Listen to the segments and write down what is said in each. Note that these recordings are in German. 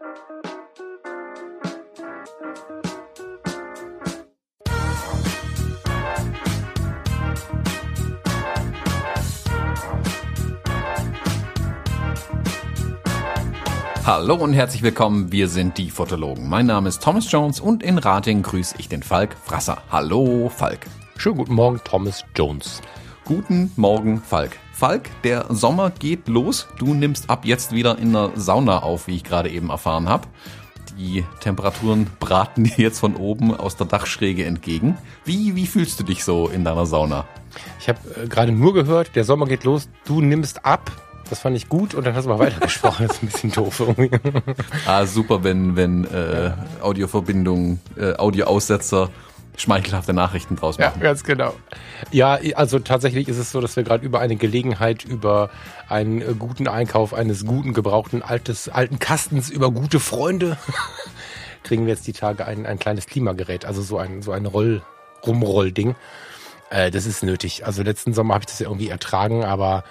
Hallo und herzlich willkommen, wir sind die Fotologen. Mein Name ist Thomas Jones und in Rating grüße ich den Falk Frasser. Hallo Falk. Schönen guten Morgen, Thomas Jones. Guten Morgen, Falk. Falk, der Sommer geht los. Du nimmst ab jetzt wieder in der Sauna auf, wie ich gerade eben erfahren habe. Die Temperaturen braten dir jetzt von oben aus der Dachschräge entgegen. Wie, wie fühlst du dich so in deiner Sauna? Ich habe äh, gerade nur gehört, der Sommer geht los, du nimmst ab. Das fand ich gut und dann hast du mal weitergesprochen. Das ist ein bisschen doof irgendwie. Ah, super, wenn, wenn äh, Audioverbindungen, äh, Audioaussetzer schmeichelhafte Nachrichten draus Ja, machen. ganz genau. Ja, also tatsächlich ist es so, dass wir gerade über eine Gelegenheit, über einen guten Einkauf eines guten, gebrauchten altes, alten Kastens, über gute Freunde, kriegen wir jetzt die Tage ein, ein kleines Klimagerät, also so ein, so ein Roll, Rumrollding. Äh, das ist nötig. Also letzten Sommer habe ich das ja irgendwie ertragen, aber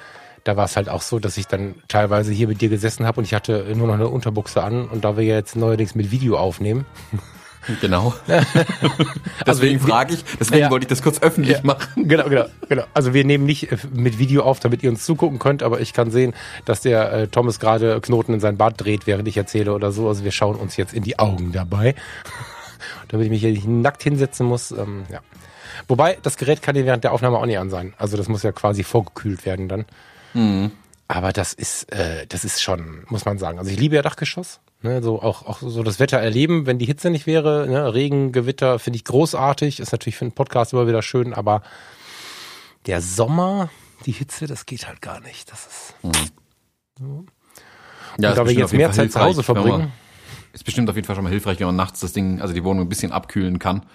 da war es halt auch so, dass ich dann teilweise hier mit dir gesessen habe und ich hatte nur noch eine Unterbuchse an und da wir ja jetzt neuerdings mit Video aufnehmen, Genau. deswegen Also wir- frage ich, deswegen Ja. wollte ich das kurz öffentlich Ja. machen. Genau, genau, genau. Also wir nehmen nicht äh, mit Video auf, damit ihr uns zugucken könnt, aber ich kann sehen, dass der äh, Thomas gerade Knoten in sein Bart dreht, während ich erzähle oder so. Also wir schauen uns jetzt in die Augen dabei, damit ich mich hier nicht nackt hinsetzen muss. Ähm, ja. Wobei, das Gerät kann dir während der Aufnahme auch nicht an sein. Also das muss ja quasi vorgekühlt werden dann. Aber das ist, äh, das ist schon, muss man sagen. Also ich liebe ja Dachgeschoss. Ne, so auch, auch so das Wetter erleben, wenn die Hitze nicht wäre. Ne, Regen, Gewitter finde ich großartig. Ist natürlich für einen Podcast immer wieder schön, aber der Sommer, die Hitze, das geht halt gar nicht. Das ist, Ja, und ist da wir jetzt mehr Fall Zeit zu Hause verbringen. Ist bestimmt auf jeden Fall schon mal hilfreich, wenn man nachts das Ding, also die Wohnung ein bisschen abkühlen kann.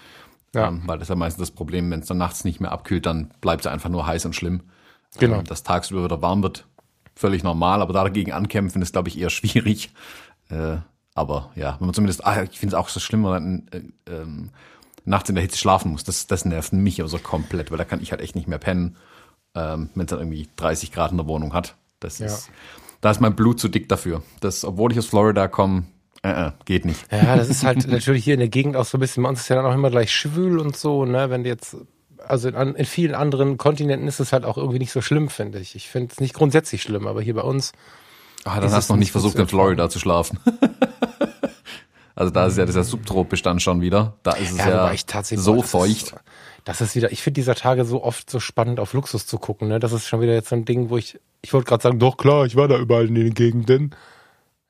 Ja. Ähm, weil das ist ja meistens das Problem, wenn es dann nachts nicht mehr abkühlt, dann bleibt es einfach nur heiß und schlimm. Genau. Ähm, dass tagsüber wieder warm wird, völlig normal, aber da dagegen ankämpfen ist, glaube ich, eher schwierig. Äh, aber ja, wenn man zumindest, ah, ich finde es auch so schlimm, wenn man äh, ähm, nachts in der Hitze schlafen muss. Das, das nervt mich aber so komplett, weil da kann ich halt echt nicht mehr pennen, ähm, wenn es dann irgendwie 30 Grad in der Wohnung hat. Das Ja. ist, da ist mein Blut zu dick dafür. Das, obwohl ich aus Florida komme, äh, äh, geht nicht. Ja, das ist halt natürlich hier in der Gegend auch so ein bisschen, bei uns ist ja dann auch immer gleich schwül und so, ne, wenn du jetzt, also in, in vielen anderen Kontinenten ist es halt auch irgendwie nicht so schlimm, finde ich. Ich finde es nicht grundsätzlich schlimm, aber hier bei uns, Ah, dann hast du noch nicht versucht, in Florida zu schlafen. also da ist ja dieser Subtropbestand schon wieder. Da ist es ja, tatsächlich so das feucht. Ist, das ist wieder, ich finde dieser Tage so oft so spannend auf Luxus zu gucken, ne? Das ist schon wieder jetzt so ein Ding, wo ich, ich wollte gerade sagen, doch klar, ich war da überall in den Gegenden.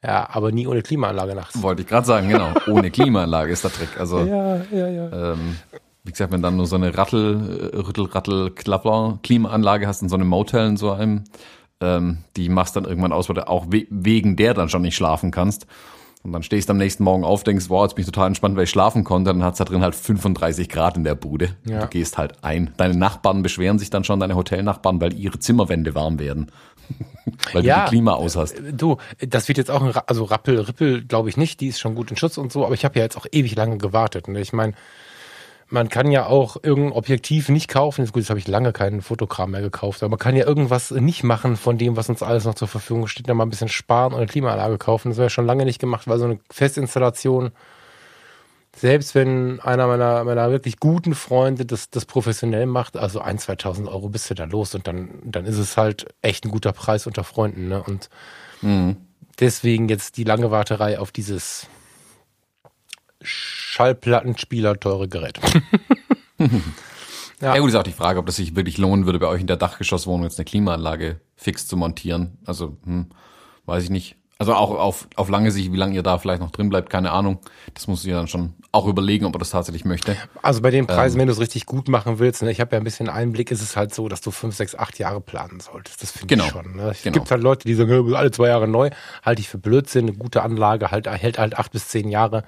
Ja, aber nie ohne Klimaanlage nachts. Wollte ich gerade sagen, genau. Ohne Klimaanlage ist der Trick. Also, Ja, ja, ja. ähm, wie gesagt, wenn dann nur so eine Rattel, äh, Rüttel, Rattel, Klapper Klimaanlage hast in so einem Motel in so einem, ähm, die machst dann irgendwann aus, weil du auch we wegen der dann schon nicht schlafen kannst. Und dann stehst du am nächsten Morgen auf, denkst, wow, jetzt bin ich total entspannt, weil ich schlafen konnte. Dann hat's da drin halt 35 Grad in der Bude. Ja. Du gehst halt ein. Deine Nachbarn beschweren sich dann schon, deine Hotelnachbarn, weil ihre Zimmerwände warm werden. weil du die Klima aus hast. Du, das wird jetzt auch ein, also Rappel, Rippel glaube ich nicht, die ist schon gut in Schutz und so, aber ich habe ja jetzt auch ewig lange gewartet. Ne? Ich meine, man kann ja auch irgendein Objektiv nicht kaufen. Jetzt gut, jetzt habe ich lange keinen Fotokram mehr gekauft, aber man kann ja irgendwas nicht machen von dem, was uns alles noch zur Verfügung steht, dann mal ein bisschen sparen und eine Klimaanlage kaufen. Das wäre schon lange nicht gemacht, weil so eine Festinstallation, selbst wenn einer meiner, meiner wirklich guten Freunde das, das professionell macht, also ein, 2000 Euro bist du da los und dann, dann ist es halt echt ein guter Preis unter Freunden. Ne? Und deswegen jetzt die lange Warterei auf dieses Schallplattenspieler teure Gerät. Ja. gut, ist auch die Frage, ob das sich wirklich lohnen würde, bei euch in der Dachgeschosswohnung jetzt eine Klimaanlage fix zu montieren. Also, hm, weiß ich nicht. Also auch auf, auf lange Sicht, wie lange ihr da vielleicht noch drin bleibt, keine Ahnung. Das muss ich dann schon auch überlegen, ob er das tatsächlich möchte. Also bei den Preisen, wenn du es richtig gut machen willst, ne, ich habe ja ein bisschen Einblick, ist es halt so, dass du fünf, sechs, acht Jahre planen solltest. Das finde Genau. ich schon. Ne? Es Genau. gibt halt Leute, die sagen, "Ja, alle zwei Jahre neu, halte ich für Blödsinn, eine gute Anlage halt, hält halt acht bis zehn Jahre.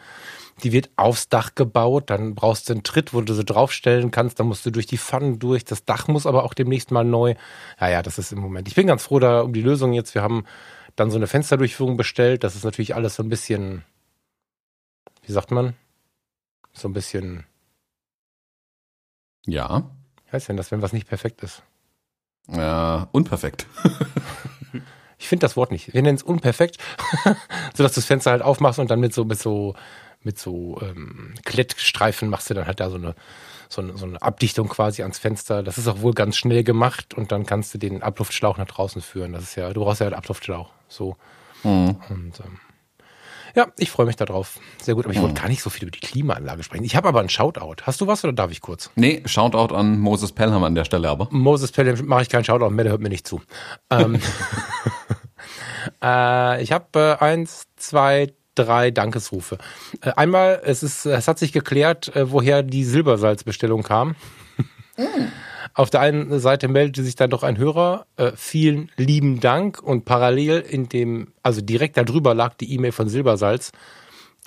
Die wird aufs Dach gebaut, dann brauchst du einen Tritt, wo du sie draufstellen kannst, dann musst du durch die Pfannen durch, das Dach muss aber auch demnächst mal neu. Ja, ja, das ist im Moment. Ich bin ganz froh da um die Lösung jetzt. Wir haben dann so eine Fensterdurchführung bestellt. Das ist natürlich alles so ein bisschen, wie sagt man? So ein bisschen, Ja. wie heißt denn das, wenn was nicht perfekt ist? Äh, unperfekt. Ich finde das Wort nicht. Wir nennen es unperfekt, so dass du das Fenster halt aufmachst und dann mit so mit so mit so ähm, Klettstreifen machst du dann halt da so eine so eine, so eine Abdichtung quasi ans Fenster. Das ist auch wohl ganz schnell gemacht und dann kannst du den Abluftschlauch nach draußen führen. Das ist ja, du brauchst ja einen Abluftschlauch. So. Mhm. Und ähm, ja, ich freue mich darauf. Sehr gut. Aber ich wollte gar nicht so viel über die Klimaanlage sprechen. Ich habe aber einen Shoutout. Hast du was oder darf ich kurz? Nee, Shoutout an Moses Pelham an der Stelle aber. Moses Pelham mache ich keinen Shoutout mehr, der hört mir nicht zu. ähm, äh, ich habe äh, eins, zwei, drei Dankesrufe. Äh, einmal, es ist, es hat sich geklärt, äh, woher die Silbersalzbestellung kam. Mm. Auf der einen Seite meldete sich dann doch ein Hörer, äh, vielen lieben Dank und parallel in dem, also direkt darüber lag die E-Mail von Silbersalz,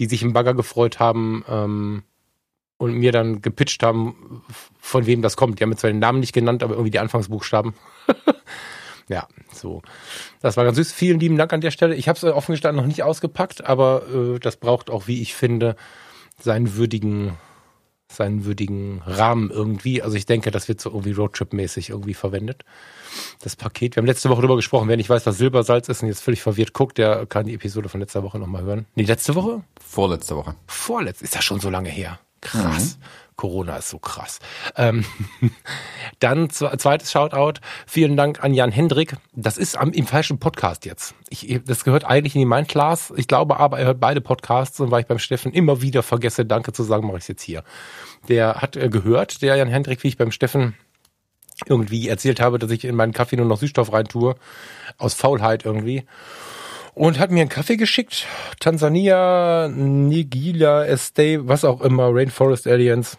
die sich im Bagger gefreut haben ähm, und mir dann gepitcht haben, von wem das kommt. Die haben mir zwar den Namen nicht genannt, aber irgendwie die Anfangsbuchstaben. ja, so. Das war ganz süß. Vielen lieben Dank an der Stelle. Ich habe es offen gestanden noch nicht ausgepackt, aber äh, das braucht auch, wie ich finde, seinen würdigen seinen würdigen Rahmen irgendwie. Also ich denke, das wird so irgendwie Roadtrip-mäßig irgendwie verwendet. Das Paket. Wir haben letzte Woche darüber gesprochen. Wer nicht weiß, was Silbersalz ist und jetzt völlig verwirrt guckt, der kann die Episode von letzter Woche nochmal hören. Nee, letzte Woche? Vorletzte Woche. Vorletzte. Ist das schon so lange her? Krass. Mhm. Corona ist so krass. Ähm, dann zweites Shoutout. Vielen Dank an Jan Hendrik. Das ist am, im falschen Podcast jetzt. Ich, das gehört eigentlich in die Mind Class. Ich glaube aber, er hört beide Podcasts und weil ich beim Steffen immer wieder vergesse, Danke zu sagen, mache ich es jetzt hier. Der hat äh, gehört, der Jan Hendrik, wie ich beim Steffen irgendwie erzählt habe, dass ich in meinen Kaffee nur noch Süßstoff reintue. Aus Faulheit irgendwie und hat mir einen Kaffee geschickt. Tansania, Nigila Estate, was auch immer, Rainforest Alliance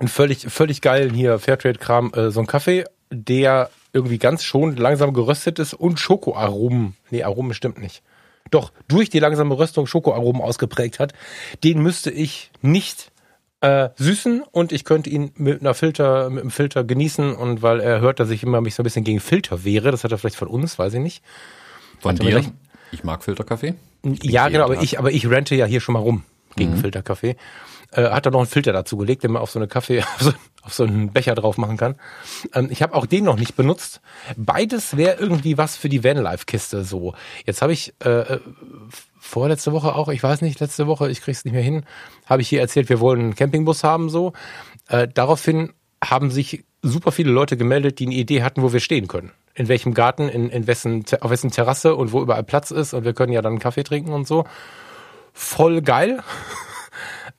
ein völlig, völlig geilen hier Fairtrade-Kram, äh, so ein Kaffee, der irgendwie ganz schon langsam geröstet ist und Schokoaromen, nee, Aromen stimmt nicht. Doch durch die langsame Röstung Schokoaromen ausgeprägt hat. Den müsste ich nicht äh, süßen und ich könnte ihn mit einer Filter, mit einem Filter genießen und weil er hört, dass ich immer mich so ein bisschen gegen Filter wehre, das hat er vielleicht von uns, weiß ich nicht. Von dir? Ich mag Filterkaffee. Ja, genau, aber ich, aber ich rente ja hier schon mal rum gegen mhm. Filterkaffee äh, hat er noch einen Filter dazu gelegt, den man auf so eine Kaffee, auf so, auf so einen Becher drauf machen kann. Ähm, ich habe auch den noch nicht benutzt. Beides wäre irgendwie was für die Vanlife-Kiste so. Jetzt habe ich äh, äh, vorletzte Woche auch, ich weiß nicht, letzte Woche, ich krieg's nicht mehr hin, habe ich hier erzählt, wir wollen einen Campingbus haben so. Äh, daraufhin haben sich super viele Leute gemeldet, die eine Idee hatten, wo wir stehen können. In welchem Garten, in, in wessen, auf wessen Terrasse und wo überall Platz ist und wir können ja dann einen Kaffee trinken und so. Voll geil.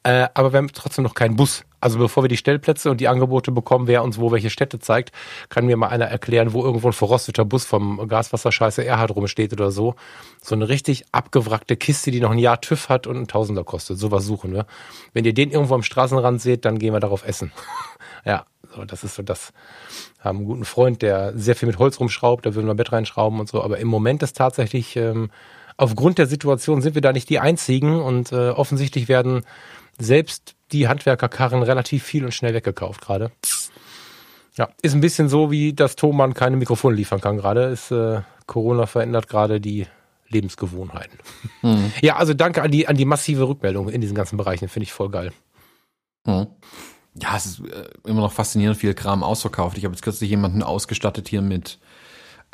Äh, aber wir haben trotzdem noch keinen Bus. Also bevor wir die Stellplätze und die Angebote bekommen, wer uns wo welche Städte zeigt, kann mir mal einer erklären, wo irgendwo ein verrosteter Bus vom Gaswasserscheiße Erhard rumsteht oder so. So eine richtig abgewrackte Kiste, die noch ein Jahr TÜV hat und ein Tausender kostet. Sowas suchen wir. Wenn ihr den irgendwo am Straßenrand seht, dann gehen wir darauf essen. ja, so, das ist so das. Haben einen guten Freund, der sehr viel mit Holz rumschraubt, da würden wir Bett reinschrauben und so. Aber im Moment ist tatsächlich, ähm, aufgrund der Situation sind wir da nicht die einzigen und äh, offensichtlich werden selbst die Handwerkerkarren relativ viel und schnell weggekauft gerade. Ja, ist ein bisschen so, wie das Thomann keine Mikrofone liefern kann gerade. Ist äh, Corona verändert gerade die Lebensgewohnheiten. Mhm. Ja, also danke an die an die massive Rückmeldung in diesen ganzen Bereichen, finde ich voll geil. Mhm. Ja, es ist äh, immer noch faszinierend viel Kram ausverkauft. Ich habe jetzt kürzlich jemanden ausgestattet hier mit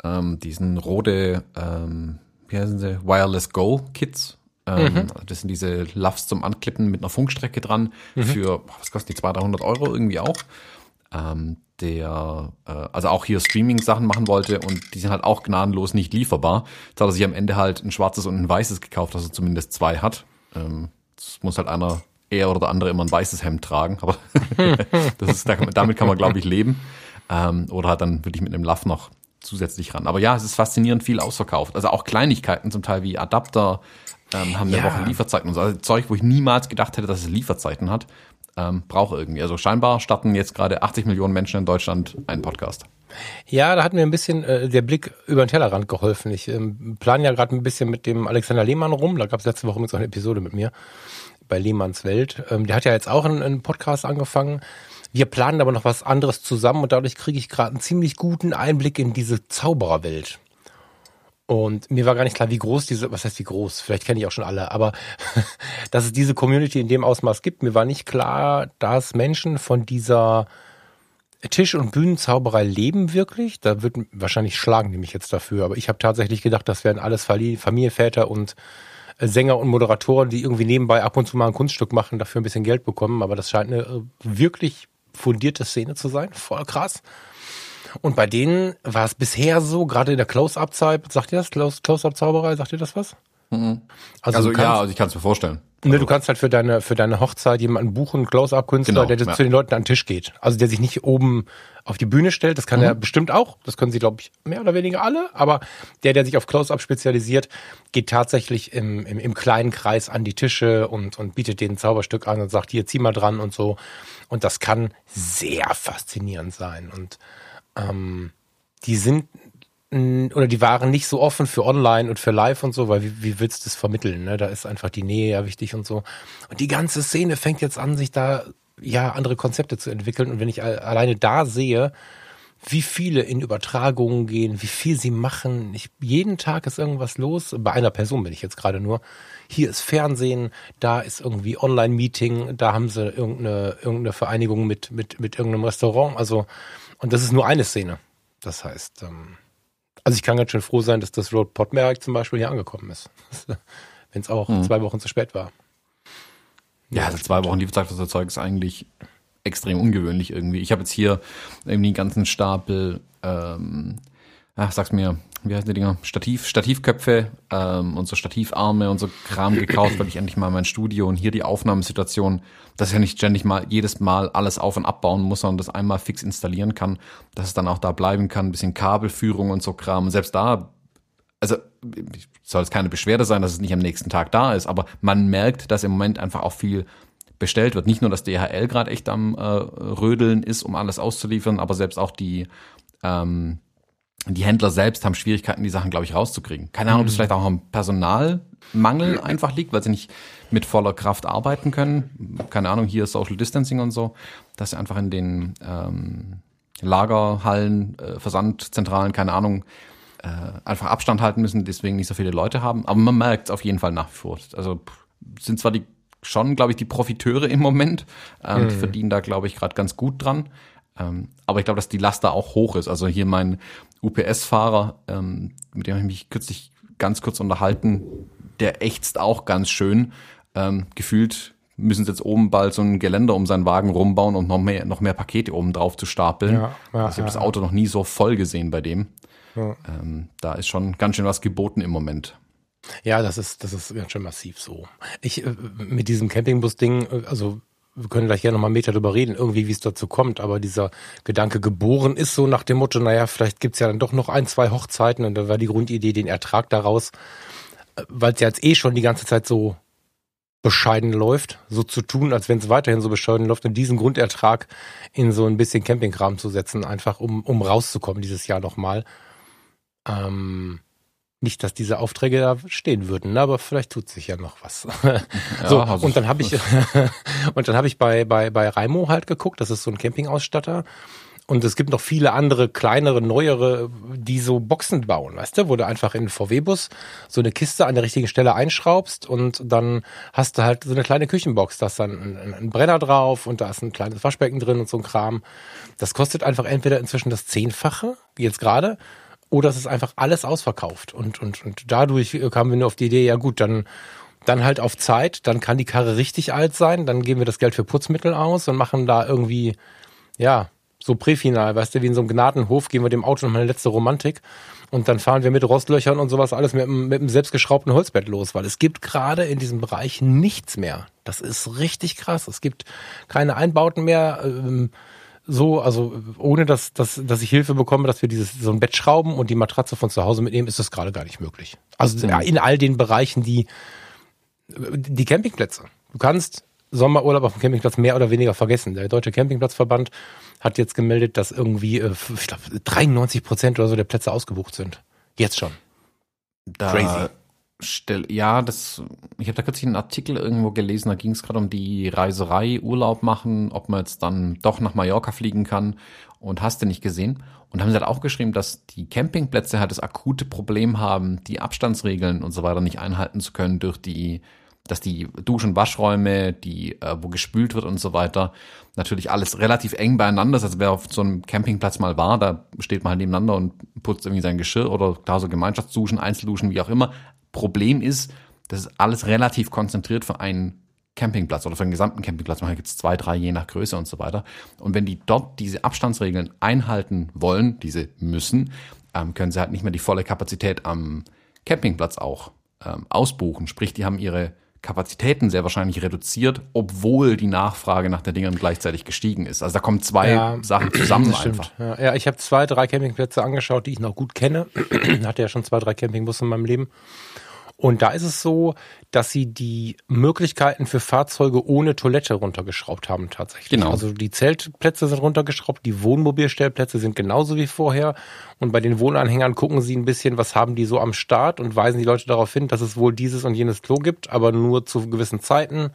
ähm, diesen Rode, ähm, wie heißen sie, Wireless Go Kits ähm, mhm. Das sind diese Loves zum Anklippen mit einer Funkstrecke dran mhm. für, was kostet die, 200, 300 Euro irgendwie auch. Ähm, der äh, also auch hier Streaming-Sachen machen wollte und die sind halt auch gnadenlos nicht lieferbar. Jetzt hat er sich am Ende halt ein schwarzes und ein weißes gekauft, dass er zumindest zwei hat. Ähm, das muss halt einer, er oder der andere immer ein weißes Hemd tragen, aber das ist, damit kann man, glaube ich, leben. Ähm, oder halt dann wirklich mit einem Love noch zusätzlich ran. Aber ja, es ist faszinierend viel ausverkauft. Also auch Kleinigkeiten zum Teil wie Adapter, ähm, haben eine ja. Woche Lieferzeiten und so. Also Zeug, wo ich niemals gedacht hätte, dass es Lieferzeiten hat, ähm, brauche irgendwie. Also scheinbar starten jetzt gerade 80 Millionen Menschen in Deutschland einen Podcast. Ja, da hat mir ein bisschen äh, der Blick über den Tellerrand geholfen. Ich ähm, plane ja gerade ein bisschen mit dem Alexander Lehmann rum. Da gab es letzte Woche mit so eine Episode mit mir bei Lehmanns Welt. Ähm, der hat ja jetzt auch einen, einen Podcast angefangen. Wir planen aber noch was anderes zusammen und dadurch kriege ich gerade einen ziemlich guten Einblick in diese Zaubererwelt. Und mir war gar nicht klar, wie groß diese, was heißt wie groß? Vielleicht kenne ich auch schon alle, aber dass es diese Community in dem Ausmaß gibt. Mir war nicht klar, dass Menschen von dieser Tisch- und Bühnenzauberei leben wirklich. Da wird wahrscheinlich schlagen mich jetzt dafür. Aber ich habe tatsächlich gedacht, das wären alles Familienväter und äh, Sänger und Moderatoren, die irgendwie nebenbei ab und zu mal ein Kunststück machen, dafür ein bisschen Geld bekommen. Aber das scheint eine äh, wirklich fundierte Szene zu sein. Voll krass. Und bei denen war es bisher so, gerade in der Close-Up-Zeit, sagt ihr das? Close-Up-Zauberei, sagt ihr das was? Mhm. Also, also ja, also ich kann es mir vorstellen. Ne, du kannst halt für deine, für deine Hochzeit jemanden buchen, Close-Up-Künstler, genau, der ja. zu den Leuten an den Tisch geht. Also der sich nicht oben auf die Bühne stellt, das kann mhm. er bestimmt auch. Das können sie, glaube ich, mehr oder weniger alle. Aber der, der sich auf Close-Up spezialisiert, geht tatsächlich im, im, im kleinen Kreis an die Tische und, und bietet denen ein Zauberstück an und sagt, hier, zieh mal dran und so. Und das kann sehr faszinierend sein. Und ähm, die sind oder die waren nicht so offen für online und für live und so, weil wie, wie willst du das vermitteln? Ne? Da ist einfach die Nähe ja wichtig und so. Und die ganze Szene fängt jetzt an, sich da ja andere Konzepte zu entwickeln. Und wenn ich alleine da sehe, wie viele in Übertragungen gehen, wie viel sie machen. Ich, jeden Tag ist irgendwas los. Bei einer Person bin ich jetzt gerade nur. Hier ist Fernsehen, da ist irgendwie Online-Meeting, da haben sie irgendeine, irgendeine Vereinigung mit, mit, mit irgendeinem Restaurant. Also, und das ist nur eine Szene. Das heißt, ähm, also ich kann ganz schön froh sein, dass das Road Podmerk zum Beispiel hier angekommen ist. Wenn es auch mhm. zwei Wochen zu spät war. Ja, also zwei Wochen Lieferzeit für das Zeug ist eigentlich extrem ungewöhnlich irgendwie. Ich habe jetzt hier irgendwie einen ganzen Stapel, ähm, ach, sag's mir, wie heißen die Dinger? Stativ, Stativköpfe ähm, und so Stativarme und so Kram gekauft, weil ich endlich mal mein Studio und hier die Aufnahmesituation, dass ich ja nicht ständig mal jedes Mal alles auf und abbauen muss, sondern das einmal fix installieren kann, dass es dann auch da bleiben kann, ein bisschen Kabelführung und so Kram. Selbst da, also soll es keine Beschwerde sein, dass es nicht am nächsten Tag da ist, aber man merkt, dass im Moment einfach auch viel bestellt wird. Nicht nur, dass DHL gerade echt am äh, Rödeln ist, um alles auszuliefern, aber selbst auch die ähm, die Händler selbst haben Schwierigkeiten, die Sachen, glaube ich, rauszukriegen. Keine Ahnung, ob das mhm. vielleicht auch am Personalmangel einfach liegt, weil sie nicht mit voller Kraft arbeiten können. Keine Ahnung, hier Social Distancing und so, dass sie einfach in den ähm, Lagerhallen, äh, Versandzentralen, keine Ahnung, äh, einfach Abstand halten müssen, deswegen nicht so viele Leute haben. Aber man merkt es auf jeden Fall nach wie vor. Also sind zwar die schon, glaube ich, die Profiteure im Moment, ähm, mhm. die verdienen da, glaube ich, gerade ganz gut dran. Ähm, aber ich glaube, dass die Last da auch hoch ist. Also hier mein UPS-Fahrer, ähm, mit dem habe ich mich kürzlich ganz kurz unterhalten, der ächzt auch ganz schön. Ähm, gefühlt müssen sie jetzt oben bald so ein Geländer um seinen Wagen rumbauen, um noch mehr, noch mehr Pakete oben drauf zu stapeln. Ja, ja, also ich habe ja, das Auto noch nie so voll gesehen bei dem. Ähm, da ist schon ganz schön was geboten im Moment. Ja, das ist, das ist ganz schön massiv so. Ich, äh, mit diesem Campingbus-Ding, äh, also wir können gleich gerne noch mal einen Meter drüber reden, irgendwie wie es dazu kommt, aber dieser Gedanke geboren ist so nach dem Motto, naja, vielleicht gibt's ja dann doch noch ein, zwei Hochzeiten und da war die Grundidee, den Ertrag daraus, äh, weil es ja jetzt eh schon die ganze Zeit so bescheiden läuft, so zu tun, als wenn es weiterhin so bescheiden läuft und diesen Grundertrag in so ein bisschen Campingkram zu setzen, einfach um, um rauszukommen dieses Jahr nochmal. Ähm, nicht, dass diese Aufträge da stehen würden, ne? aber vielleicht tut sich ja noch was. so ja, also und dann habe ich und dann habe ich bei bei bei Raimo halt geguckt. Das ist so ein Campingausstatter. Und es gibt noch viele andere, kleinere, neuere, die so Boxen bauen, weißt du, wo du einfach in den VW-Bus so eine Kiste an der richtigen Stelle einschraubst und dann hast du halt so eine kleine Küchenbox, da ist dann ein, ein Brenner drauf und da ist ein kleines Waschbecken drin und so ein Kram. Das kostet einfach entweder inzwischen das Zehnfache, wie jetzt gerade, oder es ist einfach alles ausverkauft. Und, und, und dadurch kamen wir nur auf die Idee, ja gut, dann, dann halt auf Zeit, dann kann die Karre richtig alt sein, dann geben wir das Geld für Putzmittel aus und machen da irgendwie, ja, so präfinal, weißt du, wie in so einem Gnadenhof geben wir dem Auto nochmal eine letzte Romantik und dann fahren wir mit Rostlöchern und sowas alles mit, mit einem selbstgeschraubten Holzbett los, weil es gibt gerade in diesem Bereich nichts mehr. Das ist richtig krass. Es gibt keine Einbauten mehr. Ähm, so, also ohne dass, dass, dass ich Hilfe bekomme, dass wir dieses so ein Bett schrauben und die Matratze von zu Hause mitnehmen, ist das gerade gar nicht möglich. Also mhm. in all den Bereichen, die die Campingplätze. Du kannst Sommerurlaub auf dem Campingplatz mehr oder weniger vergessen. Der Deutsche Campingplatzverband hat jetzt gemeldet, dass irgendwie, äh, ich glaube, 93 Prozent oder so der Plätze ausgebucht sind. Jetzt schon. Da Crazy. Stell, ja, das, ich habe da kürzlich einen Artikel irgendwo gelesen, da ging es gerade um die Reiserei, Urlaub machen, ob man jetzt dann doch nach Mallorca fliegen kann und hast du nicht gesehen. Und haben sie halt auch geschrieben, dass die Campingplätze halt das akute Problem haben, die Abstandsregeln und so weiter nicht einhalten zu können durch die dass die Duschen, und Waschräume, die, äh, wo gespült wird und so weiter, natürlich alles relativ eng beieinander ist. Also wer auf so einem Campingplatz mal war, da steht man halt nebeneinander und putzt irgendwie sein Geschirr oder da so Gemeinschaftsduschen, Einzelduschen, wie auch immer. Problem ist, das ist alles relativ konzentriert für einen Campingplatz oder für den gesamten Campingplatz. Man gibt es zwei, drei, je nach Größe und so weiter. Und wenn die dort diese Abstandsregeln einhalten wollen, diese müssen, ähm, können sie halt nicht mehr die volle Kapazität am Campingplatz auch ähm, ausbuchen. Sprich, die haben ihre Kapazitäten sehr wahrscheinlich reduziert, obwohl die Nachfrage nach der Dingern gleichzeitig gestiegen ist. Also da kommen zwei ja, Sachen zusammen einfach. Ja, ja ich habe zwei, drei Campingplätze angeschaut, die ich noch gut kenne. Hatte ja schon zwei, drei Campingbusse in meinem Leben. Und da ist es so, dass sie die Möglichkeiten für Fahrzeuge ohne Toilette runtergeschraubt haben tatsächlich. Genau. Also die Zeltplätze sind runtergeschraubt, die Wohnmobilstellplätze sind genauso wie vorher. Und bei den Wohnanhängern gucken sie ein bisschen, was haben die so am Start und weisen die Leute darauf hin, dass es wohl dieses und jenes Klo gibt, aber nur zu gewissen Zeiten.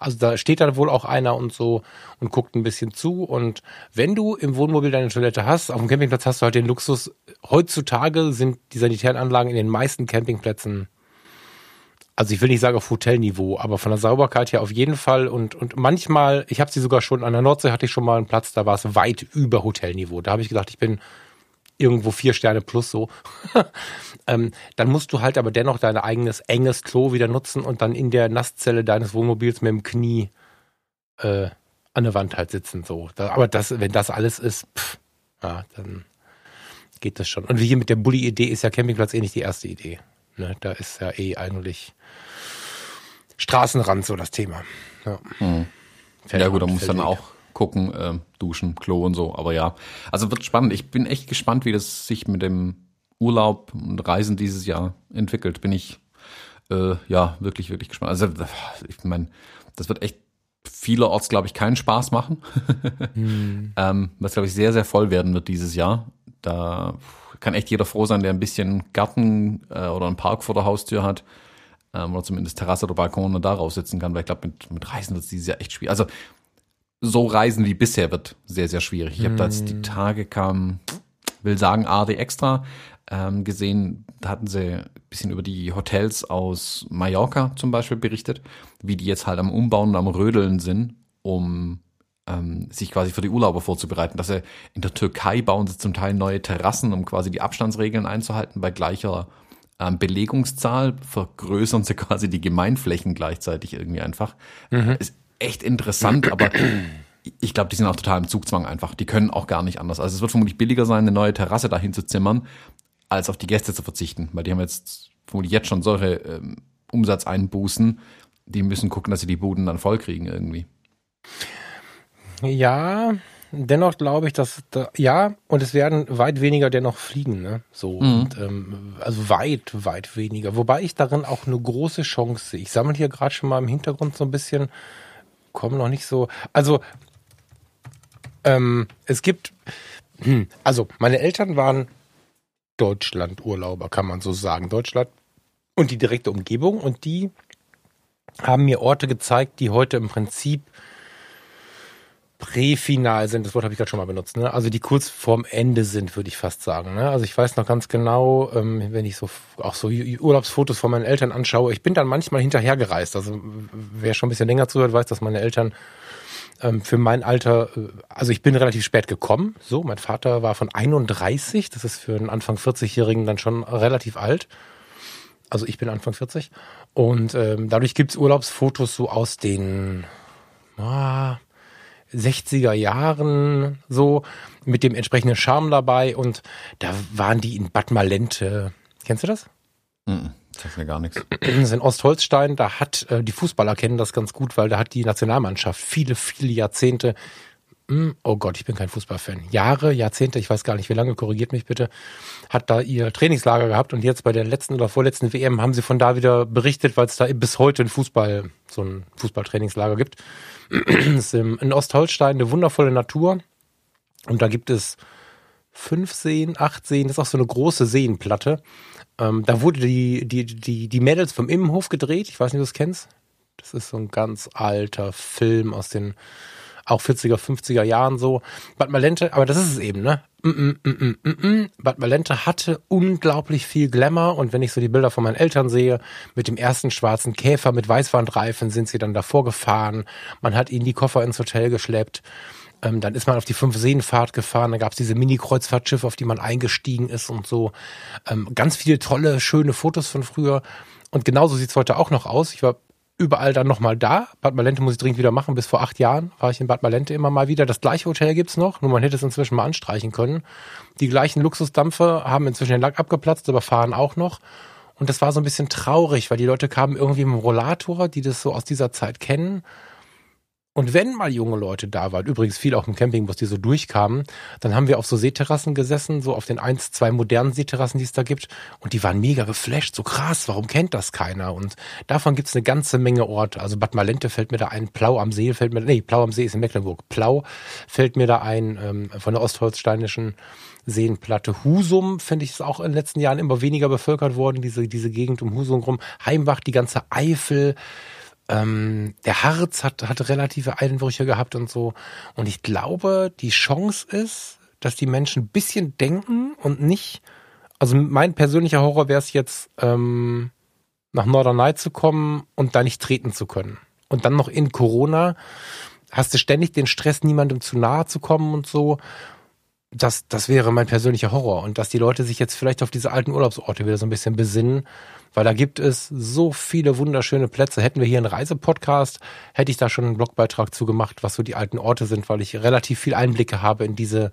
Also da steht dann wohl auch einer und so und guckt ein bisschen zu. Und wenn du im Wohnmobil deine Toilette hast, auf dem Campingplatz hast du halt den Luxus. Heutzutage sind die sanitären Anlagen in den meisten Campingplätzen also ich will nicht sagen auf Hotelniveau, aber von der Sauberkeit her auf jeden Fall. Und, und manchmal, ich habe sie sogar schon, an der Nordsee hatte ich schon mal einen Platz, da war es weit über Hotelniveau. Da habe ich gedacht, ich bin irgendwo vier Sterne plus so. ähm, dann musst du halt aber dennoch dein eigenes enges Klo wieder nutzen und dann in der Nasszelle deines Wohnmobils mit dem Knie äh, an der Wand halt sitzen. So. Da, aber das, wenn das alles ist, pff, ja, dann geht das schon. Und wie hier mit der Bulli-Idee ist ja Campingplatz eh nicht die erste Idee. Ne? Da ist ja eh eigentlich Straßenrand so das Thema. Ja, hm. ja gut, da muss dann auch gucken, äh, duschen, Klo und so. Aber ja, also wird spannend. Ich bin echt gespannt, wie das sich mit dem Urlaub und Reisen dieses Jahr entwickelt. Bin ich äh, ja wirklich, wirklich gespannt. Also ich meine, das wird echt vielerorts, glaube ich, keinen Spaß machen. hm. ähm, was, glaube ich, sehr, sehr voll werden wird dieses Jahr. Da kann echt jeder froh sein, der ein bisschen Garten äh, oder einen Park vor der Haustür hat. Ähm, oder zumindest Terrasse oder Balkon und da raussitzen kann, weil ich glaube, mit, mit Reisen wird es dieses Jahr echt schwierig. Also so Reisen wie bisher wird sehr, sehr schwierig. Ich habe da jetzt die hm. Tage kam, will sagen, AD Extra ähm, gesehen, da hatten sie ein bisschen über die Hotels aus Mallorca zum Beispiel berichtet, wie die jetzt halt am Umbauen und am Rödeln sind, um ähm, sich quasi für die Urlauber vorzubereiten. Dass er in der Türkei bauen sie zum Teil neue Terrassen, um quasi die Abstandsregeln einzuhalten. Bei gleicher ähm, Belegungszahl vergrößern sie quasi die Gemeinflächen gleichzeitig irgendwie einfach. Mhm. Ist echt interessant, aber ich glaube, die sind auch total im Zugzwang einfach. Die können auch gar nicht anders. Also es wird vermutlich billiger sein, eine neue Terrasse dahin zu zimmern, als auf die Gäste zu verzichten, weil die haben jetzt vermutlich jetzt schon solche ähm, Umsatzeinbußen. Die müssen gucken, dass sie die Buden dann voll kriegen irgendwie. Ja, dennoch glaube ich, dass da, ja, und es werden weit weniger dennoch fliegen, ne? So, mhm. und, ähm, also weit, weit weniger. Wobei ich darin auch eine große Chance sehe. Ich sammle hier gerade schon mal im Hintergrund so ein bisschen, komme noch nicht so. Also, ähm, es gibt, hm, also meine Eltern waren Deutschland-Urlauber, kann man so sagen. Deutschland und die direkte Umgebung und die haben mir Orte gezeigt, die heute im Prinzip präfinal sind, das Wort habe ich gerade schon mal benutzt, ne? also die kurz vorm Ende sind, würde ich fast sagen. Ne? Also ich weiß noch ganz genau, ähm, wenn ich so auch so Urlaubsfotos von meinen Eltern anschaue, ich bin dann manchmal hinterhergereist. Also wer schon ein bisschen länger zuhört, weiß, dass meine Eltern ähm, für mein Alter, äh, also ich bin relativ spät gekommen. So, mein Vater war von 31, das ist für einen Anfang 40-Jährigen dann schon relativ alt. Also ich bin Anfang 40. Und ähm, dadurch gibt's Urlaubsfotos so aus den ah, 60er Jahren so mit dem entsprechenden Charme dabei und da waren die in Bad Malente. Kennst du das? Mm, das mir gar nichts. Das ist in Ostholzstein, da hat, äh, die Fußballer kennen das ganz gut, weil da hat die Nationalmannschaft viele, viele Jahrzehnte, mh, oh Gott, ich bin kein Fußballfan, Jahre, Jahrzehnte, ich weiß gar nicht wie lange, korrigiert mich bitte, hat da ihr Trainingslager gehabt und jetzt bei der letzten oder vorletzten WM haben sie von da wieder berichtet, weil es da bis heute ein Fußball, so ein Fußballtrainingslager gibt. Ist in Ostholstein eine wundervolle Natur. Und da gibt es fünf Seen, acht Seen, das ist auch so eine große Seenplatte. Ähm, da wurde die, die, die, die Mädels vom Immenhof gedreht. Ich weiß nicht, ob du das kennst. Das ist so ein ganz alter Film aus den auch 40er, 50er Jahren so. Bad Malente, aber das ist es eben, ne? Mm, mm, mm, mm, mm. Bad Malente hatte unglaublich viel Glamour und wenn ich so die Bilder von meinen Eltern sehe, mit dem ersten schwarzen Käfer mit Weißwandreifen sind sie dann davor gefahren. Man hat ihnen die Koffer ins Hotel geschleppt. Ähm, dann ist man auf die Fünf-Seenfahrt gefahren, dann gab es diese Mini-Kreuzfahrtschiffe, auf die man eingestiegen ist und so. Ähm, ganz viele tolle, schöne Fotos von früher. Und genauso sieht's heute auch noch aus. Ich war überall dann nochmal da. Bad Malente muss ich dringend wieder machen. Bis vor acht Jahren war ich in Bad Malente immer mal wieder. Das gleiche Hotel gibt's noch, nur man hätte es inzwischen mal anstreichen können. Die gleichen Luxusdampfer haben inzwischen den Lack abgeplatzt, aber fahren auch noch. Und das war so ein bisschen traurig, weil die Leute kamen irgendwie mit dem Rollator, die das so aus dieser Zeit kennen und wenn mal junge Leute da waren, übrigens viel auch im Campingbus, die so durchkamen, dann haben wir auf so Seeterrassen gesessen, so auf den eins, zwei modernen Seeterrassen, die es da gibt. Und die waren mega geflasht, so krass, warum kennt das keiner? Und davon gibt es eine ganze Menge Orte. Also Bad Malente fällt mir da ein, Plau am See fällt mir, nee, Plau am See ist in Mecklenburg. Plau fällt mir da ein, ähm, von der ostholzsteinischen Seenplatte. Husum, finde ich, ist auch in den letzten Jahren immer weniger bevölkert worden, diese, diese Gegend um Husum rum. Heimbach, die ganze Eifel, ähm, der Harz hat, hat relative Einbrüche gehabt und so. Und ich glaube, die Chance ist, dass die Menschen ein bisschen denken und nicht, also mein persönlicher Horror wäre es jetzt, ähm, nach Norderney zu kommen und da nicht treten zu können. Und dann noch in Corona hast du ständig den Stress, niemandem zu nahe zu kommen und so. Das, das wäre mein persönlicher Horror. Und dass die Leute sich jetzt vielleicht auf diese alten Urlaubsorte wieder so ein bisschen besinnen weil da gibt es so viele wunderschöne Plätze. Hätten wir hier einen Reisepodcast, hätte ich da schon einen Blogbeitrag zu gemacht, was so die alten Orte sind, weil ich relativ viel Einblicke habe in diese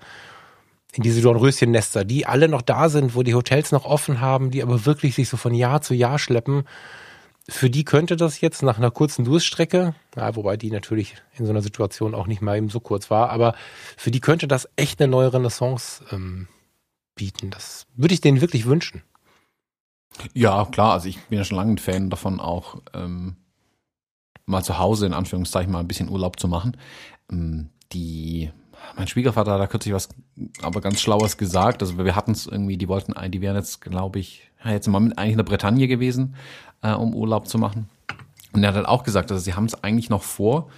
in diese Dornröschennester, die alle noch da sind, wo die Hotels noch offen haben, die aber wirklich sich so von Jahr zu Jahr schleppen. Für die könnte das jetzt nach einer kurzen Durststrecke, ja, wobei die natürlich in so einer Situation auch nicht mal eben so kurz war, aber für die könnte das echt eine neue Renaissance ähm, bieten. Das würde ich denen wirklich wünschen. Ja, klar, also ich bin ja schon lange ein Fan davon, auch ähm, mal zu Hause in Anführungszeichen mal ein bisschen Urlaub zu machen. Ähm, die mein Schwiegervater hat da kürzlich was aber ganz Schlaues gesagt. Also wir hatten es irgendwie, die wollten, die wären jetzt, glaube ich, ja, jetzt mal eigentlich in der Bretagne gewesen, äh, um Urlaub zu machen. Und er hat halt auch gesagt, also sie haben es eigentlich noch vor,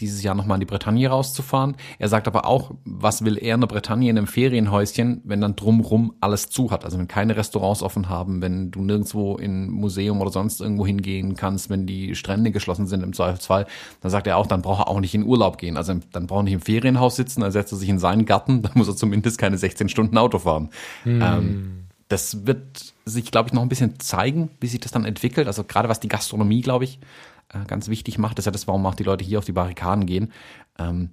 dieses Jahr nochmal in die Bretagne rauszufahren. Er sagt aber auch, was will er in der Bretagne in einem Ferienhäuschen, wenn dann drumrum alles zu hat. Also wenn keine Restaurants offen haben, wenn du nirgendwo in Museum oder sonst irgendwo hingehen kannst, wenn die Strände geschlossen sind im Zweifelsfall, dann sagt er auch, dann braucht er auch nicht in Urlaub gehen. Also dann braucht er nicht im Ferienhaus sitzen, dann setzt er sich in seinen Garten, dann muss er zumindest keine 16 Stunden Auto fahren. Hm. Ähm, das wird sich, glaube ich, noch ein bisschen zeigen, wie sich das dann entwickelt. Also gerade was die Gastronomie, glaube ich, äh, ganz wichtig macht. Das ist ja das, warum auch die Leute hier auf die Barrikaden gehen. Ähm,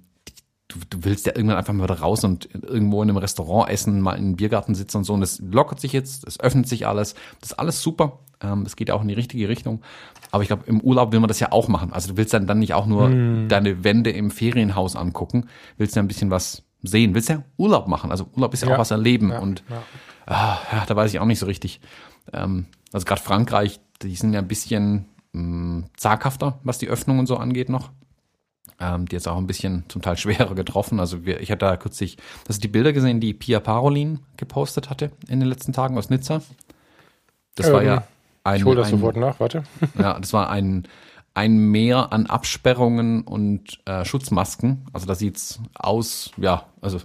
du, du willst ja irgendwann einfach mal wieder raus und irgendwo in einem Restaurant essen, mal in einem Biergarten sitzen und so. Und das lockert sich jetzt, es öffnet sich alles. Das ist alles super. Ähm, es geht auch in die richtige Richtung. Aber ich glaube, im Urlaub will man das ja auch machen. Also du willst dann, dann nicht auch nur hm. deine Wände im Ferienhaus angucken, willst ja ein bisschen was sehen, willst ja Urlaub machen. Also Urlaub ist ja, ja. auch was erleben. Ja, und ja. Ah, ja, da weiß ich auch nicht so richtig. Ähm, also gerade Frankreich, die sind ja ein bisschen mh, mm, zaghafter, was die Öffnung und so angeht noch. Ähm, die jetzt auch ein bisschen zum Teil schwerer getroffen. Also wir, ich hatte da kürzlich, das sind die Bilder gesehen, die Pia Parolin gepostet hatte in den letzten Tagen aus Nizza. Das ähm, war ja ein. Ich hole das ein, sofort nach, warte. Ja, das war ein, ein Mehr an Absperrungen und äh, Schutzmasken. Also da sieht's aus, ja, also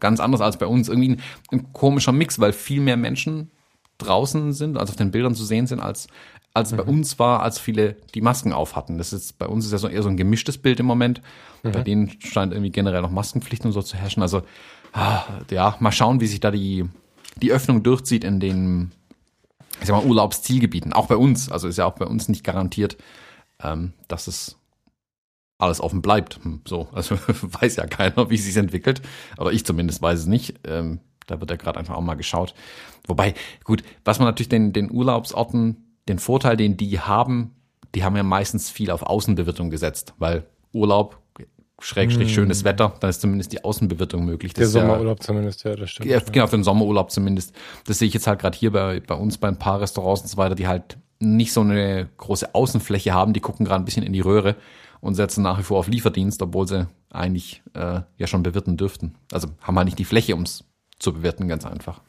ganz anders als bei uns. Irgendwie ein, ein komischer Mix, weil viel mehr Menschen draußen sind, also auf den Bildern zu sehen sind, als als mhm. bei uns war, als viele die Masken auf hatten. Das ist bei uns ist ja so eher so ein gemischtes Bild im Moment. Mhm. Bei denen scheint irgendwie generell noch Maskenpflicht und so zu herrschen. Also ah, ja, mal schauen, wie sich da die die Öffnung durchzieht in den ich sag mal Urlaubszielgebieten. Auch bei uns. Also ist ja auch bei uns nicht garantiert, ähm, dass es alles offen bleibt. Hm, so, also weiß ja keiner, wie es sich entwickelt. Oder ich zumindest weiß es nicht. Ähm, da wird ja gerade einfach auch mal geschaut. Wobei, gut, was man natürlich den, den Urlaubsorten den Vorteil, den die haben, die haben ja meistens viel auf Außenbewirtung gesetzt, weil Urlaub, Schrägstrich, mm. schönes Wetter, dann ist zumindest die Außenbewirtung möglich. Das der Sommerurlaub ja, zumindest, ja, das stimmt. Ja, genau, für den Sommerurlaub zumindest. Das sehe ich jetzt halt gerade hier bei, bei uns bei ein paar Restaurants und so weiter, die halt nicht so eine große Außenfläche haben, die gucken gerade ein bisschen in die Röhre und setzen nach wie vor auf Lieferdienst, obwohl sie eigentlich äh, ja schon bewirten dürften. Also haben halt nicht die Fläche, um es zu bewerten, ganz einfach.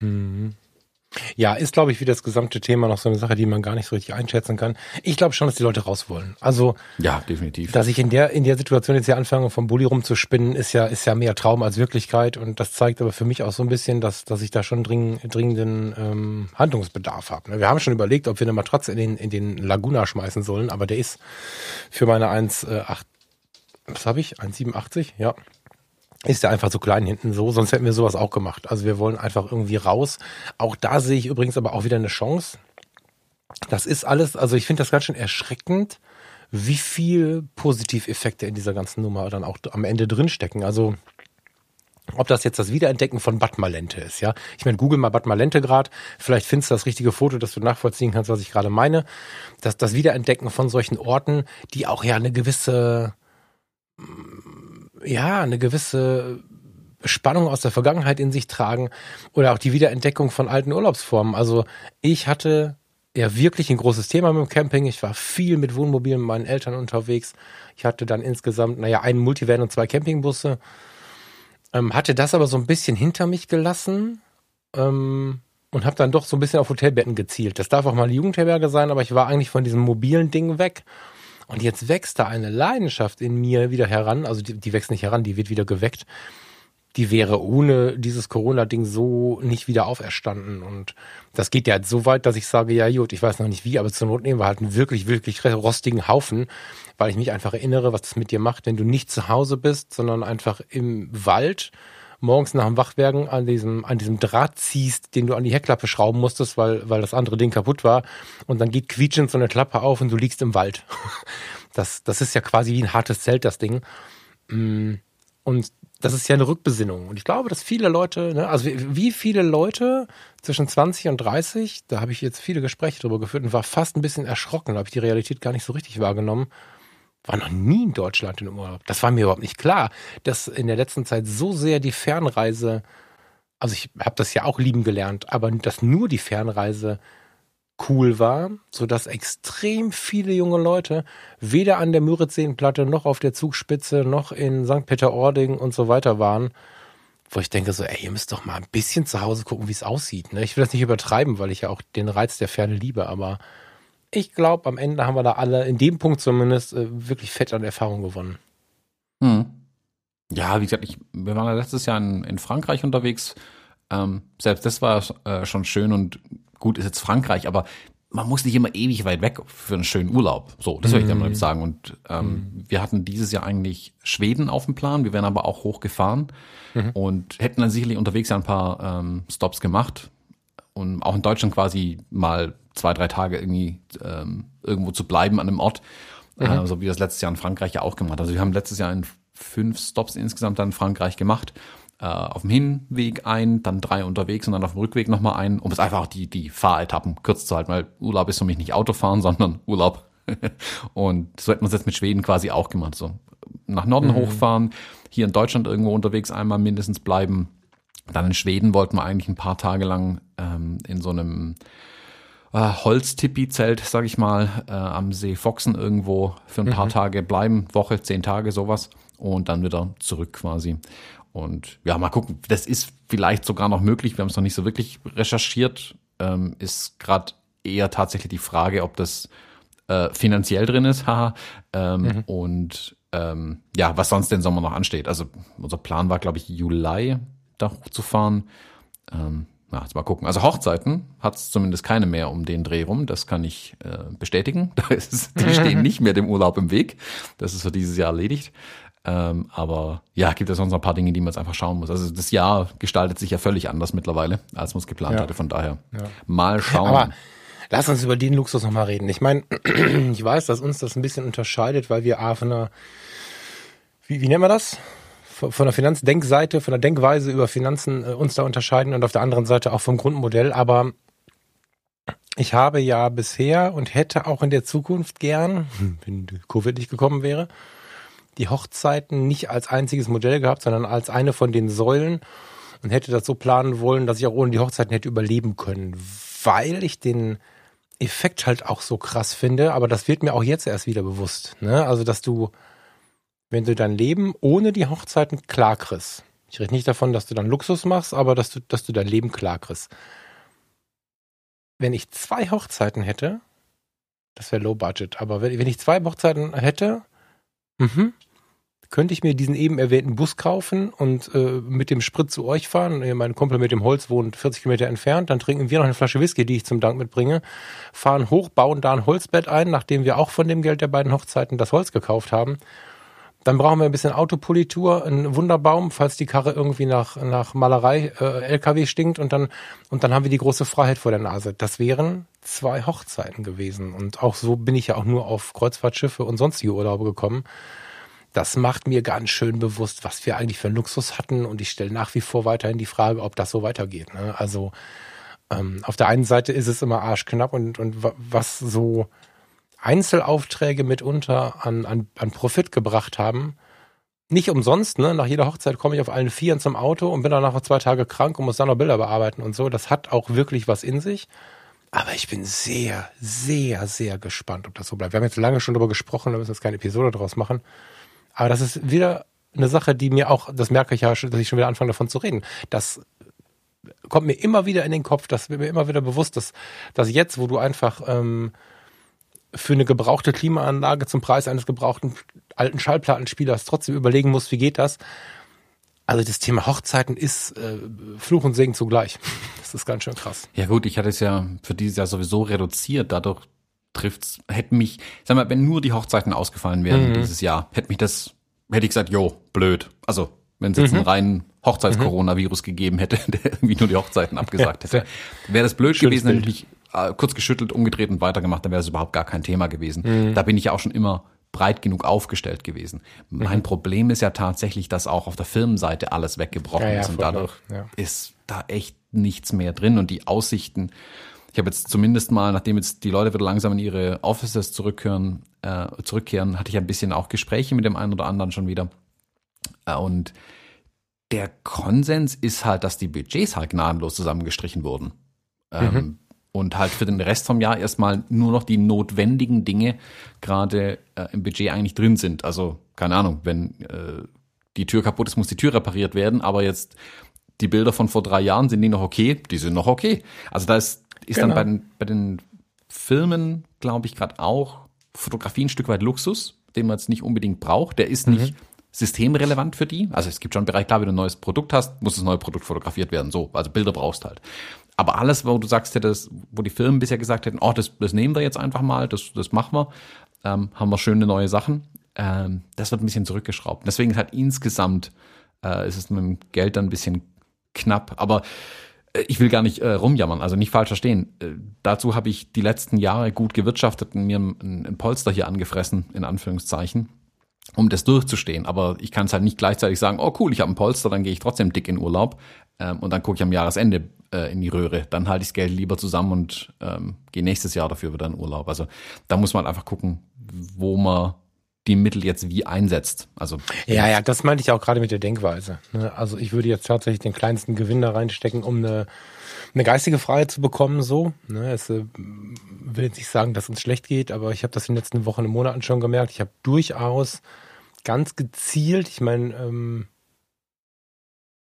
Mhm. Ja, ist, glaube ich, wie das gesamte Thema noch so eine Sache, die man gar nicht so richtig einschätzen kann. Ich glaube schon, dass die Leute raus wollen. Also, ja, definitiv. Dass ich in der, in der Situation jetzt hier anfange, vom Bulli rumzuspinnen, ist ja, ist ja mehr Traum als Wirklichkeit. Und das zeigt aber für mich auch so ein bisschen, dass, dass ich da schon dring, dringenden ähm, Handlungsbedarf habe. Ne? Wir haben schon überlegt, ob wir eine Matratze in den, in den Laguna schmeißen sollen, aber der ist für meine 1,8, äh, was habe ich? 1,87? Ja ist ja einfach so klein hinten so, sonst hätten wir sowas auch gemacht. Also wir wollen einfach irgendwie raus. Auch da sehe ich übrigens aber auch wieder eine Chance. Das ist alles, also ich finde das ganz schön erschreckend, wie viel Positiveffekte in dieser ganzen Nummer dann auch am Ende drinstecken. Also ob das jetzt das Wiederentdecken von Bad Malente ist, ja. Ich meine, google mal Bad Malente gerade, vielleicht findest du das richtige Foto, dass du nachvollziehen kannst, was ich gerade meine. Dass das Wiederentdecken von solchen Orten, die auch ja eine gewisse ja, eine gewisse Spannung aus der Vergangenheit in sich tragen oder auch die Wiederentdeckung von alten Urlaubsformen. Also ich hatte ja wirklich ein großes Thema mit dem Camping. Ich war viel mit Wohnmobilen mit meinen Eltern unterwegs. Ich hatte dann insgesamt, naja, einen Multivan und zwei Campingbusse. Ähm, hatte das aber so ein bisschen hinter mich gelassen ähm, und habe dann doch so ein bisschen auf Hotelbetten gezielt. Das darf auch mal eine Jugendherberge sein, aber ich war eigentlich von diesem mobilen Ding weg und jetzt wächst da eine Leidenschaft in mir wieder heran. Also die, die wächst nicht heran, die wird wieder geweckt. Die wäre ohne dieses Corona-Ding so nicht wieder auferstanden. Und das geht ja so weit, dass ich sage, ja gut, ich weiß noch nicht wie, aber zur Not nehmen wir halt einen wirklich, wirklich rostigen Haufen, weil ich mich einfach erinnere, was das mit dir macht, wenn du nicht zu Hause bist, sondern einfach im Wald morgens nach dem Wachwerden an diesem, an diesem Draht ziehst, den du an die Heckklappe schrauben musstest, weil, weil das andere Ding kaputt war. Und dann geht quietschend so eine Klappe auf und du liegst im Wald. Das, das ist ja quasi wie ein hartes Zelt, das Ding. Mm, und das ist ja eine Rückbesinnung. Und ich glaube, dass viele Leute, ne, also wie viele Leute zwischen 20 und 30, da habe ich jetzt viele Gespräche drüber geführt und war fast ein bisschen erschrocken, da habe ich die Realität gar nicht so richtig wahrgenommen, war noch nie in Deutschland in Urlaub. Das war mir überhaupt nicht klar, dass in der letzten Zeit so sehr die Fernreise, also ich habe das ja auch lieben gelernt, aber dass nur die Fernreise cool war, so dass extrem viele junge Leute weder an der Müritzseenplatte noch auf der Zugspitze noch in St. Peter-Ording und so weiter waren, wo ich denke so, ey, ihr müsst doch mal ein bisschen zu Hause gucken, wie es aussieht. Ne? Ich will das nicht übertreiben, weil ich ja auch den Reiz der Ferne liebe, aber ich glaube, am Ende haben wir da alle, in dem Punkt zumindest, äh, wirklich fett an Erfahrung gewonnen. Hm. Ja, wie gesagt, ich, wir waren ja letztes Jahr in, in Frankreich unterwegs. Ähm, selbst das war äh, schon schön und gut ist jetzt Frankreich, aber man muss nicht immer ewig weit weg für einen schönen Urlaub. So, das mhm. würde ich damit sagen. Und ähm, mhm. wir hatten dieses Jahr eigentlich Schweden auf dem Plan. Wir wären aber auch hochgefahren mhm. und hätten dann sicherlich unterwegs ja ein paar ähm, Stops gemacht und auch in Deutschland quasi mal zwei, drei Tage irgendwie ähm, irgendwo zu bleiben an einem Ort, mhm. äh, so wie das letztes Jahr in Frankreich ja auch gemacht. Also wir haben letztes Jahr in fünf Stops insgesamt dann in Frankreich gemacht. Äh, auf dem Hinweg ein, dann drei unterwegs und dann auf dem Rückweg nochmal ein, um es einfach auch die, die Fahretappen kurz zu halten, weil Urlaub ist für mich nicht Autofahren, sondern Urlaub. und so hätten wir es jetzt mit Schweden quasi auch gemacht. So nach Norden mhm. hochfahren, hier in Deutschland irgendwo unterwegs einmal mindestens bleiben. Dann in Schweden wollten wir eigentlich ein paar Tage lang ähm, in so einem äh, Holztipi-Zelt, sag ich mal, äh, am See Foxen irgendwo für ein paar mhm. Tage bleiben, Woche, zehn Tage, sowas, und dann wieder zurück quasi. Und ja, mal gucken, das ist vielleicht sogar noch möglich, wir haben es noch nicht so wirklich recherchiert, ähm, ist gerade eher tatsächlich die Frage, ob das äh, finanziell drin ist, haha, ähm, mhm. und ähm, ja, was sonst den Sommer noch ansteht. Also unser Plan war, glaube ich, Juli da hochzufahren. Ähm, na, jetzt mal gucken. Also Hochzeiten hat es zumindest keine mehr um den Dreh rum. Das kann ich äh, bestätigen. Da ist, die stehen nicht mehr dem Urlaub im Weg. Das ist für dieses Jahr erledigt. Ähm, aber ja, gibt es sonst noch ein paar Dinge, die man jetzt einfach schauen muss. Also das Jahr gestaltet sich ja völlig anders mittlerweile, als man es geplant ja. hatte. Von daher ja. mal schauen. Aber lass uns über den Luxus nochmal reden. Ich meine, ich weiß, dass uns das ein bisschen unterscheidet, weil wir A von einer, wie, wie nennen wir das? Von der Finanzdenkseite, von der Denkweise über Finanzen äh, uns da unterscheiden und auf der anderen Seite auch vom Grundmodell. Aber ich habe ja bisher und hätte auch in der Zukunft gern, wenn Covid nicht gekommen wäre, die Hochzeiten nicht als einziges Modell gehabt, sondern als eine von den Säulen und hätte das so planen wollen, dass ich auch ohne die Hochzeiten hätte überleben können, weil ich den Effekt halt auch so krass finde. Aber das wird mir auch jetzt erst wieder bewusst. Ne? Also, dass du wenn du dein Leben ohne die Hochzeiten klar kriegst. Ich rede nicht davon, dass du dann Luxus machst, aber dass du, dass du dein Leben klar kriegst. wenn ich zwei Hochzeiten hätte, das wäre Low Budget, aber wenn, wenn ich zwei Hochzeiten hätte, mhm, könnte ich mir diesen eben erwähnten Bus kaufen und äh, mit dem Sprit zu euch fahren. Mein Kumpel mit dem Holz wohnt 40 Kilometer entfernt. Dann trinken wir noch eine Flasche Whisky, die ich zum Dank mitbringe. Fahren hoch, bauen da ein Holzbett ein, nachdem wir auch von dem Geld der beiden Hochzeiten das Holz gekauft haben. Dann brauchen wir ein bisschen Autopolitur, einen Wunderbaum, falls die Karre irgendwie nach, nach Malerei äh, LKW stinkt und dann, und dann haben wir die große Freiheit vor der Nase. Das wären zwei Hochzeiten gewesen. Und auch so bin ich ja auch nur auf Kreuzfahrtschiffe und sonstige Urlaube gekommen. Das macht mir ganz schön bewusst, was wir eigentlich für einen Luxus hatten. Und ich stelle nach wie vor weiterhin die Frage, ob das so weitergeht. Ne? Also ähm, auf der einen Seite ist es immer arschknapp und, und was so Einzelaufträge mitunter an, an, an Profit gebracht haben. Nicht umsonst, ne? Nach jeder Hochzeit komme ich auf allen Vieren zum Auto und bin dann nach zwei Tage krank und muss dann noch Bilder bearbeiten und so. Das hat auch wirklich was in sich. Aber ich bin sehr, sehr, sehr gespannt, ob das so bleibt. Wir haben jetzt lange schon darüber gesprochen, da müssen wir jetzt keine Episode draus machen. Aber das ist wieder eine Sache, die mir auch, das merke ich ja, dass ich schon wieder anfange davon zu reden. Das kommt mir immer wieder in den Kopf, das wird mir immer wieder bewusst, dass, dass jetzt, wo du einfach ähm, für eine gebrauchte Klimaanlage zum Preis eines gebrauchten alten Schallplattenspielers trotzdem überlegen muss, wie geht das? Also das Thema Hochzeiten ist äh, Fluch und Segen zugleich. Das ist ganz schön krass. Ja gut, ich hatte es ja für dieses Jahr sowieso reduziert. Dadurch trifft's, hätte mich, sag mal, wenn nur die Hochzeiten ausgefallen wären mhm. dieses Jahr, hätte mich das, hätte ich gesagt, jo, blöd. Also wenn es jetzt mhm. einen reinen Hochzeits-Coronavirus mhm. gegeben hätte, der irgendwie nur die Hochzeiten abgesagt hätte, wäre das blöd gewesen, Bild. nämlich äh, kurz geschüttelt, umgedreht und weitergemacht, dann wäre es überhaupt gar kein Thema gewesen. Mhm. Da bin ich ja auch schon immer breit genug aufgestellt gewesen. Mein mhm. Problem ist ja tatsächlich, dass auch auf der Firmenseite alles weggebrochen ja, ja, ist und dadurch ja. ist da echt nichts mehr drin und die Aussichten. Ich habe jetzt zumindest mal, nachdem jetzt die Leute wieder langsam in ihre Offices zurückkehren, äh, zurückkehren, hatte ich ein bisschen auch Gespräche mit dem einen oder anderen schon wieder. Äh, und der Konsens ist halt, dass die Budgets halt gnadenlos zusammengestrichen wurden. Ähm, mhm und halt für den Rest vom Jahr erstmal nur noch die notwendigen Dinge gerade äh, im Budget eigentlich drin sind. Also keine Ahnung, wenn äh, die Tür kaputt ist, muss die Tür repariert werden, aber jetzt die Bilder von vor drei Jahren, sind die noch okay? Die sind noch okay. Also da ist, ist genau. dann bei den, bei den Filmen, glaube ich, gerade auch Fotografie ein Stück weit Luxus, den man jetzt nicht unbedingt braucht. Der ist mhm. nicht systemrelevant für die. Also es gibt schon einen Bereich, klar, wenn du ein neues Produkt hast, muss das neue Produkt fotografiert werden. So, also Bilder brauchst halt. Aber alles, wo du sagst, das, wo die Firmen bisher gesagt hätten, oh, das, das nehmen wir jetzt einfach mal, das, das machen wir, ähm, haben wir schöne neue Sachen, ähm, das wird ein bisschen zurückgeschraubt. Deswegen halt insgesamt äh, ist es mit dem Geld dann ein bisschen knapp. Aber äh, ich will gar nicht äh, rumjammern, also nicht falsch verstehen. Äh, dazu habe ich die letzten Jahre gut gewirtschaftet und mir ein, ein Polster hier angefressen, in Anführungszeichen um das durchzustehen. Aber ich kann es halt nicht gleichzeitig sagen, oh cool, ich habe ein Polster, dann gehe ich trotzdem dick in Urlaub ähm, und dann gucke ich am Jahresende äh, in die Röhre. Dann halte ich das Geld lieber zusammen und ähm, gehe nächstes Jahr dafür wieder in Urlaub. Also da muss man einfach gucken, wo man die Mittel jetzt wie einsetzt. Also ja, ja, das meinte ich auch gerade mit der Denkweise. Ne? Also ich würde jetzt tatsächlich den kleinsten Gewinn da reinstecken, um eine, eine geistige Freiheit zu bekommen. So, ne? es äh, will jetzt nicht sagen, dass uns schlecht geht, aber ich habe das in den letzten Wochen und Monaten schon gemerkt. Ich habe durchaus ganz gezielt, ich meine, ähm,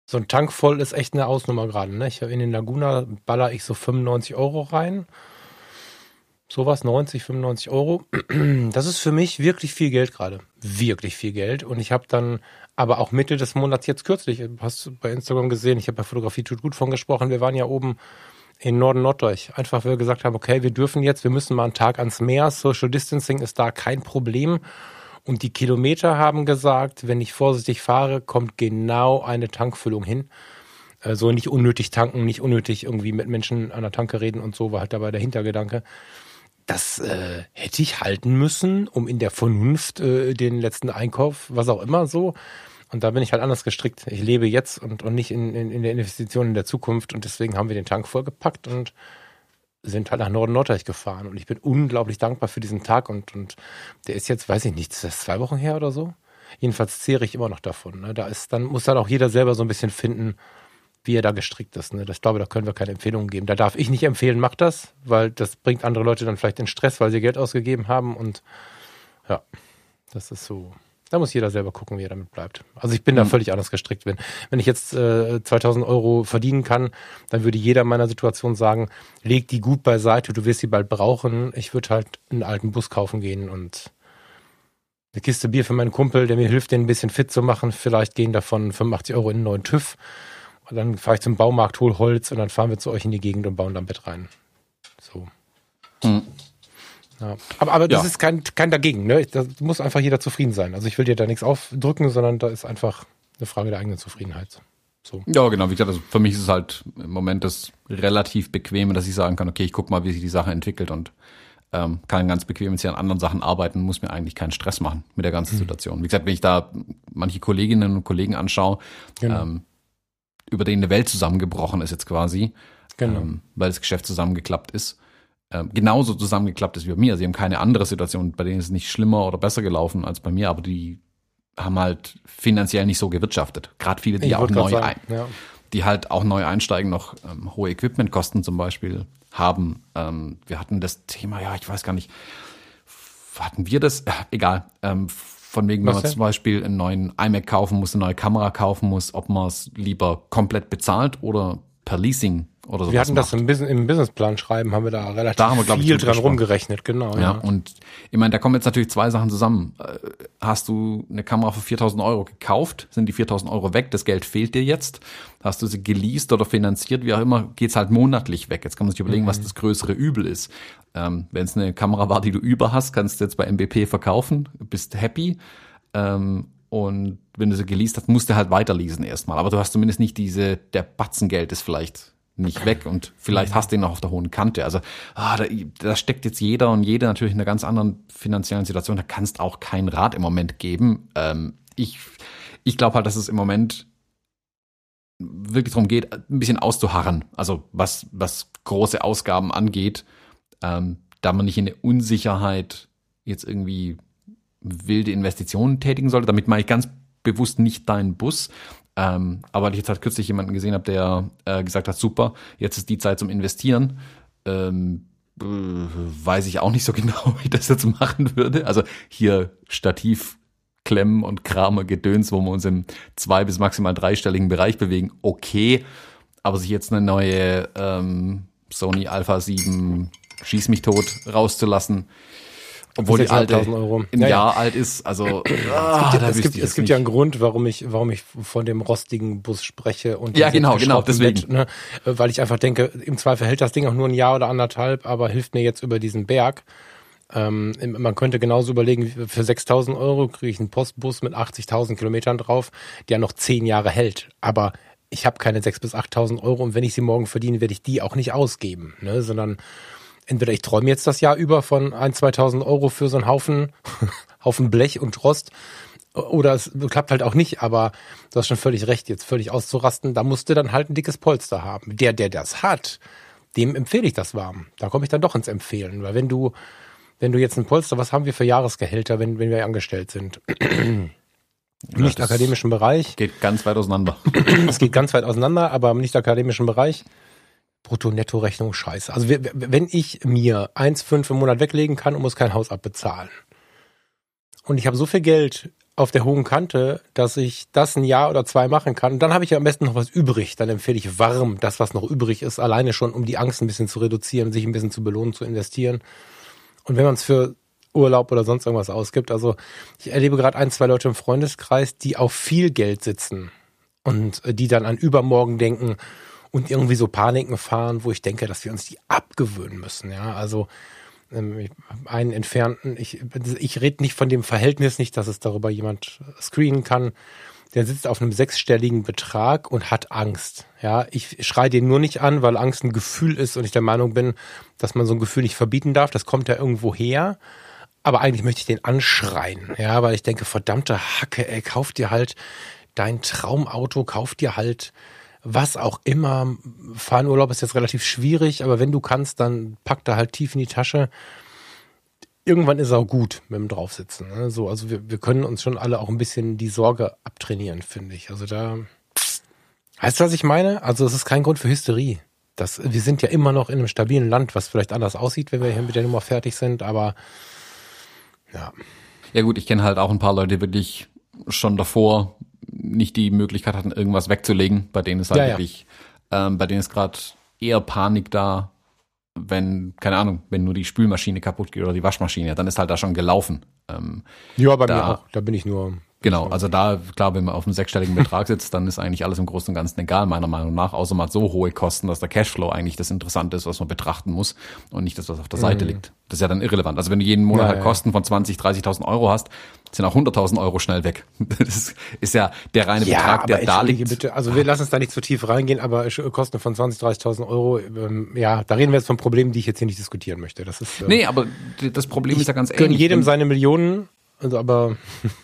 so ein Tank voll ist echt eine Ausnummer gerade. Ne? Ich in den Laguna baller ich so 95 Euro rein. Sowas, 90, 95 Euro. Das ist für mich wirklich viel Geld gerade. Wirklich viel Geld. Und ich habe dann aber auch Mitte des Monats jetzt kürzlich, hast du bei Instagram gesehen, ich habe bei Fotografie tut gut von gesprochen, wir waren ja oben in Norden Norddeutsch. Einfach, weil wir gesagt haben, okay, wir dürfen jetzt, wir müssen mal einen Tag ans Meer. Social Distancing ist da kein Problem. Und die Kilometer haben gesagt, wenn ich vorsichtig fahre, kommt genau eine Tankfüllung hin. So also nicht unnötig tanken, nicht unnötig irgendwie mit Menschen an der Tanke reden und so war halt dabei der Hintergedanke. Das äh, hätte ich halten müssen, um in der Vernunft äh, den letzten Einkauf, was auch immer so. Und da bin ich halt anders gestrickt. Ich lebe jetzt und, und nicht in, in, in der Investition in der Zukunft und deswegen haben wir den Tank vollgepackt und sind halt nach Norden Norddeich gefahren und ich bin unglaublich dankbar für diesen Tag und, und der ist jetzt, weiß ich nicht, ist das zwei Wochen her oder so? Jedenfalls zehre ich immer noch davon. Ne? Da ist, dann muss dann auch jeder selber so ein bisschen finden, wie er da gestrickt ist. Ne? Ich glaube, da können wir keine Empfehlungen geben. Da darf ich nicht empfehlen, mach das, weil das bringt andere Leute dann vielleicht in Stress, weil sie Geld ausgegeben haben und ja, das ist so. Da muss jeder selber gucken, wie er damit bleibt. Also ich bin da völlig anders gestrickt. Wenn, wenn ich jetzt äh, 2000 Euro verdienen kann, dann würde jeder in meiner Situation sagen, leg die gut beiseite, du wirst sie bald brauchen. Ich würde halt einen alten Bus kaufen gehen und eine Kiste Bier für meinen Kumpel, der mir hilft, den ein bisschen fit zu machen. Vielleicht gehen davon 85 Euro in einen neuen TÜV. Und dann fahre ich zum Baumarkt, hol Holz und dann fahren wir zu euch in die Gegend und bauen da ein Bett rein. So. Hm. Ja. Aber, aber das Ja. ist kein, kein dagegen. Ne? Da muss einfach jeder zufrieden sein. Also ich will dir da nichts aufdrücken, sondern da ist einfach eine Frage der eigenen Zufriedenheit. So. Ja, genau. Wie gesagt, also für mich ist es halt im Moment das relativ bequeme, dass ich sagen kann, okay, ich guck mal, wie sich die Sache entwickelt und ähm, kann ganz bequem jetzt hier an anderen Sachen arbeiten, muss mir eigentlich keinen Stress machen mit der ganzen Situation. Wie gesagt, wenn ich da manche Kolleginnen und Kollegen anschaue, Genau. ähm, über denen eine Welt zusammengebrochen ist jetzt quasi, Genau. ähm, weil das Geschäft zusammengeklappt ist, ähm, genauso zusammengeklappt ist wie bei mir. Sie haben keine andere Situation, bei denen ist es nicht schlimmer oder besser gelaufen als bei mir, aber die haben halt finanziell nicht so gewirtschaftet. Gerade viele, die Ich auch neu sagen, ein, ja. die halt auch neu einsteigen, noch ähm, hohe Equipmentkosten zum Beispiel haben. Ähm, wir hatten das Thema, ja, ich weiß gar nicht, hatten wir das? Ja, egal. Ähm, von wegen, wenn Was man denn? zum Beispiel einen neuen iMac kaufen muss, eine neue Kamera kaufen muss, ob man es lieber komplett bezahlt oder per Leasing oder sowas Wir hatten das macht. im, Business, im Businessplan schreiben, haben wir da relativ Da haben wir, ich, viel drüber dran gesprochen. rumgerechnet, genau. Ja, Ja. und ich meine, da kommen jetzt natürlich zwei Sachen zusammen. Äh, Hast du eine Kamera für 4000 Euro gekauft, sind die 4000 Euro weg, das Geld fehlt dir jetzt. Hast du sie geleast oder finanziert, wie auch immer, geht's halt monatlich weg. Jetzt kann man sich überlegen, was das größere Übel ist. Ähm, Wenn es eine Kamera war, die du über hast, kannst du jetzt bei MBP verkaufen, bist happy. Ähm, und wenn du sie geleast hast, musst du halt weiter leasen erstmal. Aber du hast zumindest nicht diese, der Batzengeld ist vielleicht nicht weg und vielleicht hast du ihn noch auf der hohen Kante. Also ah, da, da steckt jetzt jeder und jede natürlich in einer ganz anderen finanziellen Situation. Da kannst auch keinen Rat im Moment geben. Ähm, ich ich glaube halt, dass es im Moment wirklich darum geht, ein bisschen auszuharren. Also was, was große Ausgaben angeht, ähm, da man nicht in eine Unsicherheit jetzt irgendwie wilde Investitionen tätigen sollte. Damit meine ich ganz bewusst nicht deinen Bus. Ähm, aber ich jetzt halt kürzlich jemanden gesehen habe, der äh, gesagt hat, super, jetzt ist die Zeit zum Investieren. Ähm, äh, weiß ich auch nicht so genau, wie ich das jetzt machen würde. Also hier Stativ Klemmen und Kramer Gedöns, wo wir uns im zwei- bis maximal dreistelligen Bereich bewegen, okay. Aber sich jetzt eine neue ähm, Sony Alpha 7 Schieß mich tot rauszulassen, obwohl die alte 6.500 Euro. ein Ja, ja. Jahr alt ist, also ah, es gibt, es gibt ja einen. Grund, warum ich, warum ich von dem rostigen Bus spreche und Ja, genau, genau, deswegen. Bett, ne? Weil ich einfach denke, im Zweifel hält das Ding auch nur ein Jahr oder anderthalb, aber hilft mir jetzt über diesen Berg. Ähm, man könnte genauso überlegen, für 6.000 Euro kriege ich einen Postbus mit 80.000 Kilometern drauf, der noch zehn Jahre hält. Aber ich habe keine 6.000 bis 8.000 Euro und wenn ich sie morgen verdiene, werde ich die auch nicht ausgeben, ne? sondern entweder ich träume jetzt das Jahr über von 1.000, 2.000 Euro für so einen Haufen, Haufen Blech und Rost oder es klappt halt auch nicht, aber du hast schon völlig recht, jetzt völlig auszurasten, da musst du dann halt ein dickes Polster haben. Der, der das hat, dem empfehle ich das warm. Da komme ich dann doch ins Empfehlen, weil wenn du, wenn du jetzt ein Polster, was haben wir für Jahresgehälter, wenn, wenn wir angestellt sind? Im nicht das- akademischen Bereich. Geht ganz weit auseinander. Es geht ganz weit auseinander, aber im nicht akademischen Bereich. Brutto-Netto-Rechnung scheiße. Also wenn ich mir 1,5 im Monat weglegen kann und muss kein Haus abbezahlen und ich habe so viel Geld auf der hohen Kante, dass ich das ein Jahr oder zwei machen kann, dann habe ich ja am besten noch was übrig. Dann empfehle ich warm das, was noch übrig ist, alleine schon, um die Angst ein bisschen zu reduzieren, sich ein bisschen zu belohnen, zu investieren. Und wenn man es für Urlaub oder sonst irgendwas ausgibt, also ich erlebe gerade ein, zwei Leute im Freundeskreis, die auf viel Geld sitzen und äh, die dann an übermorgen denken und irgendwie so Paniken fahren, wo ich denke, dass wir uns die abgewöhnen müssen. Ja, also ähm, einen entfernten, ich, ich rede nicht von dem Verhältnis, nicht, dass es darüber jemand screenen kann. Der sitzt auf einem sechsstelligen Betrag und hat Angst. Ja, ich schreie den nur nicht an, weil Angst ein Gefühl ist und ich der Meinung bin, dass man so ein Gefühl nicht verbieten darf. Das kommt ja irgendwo her. Aber eigentlich möchte ich den anschreien, ja, weil ich denke, verdammte Hacke, ey, kauf dir halt dein Traumauto, kauf dir halt was auch immer. Fahren Urlaub ist jetzt relativ schwierig, aber wenn du kannst, dann pack da halt tief in die Tasche. Irgendwann ist auch gut mit dem Draufsitzen. Ne? So, also wir, wir können uns schon alle auch ein bisschen die Sorge abtrainieren, finde ich. Also da, weißt du, was ich meine? Also es ist kein Grund für Hysterie. Das, wir sind ja immer noch in einem stabilen Land, was vielleicht anders aussieht, wenn wir hier mit der Nummer fertig sind, aber ja. Ja gut, ich kenne halt auch ein paar Leute, die wirklich schon davor nicht die Möglichkeit hatten, irgendwas wegzulegen. Bei denen ist halt Ja, ja. wirklich, ähm, bei denen ist gerade eher Panik da, wenn, keine Ahnung, wenn nur die Spülmaschine kaputt geht oder die Waschmaschine, dann ist halt da schon gelaufen. Ähm, Ja, bei Da- mir auch. Da bin ich nur. Genau, also da, klar, wenn man auf einem sechsstelligen Betrag sitzt, dann ist eigentlich alles im Großen und Ganzen egal, meiner Meinung nach, außer man hat so hohe Kosten, dass der Cashflow eigentlich das Interessante ist, was man betrachten muss und nicht das, was auf der Seite liegt. Das ist ja dann irrelevant. Also wenn du jeden Monat Mhm. Ja, halt ja. Kosten von 20, 30.000 Euro hast, sind auch 100.000 Euro schnell weg. Das ist ja der reine Betrag, der da liegt. bitte, also wir lassen uns da nicht zu tief reingehen, aber Kosten von 20.000, 30.000 Euro, ähm, ja, da reden wir jetzt von Problemen, die ich jetzt hier nicht diskutieren möchte. Das ist, äh, Nee, aber das Problem ist ja ganz ähnlich. jedem Wenn- seine Millionen, also aber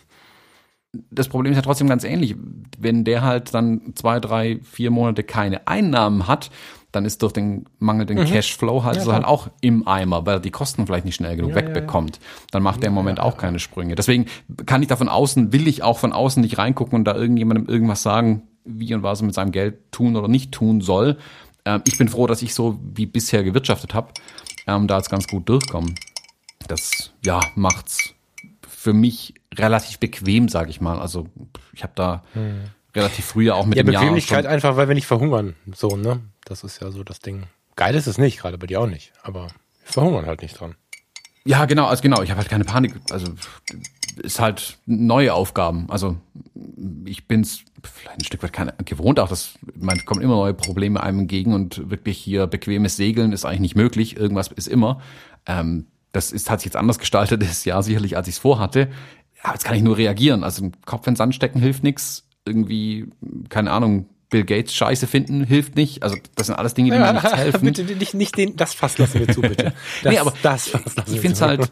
das Problem ist ja trotzdem ganz ähnlich. Wenn der halt dann zwei, drei, vier Monate keine Einnahmen hat, dann ist durch den mangelnden Cashflow halt, Mhm. Ja, er halt auch im Eimer, weil er die Kosten vielleicht nicht schnell genug Ja, wegbekommt. Dann macht er im Moment auch keine Sprünge. Deswegen kann ich da von außen, will ich auch von außen nicht reingucken und da irgendjemandem irgendwas sagen, wie und was er mit seinem Geld tun oder nicht tun soll. Ähm, ich bin froh, dass ich so wie bisher gewirtschaftet habe, ähm, da jetzt ganz gut durchkommen. Das, ja, macht's für mich relativ bequem, sage ich mal. Also ich habe da relativ früher auch mit ja, dem Jahr Bequemlichkeit schon, einfach, weil wir nicht verhungern. So, ne? Das ist ja so das Ding. Geil ist es nicht, gerade bei dir auch nicht. Aber wir verhungern halt nicht dran. Ja, genau, also genau, ich habe halt keine Panik. Also ist halt neue Aufgaben. Also ich bin's vielleicht ein Stück weit keine, gewohnt auch, dass man kommen immer neue Probleme einem entgegen und wirklich hier bequemes Segeln ist eigentlich nicht möglich. Irgendwas ist immer. Ähm, das ist, hat sich jetzt anders gestaltet das Jahr sicherlich, als ich es vorhatte. Ja, jetzt kann ich nur reagieren. Also den Kopf in den Sand stecken hilft nichts. Irgendwie, keine Ahnung, Bill Gates Scheiße finden hilft nicht. Also das sind alles Dinge, die mir nichts helfen. bitte nicht, nicht den, das Fass lassen wir zu, bitte. Das, Nee, aber das Fass lassen ich finde es halt,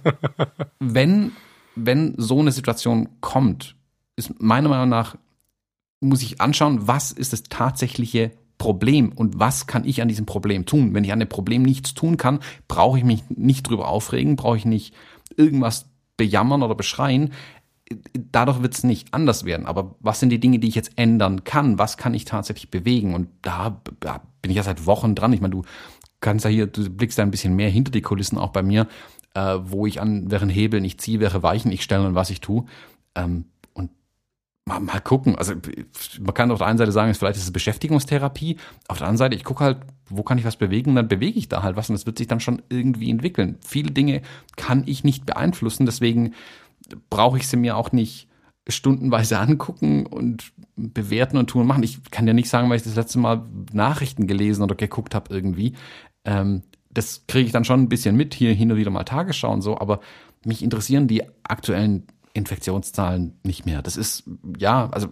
wenn, wenn so eine Situation kommt, ist meiner Meinung nach, muss ich anschauen, was ist das tatsächliche Problem und was kann ich an diesem Problem tun. Wenn ich an dem Problem nichts tun kann, brauche ich mich nicht drüber aufregen, brauche ich nicht irgendwas bejammern oder beschreien. Dadurch wird es nicht anders werden. Aber was sind die Dinge, die ich jetzt ändern kann? Was kann ich tatsächlich bewegen? Und da ja, bin ich ja seit Wochen dran. Ich meine, du kannst ja hier, du blickst da ein bisschen mehr hinter die Kulissen auch bei mir, äh, wo ich an welchen Hebeln ich ziehe, welche Weichen ich stelle und was ich tue. Ähm, mal, mal gucken. Also man kann auf der einen Seite sagen, vielleicht ist es Beschäftigungstherapie. Auf der anderen Seite, ich gucke halt, wo kann ich was bewegen, dann bewege ich da halt was und das wird sich dann schon irgendwie entwickeln. Viele Dinge kann ich nicht beeinflussen, deswegen brauche ich sie mir auch nicht stundenweise angucken und bewerten und tun und machen. Ich kann ja nicht sagen, weil ich das letzte Mal Nachrichten gelesen oder geguckt habe irgendwie. Ähm, das kriege ich dann schon ein bisschen mit, hier hin und wieder mal Tagesschau und so, aber mich interessieren die aktuellen Infektionszahlen nicht mehr. Das ist, ja, also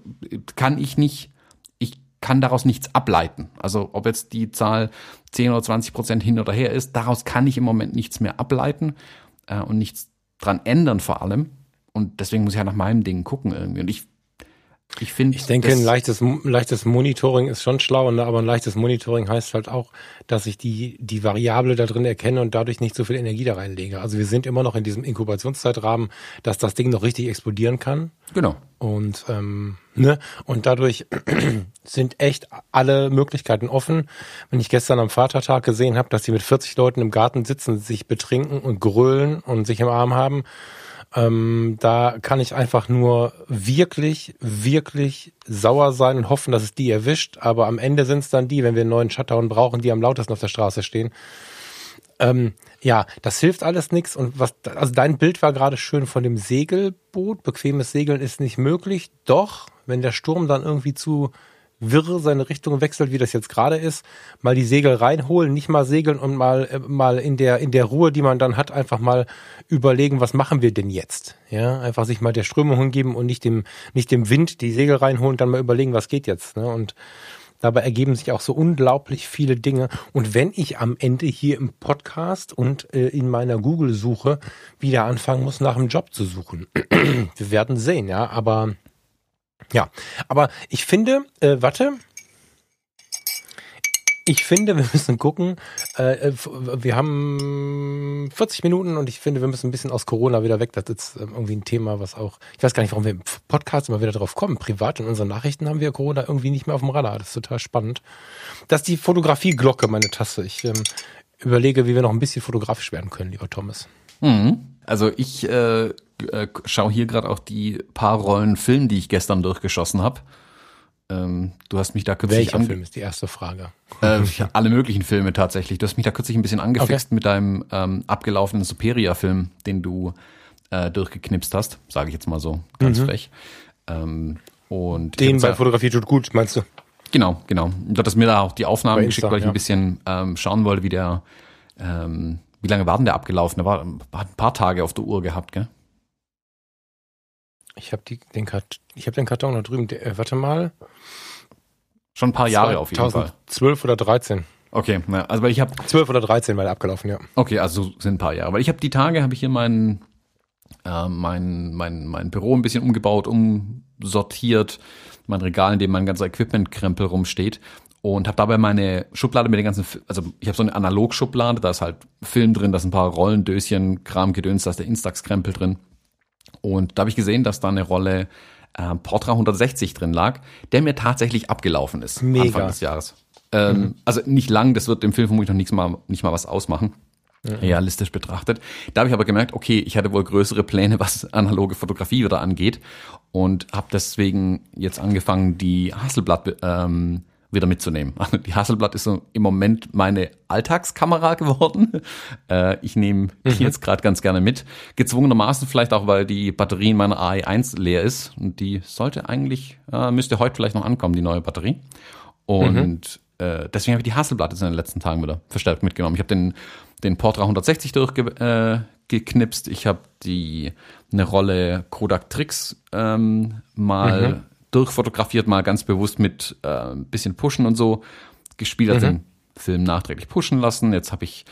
kann ich nicht, ich kann daraus nichts ableiten. Also ob jetzt die Zahl 10 oder 20 Prozent hin oder her ist, daraus kann ich im Moment nichts mehr ableiten äh, und nichts dran ändern vor allem. Und deswegen muss ich ja nach meinem Ding gucken irgendwie. Und ich, ich finde, Ich denke, ein leichtes, leichtes Monitoring ist schon schlau, ne? aber ein leichtes Monitoring heißt halt auch, dass ich die, die Variable da drin erkenne und dadurch nicht so viel Energie da reinlege. Also wir sind immer noch in diesem Inkubationszeitrahmen, dass das Ding noch richtig explodieren kann. genau. Und, ähm, ne? und dadurch sind echt alle Möglichkeiten offen. Wenn ich gestern am Vatertag gesehen habe, dass die mit 40 Leuten im Garten sitzen, sich betrinken und grölen und sich im Arm haben, ähm, da kann ich einfach nur wirklich, wirklich sauer sein und hoffen, dass es die erwischt. Aber am Ende sind es dann die, wenn wir einen neuen Shutdown brauchen, die am lautesten auf der Straße stehen. Ähm, ja, das hilft alles nichts. Und was, also dein Bild war gerade schön von dem Segelboot. Bequemes Segeln ist nicht möglich. Doch, wenn der Sturm dann irgendwie zu wirr seine Richtung wechselt, wie das jetzt gerade ist, mal die Segel reinholen, nicht mal segeln und mal äh, mal in der in der Ruhe, die man dann hat, einfach mal überlegen, was machen wir denn jetzt? Ja, einfach sich mal der Strömung hingeben und nicht dem nicht dem Wind die Segel reinholen, dann mal überlegen, was geht jetzt, ne? Und Dabei ergeben sich auch so unglaublich viele Dinge. Und wenn ich am Ende hier im Podcast und äh, in meiner Google-Suche wieder anfangen muss, nach einem Job zu suchen, wir werden sehen, ja. Aber ja, aber ich finde, äh, warte. Ich finde, wir müssen gucken. Äh, f- wir haben 40 Minuten und ich finde, wir müssen ein bisschen aus Corona wieder weg. Das ist ähm, irgendwie ein Thema, was auch. Ich weiß gar nicht, warum wir im Podcast immer wieder drauf kommen. Privat in unseren Nachrichten haben wir Corona irgendwie nicht mehr auf dem Radar. Das ist total spannend. Das ist die Fotografie-Glocke, meine Tasse. Ich ähm, überlege, wie wir noch ein bisschen fotografisch werden können, lieber Thomas. Mhm. Also ich äh, äh, schaue hier gerade auch die paar Rollen Film, die ich gestern durchgeschossen habe. Ähm, du hast mich da kürzlich Welcher Film ist die erste Frage? Äh, alle möglichen Filme tatsächlich. Du hast mich da kürzlich ein bisschen angefixt okay. mit deinem ähm, abgelaufenen Superia-Film, den du äh, durchgeknipst hast, sage ich jetzt mal so ganz mhm. frech. Ähm, und den bei Fotografie tut gut, meinst du? Genau, genau. Du hattest mir da auch die Aufnahmen Insta, geschickt, weil ich ja. ein bisschen ähm, schauen wollte, wie der, ähm, wie lange war denn der abgelaufen? Der war, hat ein paar Tage auf der Uhr gehabt, gell? Ich habe den, Kart ich hab den Karton da drüben. Der, äh, warte mal. Schon ein paar Jahre auf jeden Fall. 12 oder 13. Okay, na, also weil ich habe 12 oder 13 mal abgelaufen, ja. Okay, also sind ein paar Jahre. Weil ich habe die Tage habe ich hier mein äh, mein mein mein Büro ein bisschen umgebaut, umsortiert, mein Regal, in dem mein ganzer Equipment-Krempel rumsteht und habe dabei meine Schublade mit den ganzen, also ich habe so eine Analog-Schublade, da ist halt Film drin, da sind ein paar Rollendöschen, Kram, Gedöns, da ist der Instax-Krempel drin. Und da habe ich gesehen, dass da eine Rolle äh, Portra 160 drin lag, der mir tatsächlich abgelaufen ist Mega. Anfang des Jahres. Ähm, mhm. Also nicht lang, das wird im Film vermutlich noch nichts mal, nicht mal was ausmachen. Mhm. Realistisch betrachtet. Da habe ich aber gemerkt, okay, ich hatte wohl größere Pläne, was analoge Fotografie wieder angeht und habe deswegen jetzt angefangen, die Hasselblatt ähm, wieder mitzunehmen. Also die Hasselblatt ist so im Moment meine Alltagskamera geworden. Äh, ich nehme die mhm. jetzt gerade ganz gerne mit. Gezwungenermaßen vielleicht auch, weil die Batterie in meiner AI1 leer ist. Und die sollte eigentlich, äh, müsste heute vielleicht noch ankommen, die neue Batterie. Und mhm. äh, deswegen habe ich die Hasselblatt jetzt in den letzten Tagen wieder verstärkt mitgenommen. Ich habe den, den Portra 160 durchgeknipst. Äh, ich habe die eine Rolle Kodak Tricks ähm, mal mhm durchfotografiert, mal ganz bewusst mit äh, ein bisschen Pushen und so gespielt, also mhm. den Film nachträglich pushen lassen. Jetzt habe ich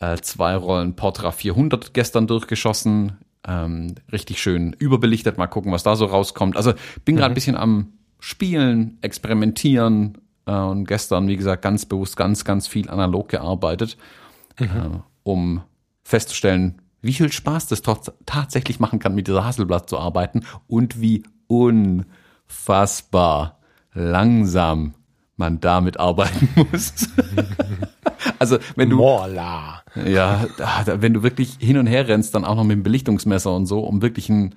äh, zwei Rollen Portra 400 gestern durchgeschossen, ähm, richtig schön überbelichtet, mal gucken, was da so rauskommt. Also bin gerade mhm. ein bisschen am Spielen, Experimentieren äh, und gestern, wie gesagt, ganz bewusst ganz, ganz viel analog gearbeitet, mhm. äh, um festzustellen, wie viel Spaß das tatsächlich machen kann, mit dieser Hasselblatt zu arbeiten und wie un unfassbar langsam man damit arbeiten muss. also wenn du Morla. ja, wenn du wirklich hin und her rennst, dann auch noch mit dem Belichtungsmesser und so, um wirklich ein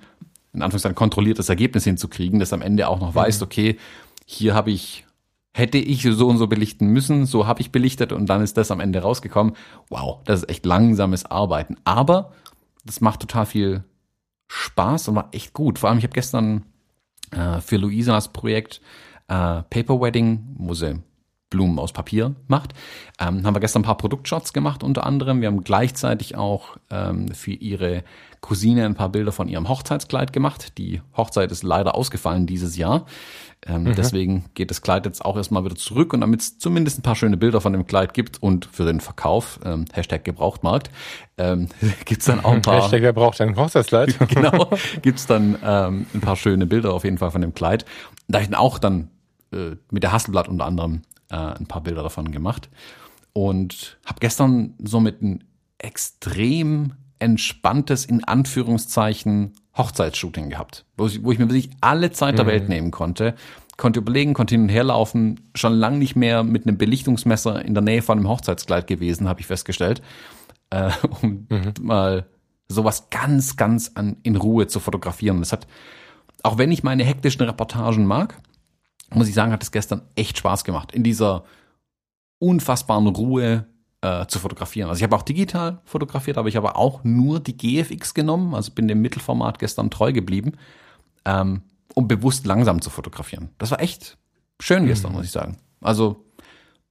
in Anführungszeichen kontrolliertes Ergebnis hinzukriegen, das am Ende auch noch mhm. weißt, okay, hier habe ich hätte ich so und so belichten müssen, so habe ich belichtet und dann ist das am Ende rausgekommen. Wow, das ist echt langsames Arbeiten, aber das macht total viel Spaß und war echt gut. Vor allem ich habe gestern äh, für Luisas Projekt äh, Paper Wedding, wo sie Blumen aus Papier macht. Ähm, haben wir gestern ein paar Produktshots gemacht unter anderem. Wir haben gleichzeitig auch ähm, für ihre Cousine ein paar Bilder von ihrem Hochzeitskleid gemacht. Die Hochzeit ist leider ausgefallen dieses Jahr. Ähm, mhm. Deswegen geht das Kleid jetzt auch erstmal wieder zurück und damit es zumindest ein paar schöne Bilder von dem Kleid gibt und für den Verkauf, ähm, Hashtag Gebrauchtmarkt, ähm, gibt dann auch ein paar. Hashtag wer braucht ein Hochzeitskleid? genau, gibt's dann ähm, ein paar schöne Bilder auf jeden Fall von dem Kleid. Da ich dann auch dann äh, mit der Hasselblatt unter anderem äh, ein paar Bilder davon gemacht und habe gestern somit ein extrem entspanntes, in Anführungszeichen, Hochzeitsshooting gehabt, wo ich, wo ich mir wirklich alle Zeit der mhm. Welt nehmen konnte, konnte überlegen, konnte hin und her laufen, schon lang nicht mehr mit einem Belichtungsmesser in der Nähe von einem Hochzeitskleid gewesen, habe ich festgestellt, äh, um mhm. mal sowas ganz, ganz an, in Ruhe zu fotografieren. Das hat, auch wenn ich meine hektischen Reportagen mag, muss ich sagen, hat es gestern echt Spaß gemacht, in dieser unfassbaren Ruhe äh, zu fotografieren. Also ich habe auch digital fotografiert, aber ich habe auch nur die GFX genommen, also bin dem Mittelformat gestern treu geblieben, ähm, um bewusst langsam zu fotografieren. Das war echt schön gestern, mhm. muss ich sagen. Also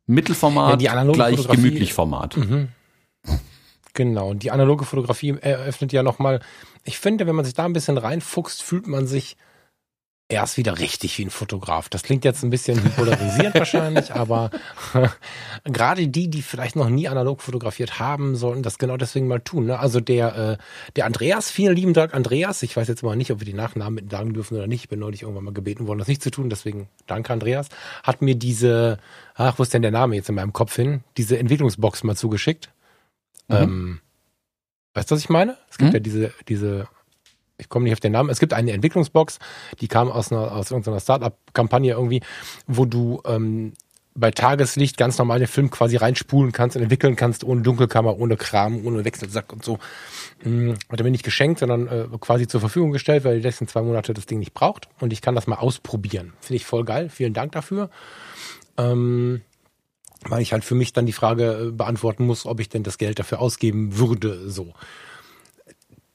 Mittelformat ja, gleich gemütlich Format. Mhm. Genau, und die analoge Fotografie eröffnet ja nochmal, ich finde, wenn man sich da ein bisschen reinfuchst, fühlt man sich er ist wieder richtig wie ein Fotograf. Das klingt jetzt ein bisschen polarisierend wahrscheinlich, aber gerade die, die vielleicht noch nie analog fotografiert haben, sollten das genau deswegen mal tun. Ne? Also der, äh, der Andreas, vielen lieben Dank Andreas. Ich weiß jetzt mal nicht, ob wir die Nachnamen mit sagen dürfen oder nicht. Ich bin neulich irgendwann mal gebeten worden, das nicht zu tun. Deswegen danke Andreas. Hat mir diese, ach, wo ist denn der Name jetzt in meinem Kopf hin? Diese Entwicklungsbox mal zugeschickt. Mhm. Ähm, weißt du, was ich meine? Es gibt mhm. ja diese, diese ich komme nicht auf den Namen, es gibt eine Entwicklungsbox, die kam aus einer aus irgendeiner Startup-Kampagne irgendwie, wo du ähm, bei Tageslicht ganz normal den Film quasi reinspulen kannst und entwickeln kannst, ohne Dunkelkammer, ohne Kram, ohne Wechselsack und so. Hm, hat er mir nicht geschenkt, sondern äh, quasi zur Verfügung gestellt, weil die letzten zwei Monate das Ding nicht braucht. Und ich kann das mal ausprobieren. Finde ich voll geil. Vielen Dank dafür. Ähm, weil ich halt für mich dann die Frage äh, beantworten muss, ob ich denn das Geld dafür ausgeben würde, so.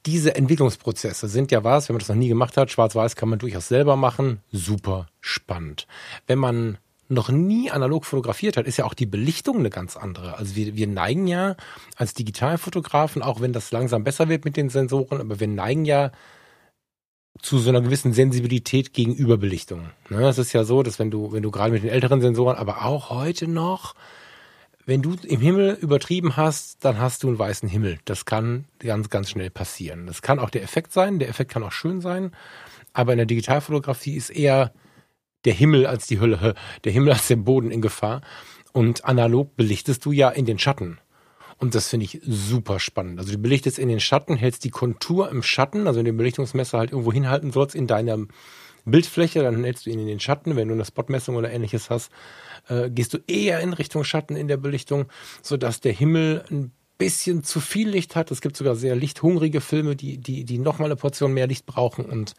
Diese Entwicklungsprozesse sind ja was, wenn man das noch nie gemacht hat, schwarz-weiß kann man durchaus selber machen, super spannend. Wenn man noch nie analog fotografiert hat, ist ja auch die Belichtung eine ganz andere. Also wir, wir neigen ja als Digitalfotografen, auch wenn das langsam besser wird mit den Sensoren, aber wir neigen ja zu so einer gewissen Sensibilität gegenüber Belichtung. Ne, das ist ja so, dass wenn du, wenn du gerade mit den älteren Sensoren, aber auch heute noch, wenn du im Himmel übertrieben hast, dann hast du einen weißen Himmel. Das kann ganz, ganz schnell passieren. Das kann auch der Effekt sein. Der Effekt kann auch schön sein. Aber in der Digitalfotografie ist eher der Himmel als die Hölle, der Himmel als der Boden in Gefahr. Und analog belichtest du ja in den Schatten. Und das finde ich super spannend. Also du belichtest in den Schatten, hältst die Kontur im Schatten, also du den Belichtungsmesser halt irgendwo hinhalten sollst in deiner Bildfläche, dann hältst du ihn in den Schatten. Wenn du eine Spotmessung oder ähnliches hast, äh, gehst du eher in Richtung Schatten in der Belichtung, sodass der Himmel ein bisschen zu viel Licht hat. Es gibt sogar sehr lichthungrige Filme, die, die, die nochmal eine Portion mehr Licht brauchen und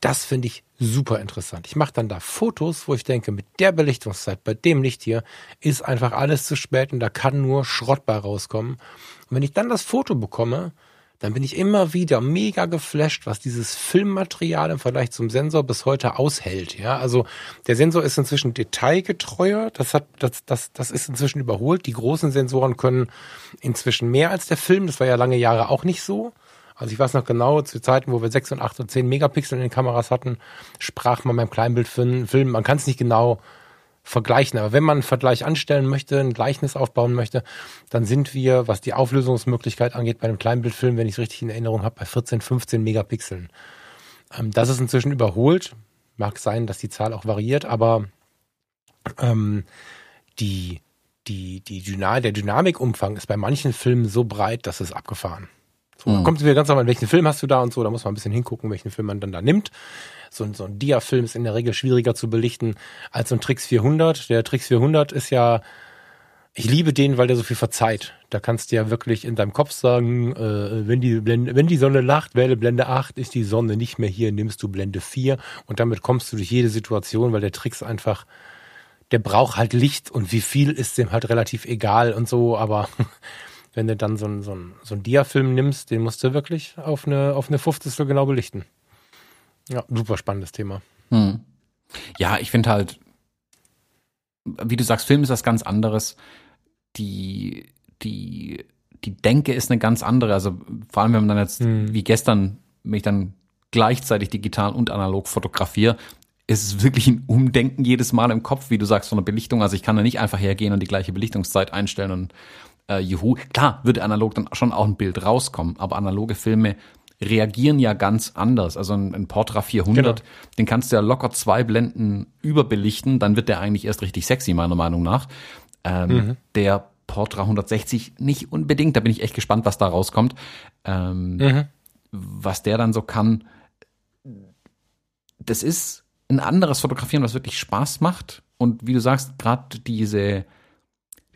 das finde ich super interessant. Ich mache dann da Fotos, wo ich denke, mit der Belichtungszeit, bei dem Licht hier, ist einfach alles zu spät und da kann nur Schrott bei rauskommen. Und wenn ich dann das Foto bekomme, dann bin ich immer wieder mega geflasht, was dieses Filmmaterial im Vergleich zum Sensor bis heute aushält. Ja, also der Sensor ist inzwischen detailgetreuer. Das hat, das, das, das ist inzwischen überholt. Die großen Sensoren können inzwischen mehr als der Film. Das war ja lange Jahre auch nicht so. Also ich weiß noch genau, zu Zeiten, wo wir 6 und 8 und 10 Megapixel in den Kameras hatten, sprach man beim Kleinbildfilm, man kann es nicht genau vergleichen. Aber wenn man einen Vergleich anstellen möchte, ein Gleichnis aufbauen möchte, dann sind wir, was die Auflösungsmöglichkeit angeht, bei einem Kleinbildfilm, wenn ich es richtig in Erinnerung habe, bei 14, 15 Megapixeln. Ähm, das ist inzwischen überholt. Mag sein, dass die Zahl auch variiert, aber ähm, die, die, die Dyna der Dynamikumfang ist bei manchen Filmen so breit, dass es abgefahren. So, mhm. kommt wieder ganz normal, welchen Film hast du da und so, da muss man ein bisschen hingucken, welchen Film man dann da nimmt. So, ein so ein Dia-Film ist in der Regel schwieriger zu belichten als so ein Trix 400. Der Trix 400 ist ja, ich liebe den, weil der so viel verzeiht. Da kannst du ja wirklich in deinem Kopf sagen, äh, wenn, die Blende, wenn die Sonne lacht, wähle Blende 8, ist die Sonne nicht mehr hier, nimmst du Blende 4 und damit kommst du durch jede Situation, weil der Trix einfach, der braucht halt Licht und wie viel ist dem halt relativ egal und so, aber wenn du dann so einen so ein, so ein Dia-Film nimmst, den musst du wirklich auf eine, auf eine 50. genau belichten. Ja, super spannendes Thema. Hm. Ja, ich finde halt, wie du sagst, Film ist was ganz anderes. Die, die, die Denke ist eine ganz andere. Also vor allem, wenn man dann jetzt, hm. wie gestern, mich dann gleichzeitig digital und analog fotografiere, ist es wirklich ein Umdenken jedes Mal im Kopf, wie du sagst, von der Belichtung. Also ich kann da nicht einfach hergehen und die gleiche Belichtungszeit einstellen und äh, juhu. Klar, würde analog dann schon auch ein Bild rauskommen, aber analoge Filme reagieren ja ganz anders. Also ein, ein Portra 400, genau. den kannst du ja locker zwei Blenden überbelichten, dann wird der eigentlich erst richtig sexy, meiner Meinung nach. Ähm, mhm. Der Portra 160 nicht unbedingt, da bin ich echt gespannt, was da rauskommt. Ähm, mhm. Was der dann so kann. Das ist ein anderes Fotografieren, was wirklich Spaß macht. Und wie du sagst, gerade diese,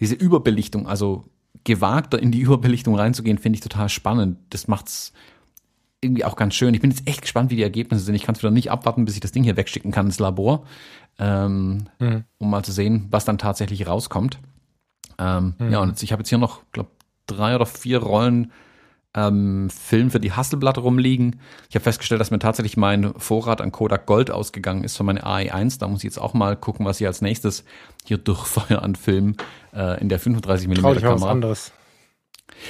diese Überbelichtung, also gewagter in die Überbelichtung reinzugehen, finde ich total spannend. Das macht's irgendwie auch ganz schön. Ich bin jetzt echt gespannt, wie die Ergebnisse sind. Ich kann es wieder nicht abwarten, bis ich das Ding hier wegschicken kann ins Labor, ähm, mhm. um mal zu sehen, was dann tatsächlich rauskommt. Ähm, mhm. Ja, und jetzt, ich habe jetzt hier noch, glaube drei oder vier Rollen ähm, Film für die Hasselblatt rumliegen. Ich habe festgestellt, dass mir tatsächlich mein Vorrat an Kodak Gold ausgegangen ist für meine AE1. Da muss ich jetzt auch mal gucken, was ich als nächstes hier durchfeuer an Film äh, in der 35 mm Kamera. Was anderes.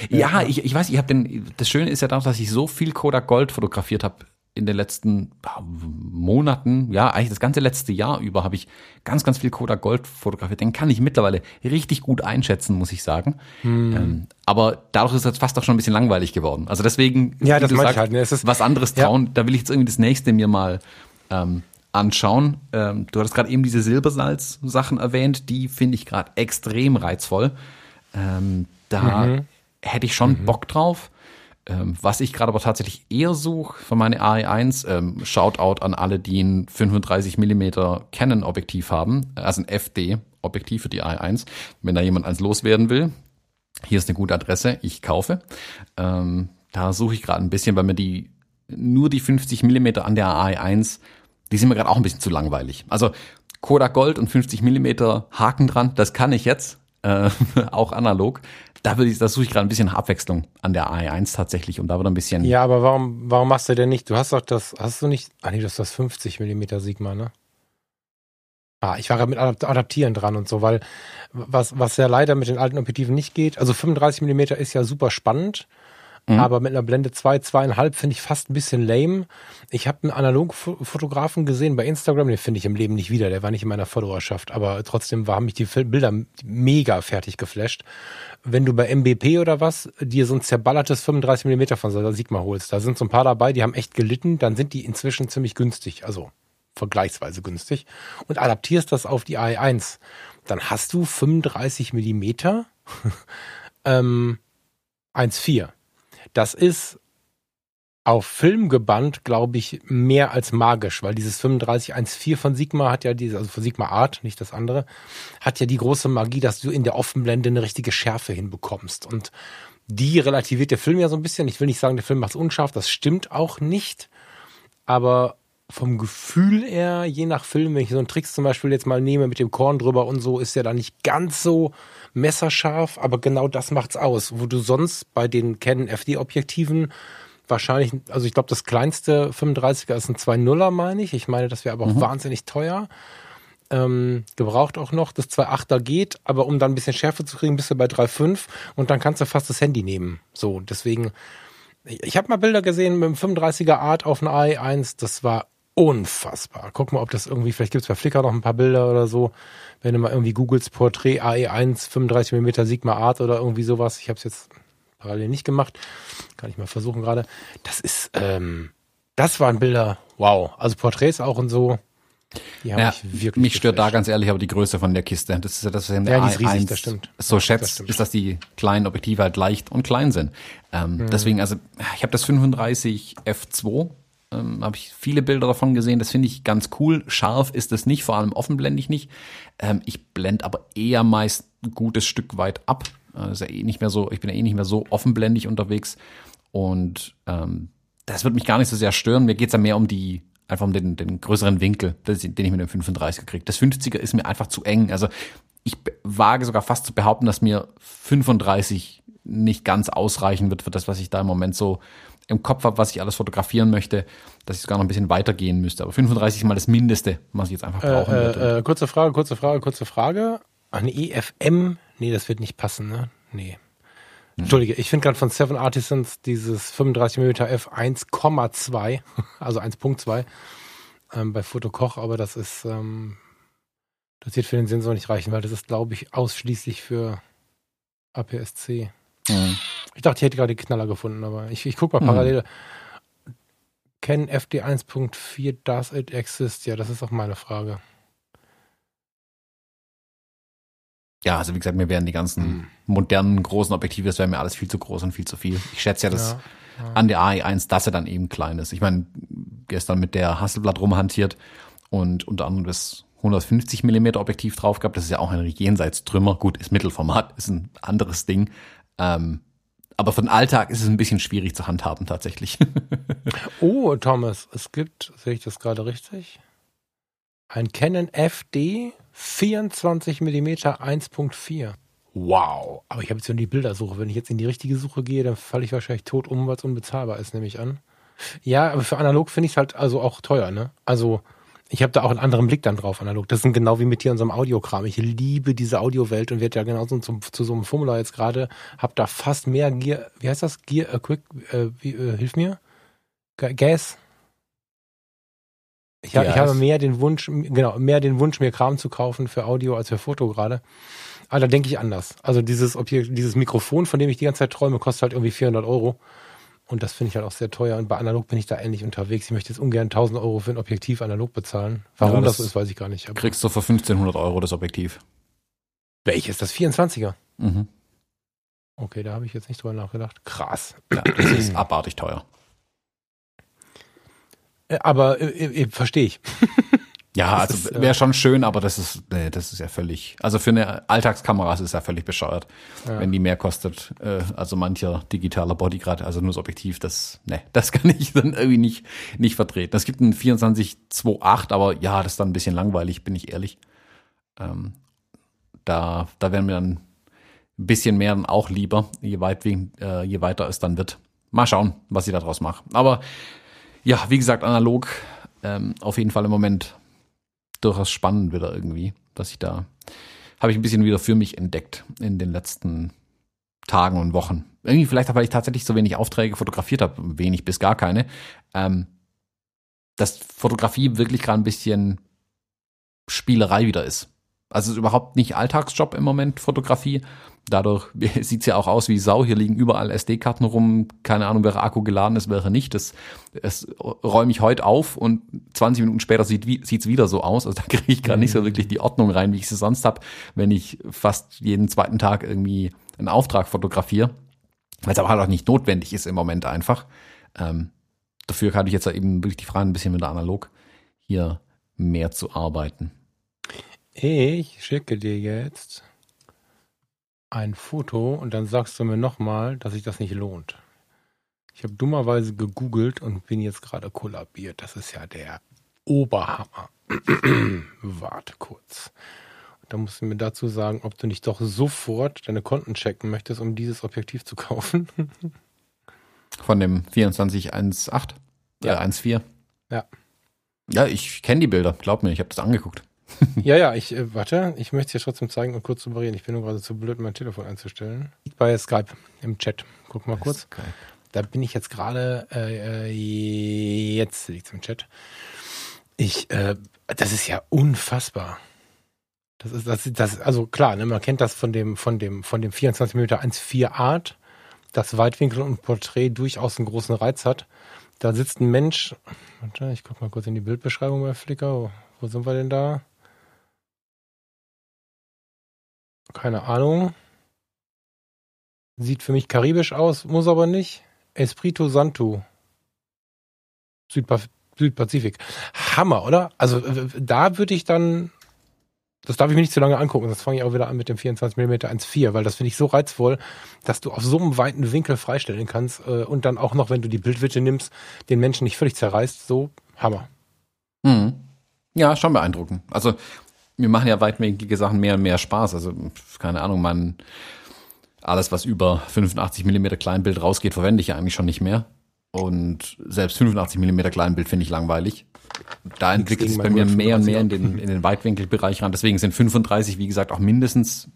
Ja, ja, ich, ich weiß, ich habe den. Das Schöne ist ja auch, dass ich so viel Kodak Gold fotografiert habe in den letzten Monaten, ja, eigentlich das ganze letzte Jahr über habe ich ganz, ganz viel Kodak Gold fotografiert. Den kann ich mittlerweile richtig gut einschätzen, muss ich sagen. Hm. Ähm, aber dadurch ist es fast auch schon ein bisschen langweilig geworden. Also deswegen, ja, das sagst, halt, ne? ist, was anderes trauen, ja. da will ich jetzt irgendwie das nächste mir mal ähm, anschauen. Ähm, du hattest gerade eben diese Silbersalz-Sachen erwähnt, die finde ich gerade extrem reizvoll. Ähm, da mhm hätte ich schon mhm. Bock drauf. Ähm, was ich gerade aber tatsächlich eher suche für meine AE1, ähm, Shoutout an alle, die ein 35 Millimeter Canon Objektiv haben, also ein FD Objektiv für die AE1. Wenn da jemand eins loswerden will, hier ist eine gute Adresse, ich kaufe. Ähm, da suche ich gerade ein bisschen, weil mir die nur die 50 Millimeter an der AE1, die sind mir gerade auch ein bisschen zu langweilig. Also Kodak Gold und 50 Millimeter Haken dran, das kann ich jetzt, äh, auch analog. Da, würde ich, da suche ich gerade ein bisschen Abwechslung an der AE1 tatsächlich und da wird ein bisschen. Ja, aber warum, warum machst du denn nicht? Du hast doch das, hast du nicht, ah nee, das ist das 50 Millimeter Sigma, ne? Ah, ich war ja mit Adaptieren dran und so, weil was, was ja leider mit den alten Objektiven nicht geht, also 35 Millimeter ist ja super spannend, Mhm. Aber mit einer Blende 2, 2,5 finde ich fast ein bisschen lame. Ich habe einen Analogfotografen gesehen bei Instagram, den finde ich im Leben nicht wieder, der war nicht in meiner Followerschaft, aber trotzdem waren mich die Bilder mega fertig geflasht. Wenn du bei MBP oder was dir so ein zerballertes 35 mm von so Sigma holst, da sind so ein paar dabei, die haben echt gelitten, dann sind die inzwischen ziemlich günstig, also vergleichsweise günstig und adaptierst das auf die AE1, dann hast du 35 Millimeter ähm, 1,4. Das ist auf Film gebannt, glaube ich, mehr als magisch, weil dieses 3514 von Sigma hat ja diese, also von Sigma Art, nicht das andere, hat ja die große Magie, dass du in der Offenblende eine richtige Schärfe hinbekommst. Und die relativiert der Film ja so ein bisschen. Ich will nicht sagen, der Film macht es unscharf, das stimmt auch nicht. Aber vom Gefühl her, je nach Film, wenn ich so einen Tricks zum Beispiel jetzt mal nehme mit dem Korn drüber und so, ist der da nicht ganz so messerscharf, aber genau das macht's aus, wo du sonst bei den Canon FD-Objektiven wahrscheinlich, also ich glaube, das kleinste 35er ist ein 2.0er, meine ich. Ich meine, das wäre aber auch mhm. wahnsinnig teuer. Ähm, gebraucht auch noch. Das 2.8er geht, aber um dann ein bisschen Schärfe zu kriegen, bist du bei 3.5 und dann kannst du fast das Handy nehmen. So, deswegen, ich, habe mal Bilder gesehen mit dem 35er Art auf einer i1, das war unfassbar. Guck mal, ob das irgendwie, vielleicht gibt's bei Flickr noch ein paar Bilder oder so. Wenn du mal irgendwie googles Porträt AE1 35 mm Sigma Art oder irgendwie sowas. Ich habe es jetzt parallel nicht gemacht. Kann ich mal versuchen gerade. Das ist, ähm, das waren Bilder, wow. Also Porträts auch und so. Die haben ja, mich wirklich Mich stört da ganz ehrlich aber die Größe von der Kiste. Das ist ja das, was in der ja, die ist riesig, das stimmt. so schätzt, das stimmt. ist, dass die kleinen Objektive halt leicht und klein sind. Ähm, mhm. Deswegen, also ich habe das 35 F2 ähm, habe ich viele Bilder davon gesehen. Das finde ich ganz cool. Scharf ist es nicht, vor allem offenblendig nicht. Ähm, ich blende aber eher meist ein gutes Stück weit ab. Äh, ist ja eh nicht mehr so, ich bin ja eh nicht mehr so offenblendig unterwegs. Und ähm, das wird mich gar nicht so sehr stören. Mir geht's ja mehr um die, einfach um den, den größeren Winkel, den ich mit dem 35er kriege. Das 50er ist mir einfach zu eng. Also ich wage sogar fast zu behaupten, dass mir 35 nicht ganz ausreichen wird für das, was ich da im Moment so im Kopf habe, was ich alles fotografieren möchte, dass ich sogar noch ein bisschen weitergehen müsste. Aber 35 ist mal das Mindeste, was ich jetzt einfach brauchen äh, würde. Äh, kurze Frage, kurze Frage, kurze Frage. Ein EFM? Nee, das wird nicht passen, ne? Nee. Hm. Entschuldige, ich finde gerade von Seven Artisans dieses 35mm f 1,2, also 1.2 ähm, bei Fotokoch, aber das ist, ähm, das wird für den Sensor nicht reichen, weil das ist, glaube ich, ausschließlich für APS-C. Ich dachte, ich hätte gerade die Knaller gefunden, aber ich, ich gucke mal parallel. Mhm. Can FD 1.4 does it exist? Ja, das ist auch meine Frage. Ja, also wie gesagt, mir wären die ganzen mhm. modernen großen Objektive, das wäre mir alles viel zu groß und viel zu viel. Ich schätze ja, dass ja, ja. an der AE1, dass er dann eben klein ist. Ich meine, gestern mit der Hasselblatt rumhantiert und unter anderem das 150 Millimeter Objektiv drauf gehabt. Das ist ja auch ein Jenseitstrümmer. Gut, ist Mittelformat, ist ein anderes Ding. Ähm, aber für den Alltag ist es ein bisschen schwierig zu handhaben tatsächlich. oh, Thomas, es gibt, sehe ich das gerade richtig? Ein Canon FD 24 mm 1.4. Wow. Aber ich habe jetzt nur die Bildersuche. Wenn ich jetzt in die richtige Suche gehe, dann falle ich wahrscheinlich tot um, weil es unbezahlbar ist, nehme ich an. Ja, aber für analog finde ich es halt also auch teuer, ne? Also ich habe da auch einen anderen Blick dann drauf, analog. Das sind genau wie mit hier unserem Audiokram. Ich liebe diese Audiowelt und werde ja genauso zum, zu so einem Formular jetzt gerade, habe da fast mehr Gear, wie heißt das? Gear, äh, Quick, äh, wie, äh, hilf mir? Gas? Ich, hab, ich habe mehr den Wunsch, genau, mehr den Wunsch, mir Kram zu kaufen für Audio als für Foto gerade. Aber da denke ich anders. Also dieses, ob hier, dieses Mikrofon, von dem ich die ganze Zeit träume, kostet halt irgendwie 400 Euro. Und das finde ich halt auch sehr teuer. Und bei analog bin ich da ähnlich unterwegs. Ich möchte jetzt ungern 1000 Euro für ein Objektiv analog bezahlen. Warum ja, das, das, so ist, weiß ich gar nicht. Aber kriegst du für 1500 Euro das Objektiv. Welches? Das 24er? Mhm. Okay, da habe ich jetzt nicht drüber nachgedacht. Krass. Ja, das ist abartig teuer. Äh, Aber äh, äh, verstehe ich. Ja, Das also ist, äh, wäre schon schön, aber das ist, nee, das ist ja völlig, also für eine Alltagskamera ist es ja völlig bescheuert, Ja. wenn die mehr kostet. Äh, also mancher digitaler Bodyguard, also nur das Objektiv, das, ne, das kann ich dann irgendwie nicht, nicht vertreten. Es gibt einen 24-2.8, aber ja, das ist dann ein bisschen langweilig, bin ich ehrlich. Ähm, da, da wären mir dann ein bisschen mehr dann auch lieber, je, weit, äh, je weiter es dann wird. Mal schauen, was ich daraus mache. Aber ja, wie gesagt, analog ähm, auf jeden Fall im Moment durchaus spannend wieder irgendwie, was ich da habe ich ein bisschen wieder für mich entdeckt in den letzten Tagen und Wochen. Irgendwie vielleicht auch, weil ich tatsächlich so wenig Aufträge fotografiert habe, wenig bis gar keine, ähm, dass Fotografie wirklich gerade ein bisschen Spielerei wieder ist. Also es ist überhaupt nicht Alltagsjob im Moment, Fotografie. Dadurch sieht's ja auch aus wie Sau. Hier liegen überall SD-Karten rum. Keine Ahnung, welcher Akku geladen ist, welcher nicht. Das, das räume ich heute auf und 20 Minuten später sieht wie- sieht's wieder so aus. Also da kriege ich gerade nicht so wirklich die Ordnung rein, wie ich sie sonst habe, wenn ich fast jeden zweiten Tag irgendwie einen Auftrag fotografiere. Weil es aber halt auch nicht notwendig ist im Moment einfach. Ähm, dafür kann ich jetzt eben wirklich die Frage ein bisschen wieder analog hier mehr zu arbeiten. Ich schicke dir jetzt ein Foto und dann sagst du mir nochmal, dass sich das nicht lohnt. Ich habe dummerweise gegoogelt und bin jetzt gerade kollabiert. Das ist ja der Oberhammer. Warte kurz. Da musst du mir dazu sagen, ob du nicht doch sofort deine Konten checken möchtest, um dieses Objektiv zu kaufen. Von dem 2418? Ja. Ja. Äh, 14. Ja. Ja, ich kenne die Bilder, glaub mir, ich habe das angeguckt. Ja, ja, ich äh, warte, ich möchte es dir trotzdem zeigen und kurz reden. Ich bin nur gerade zu blöd, mein Telefon einzustellen. Bei Skype im Chat. Guck mal kurz. Geil. Da bin ich jetzt gerade, äh, äh, jetzt liegt's im Chat. Ich, äh, das ist ja unfassbar. Das ist, das, das, also klar, ne, man kennt das von dem, von dem, von dem 24 mm 1.4 Art, dass Weitwinkel und Porträt durchaus einen großen Reiz hat. Da sitzt ein Mensch, warte, ich guck mal kurz in die Bildbeschreibung bei Flickr. Wo sind wir denn da? Keine Ahnung. Sieht für mich karibisch aus, muss aber nicht. Espirito Santo. Südpa Südpazifik. Hammer, oder? Also da würde ich dann, das darf ich mir nicht zu lange angucken, das fange ich auch wieder an mit dem 24 mm 1.4, weil das finde ich so reizvoll, dass du auf so einem weiten Winkel freistellen kannst äh, und dann auch noch, wenn du die Bildwitte nimmst, den Menschen nicht völlig zerreißt. So, Hammer. Mhm. Ja, schon beeindruckend. Also mir machen ja weitwinklige Sachen mehr und mehr Spaß. Also keine Ahnung, man alles, was über 85 Millimeter Kleinbild rausgeht, verwende ich ja eigentlich schon nicht mehr. Und selbst 85 Millimeter Kleinbild finde ich langweilig. Da entwickelt es bei mir mehr und mehr in 135er. den, in den Weitwinkelbereich ran. Deswegen sind 35, wie gesagt, auch mindestens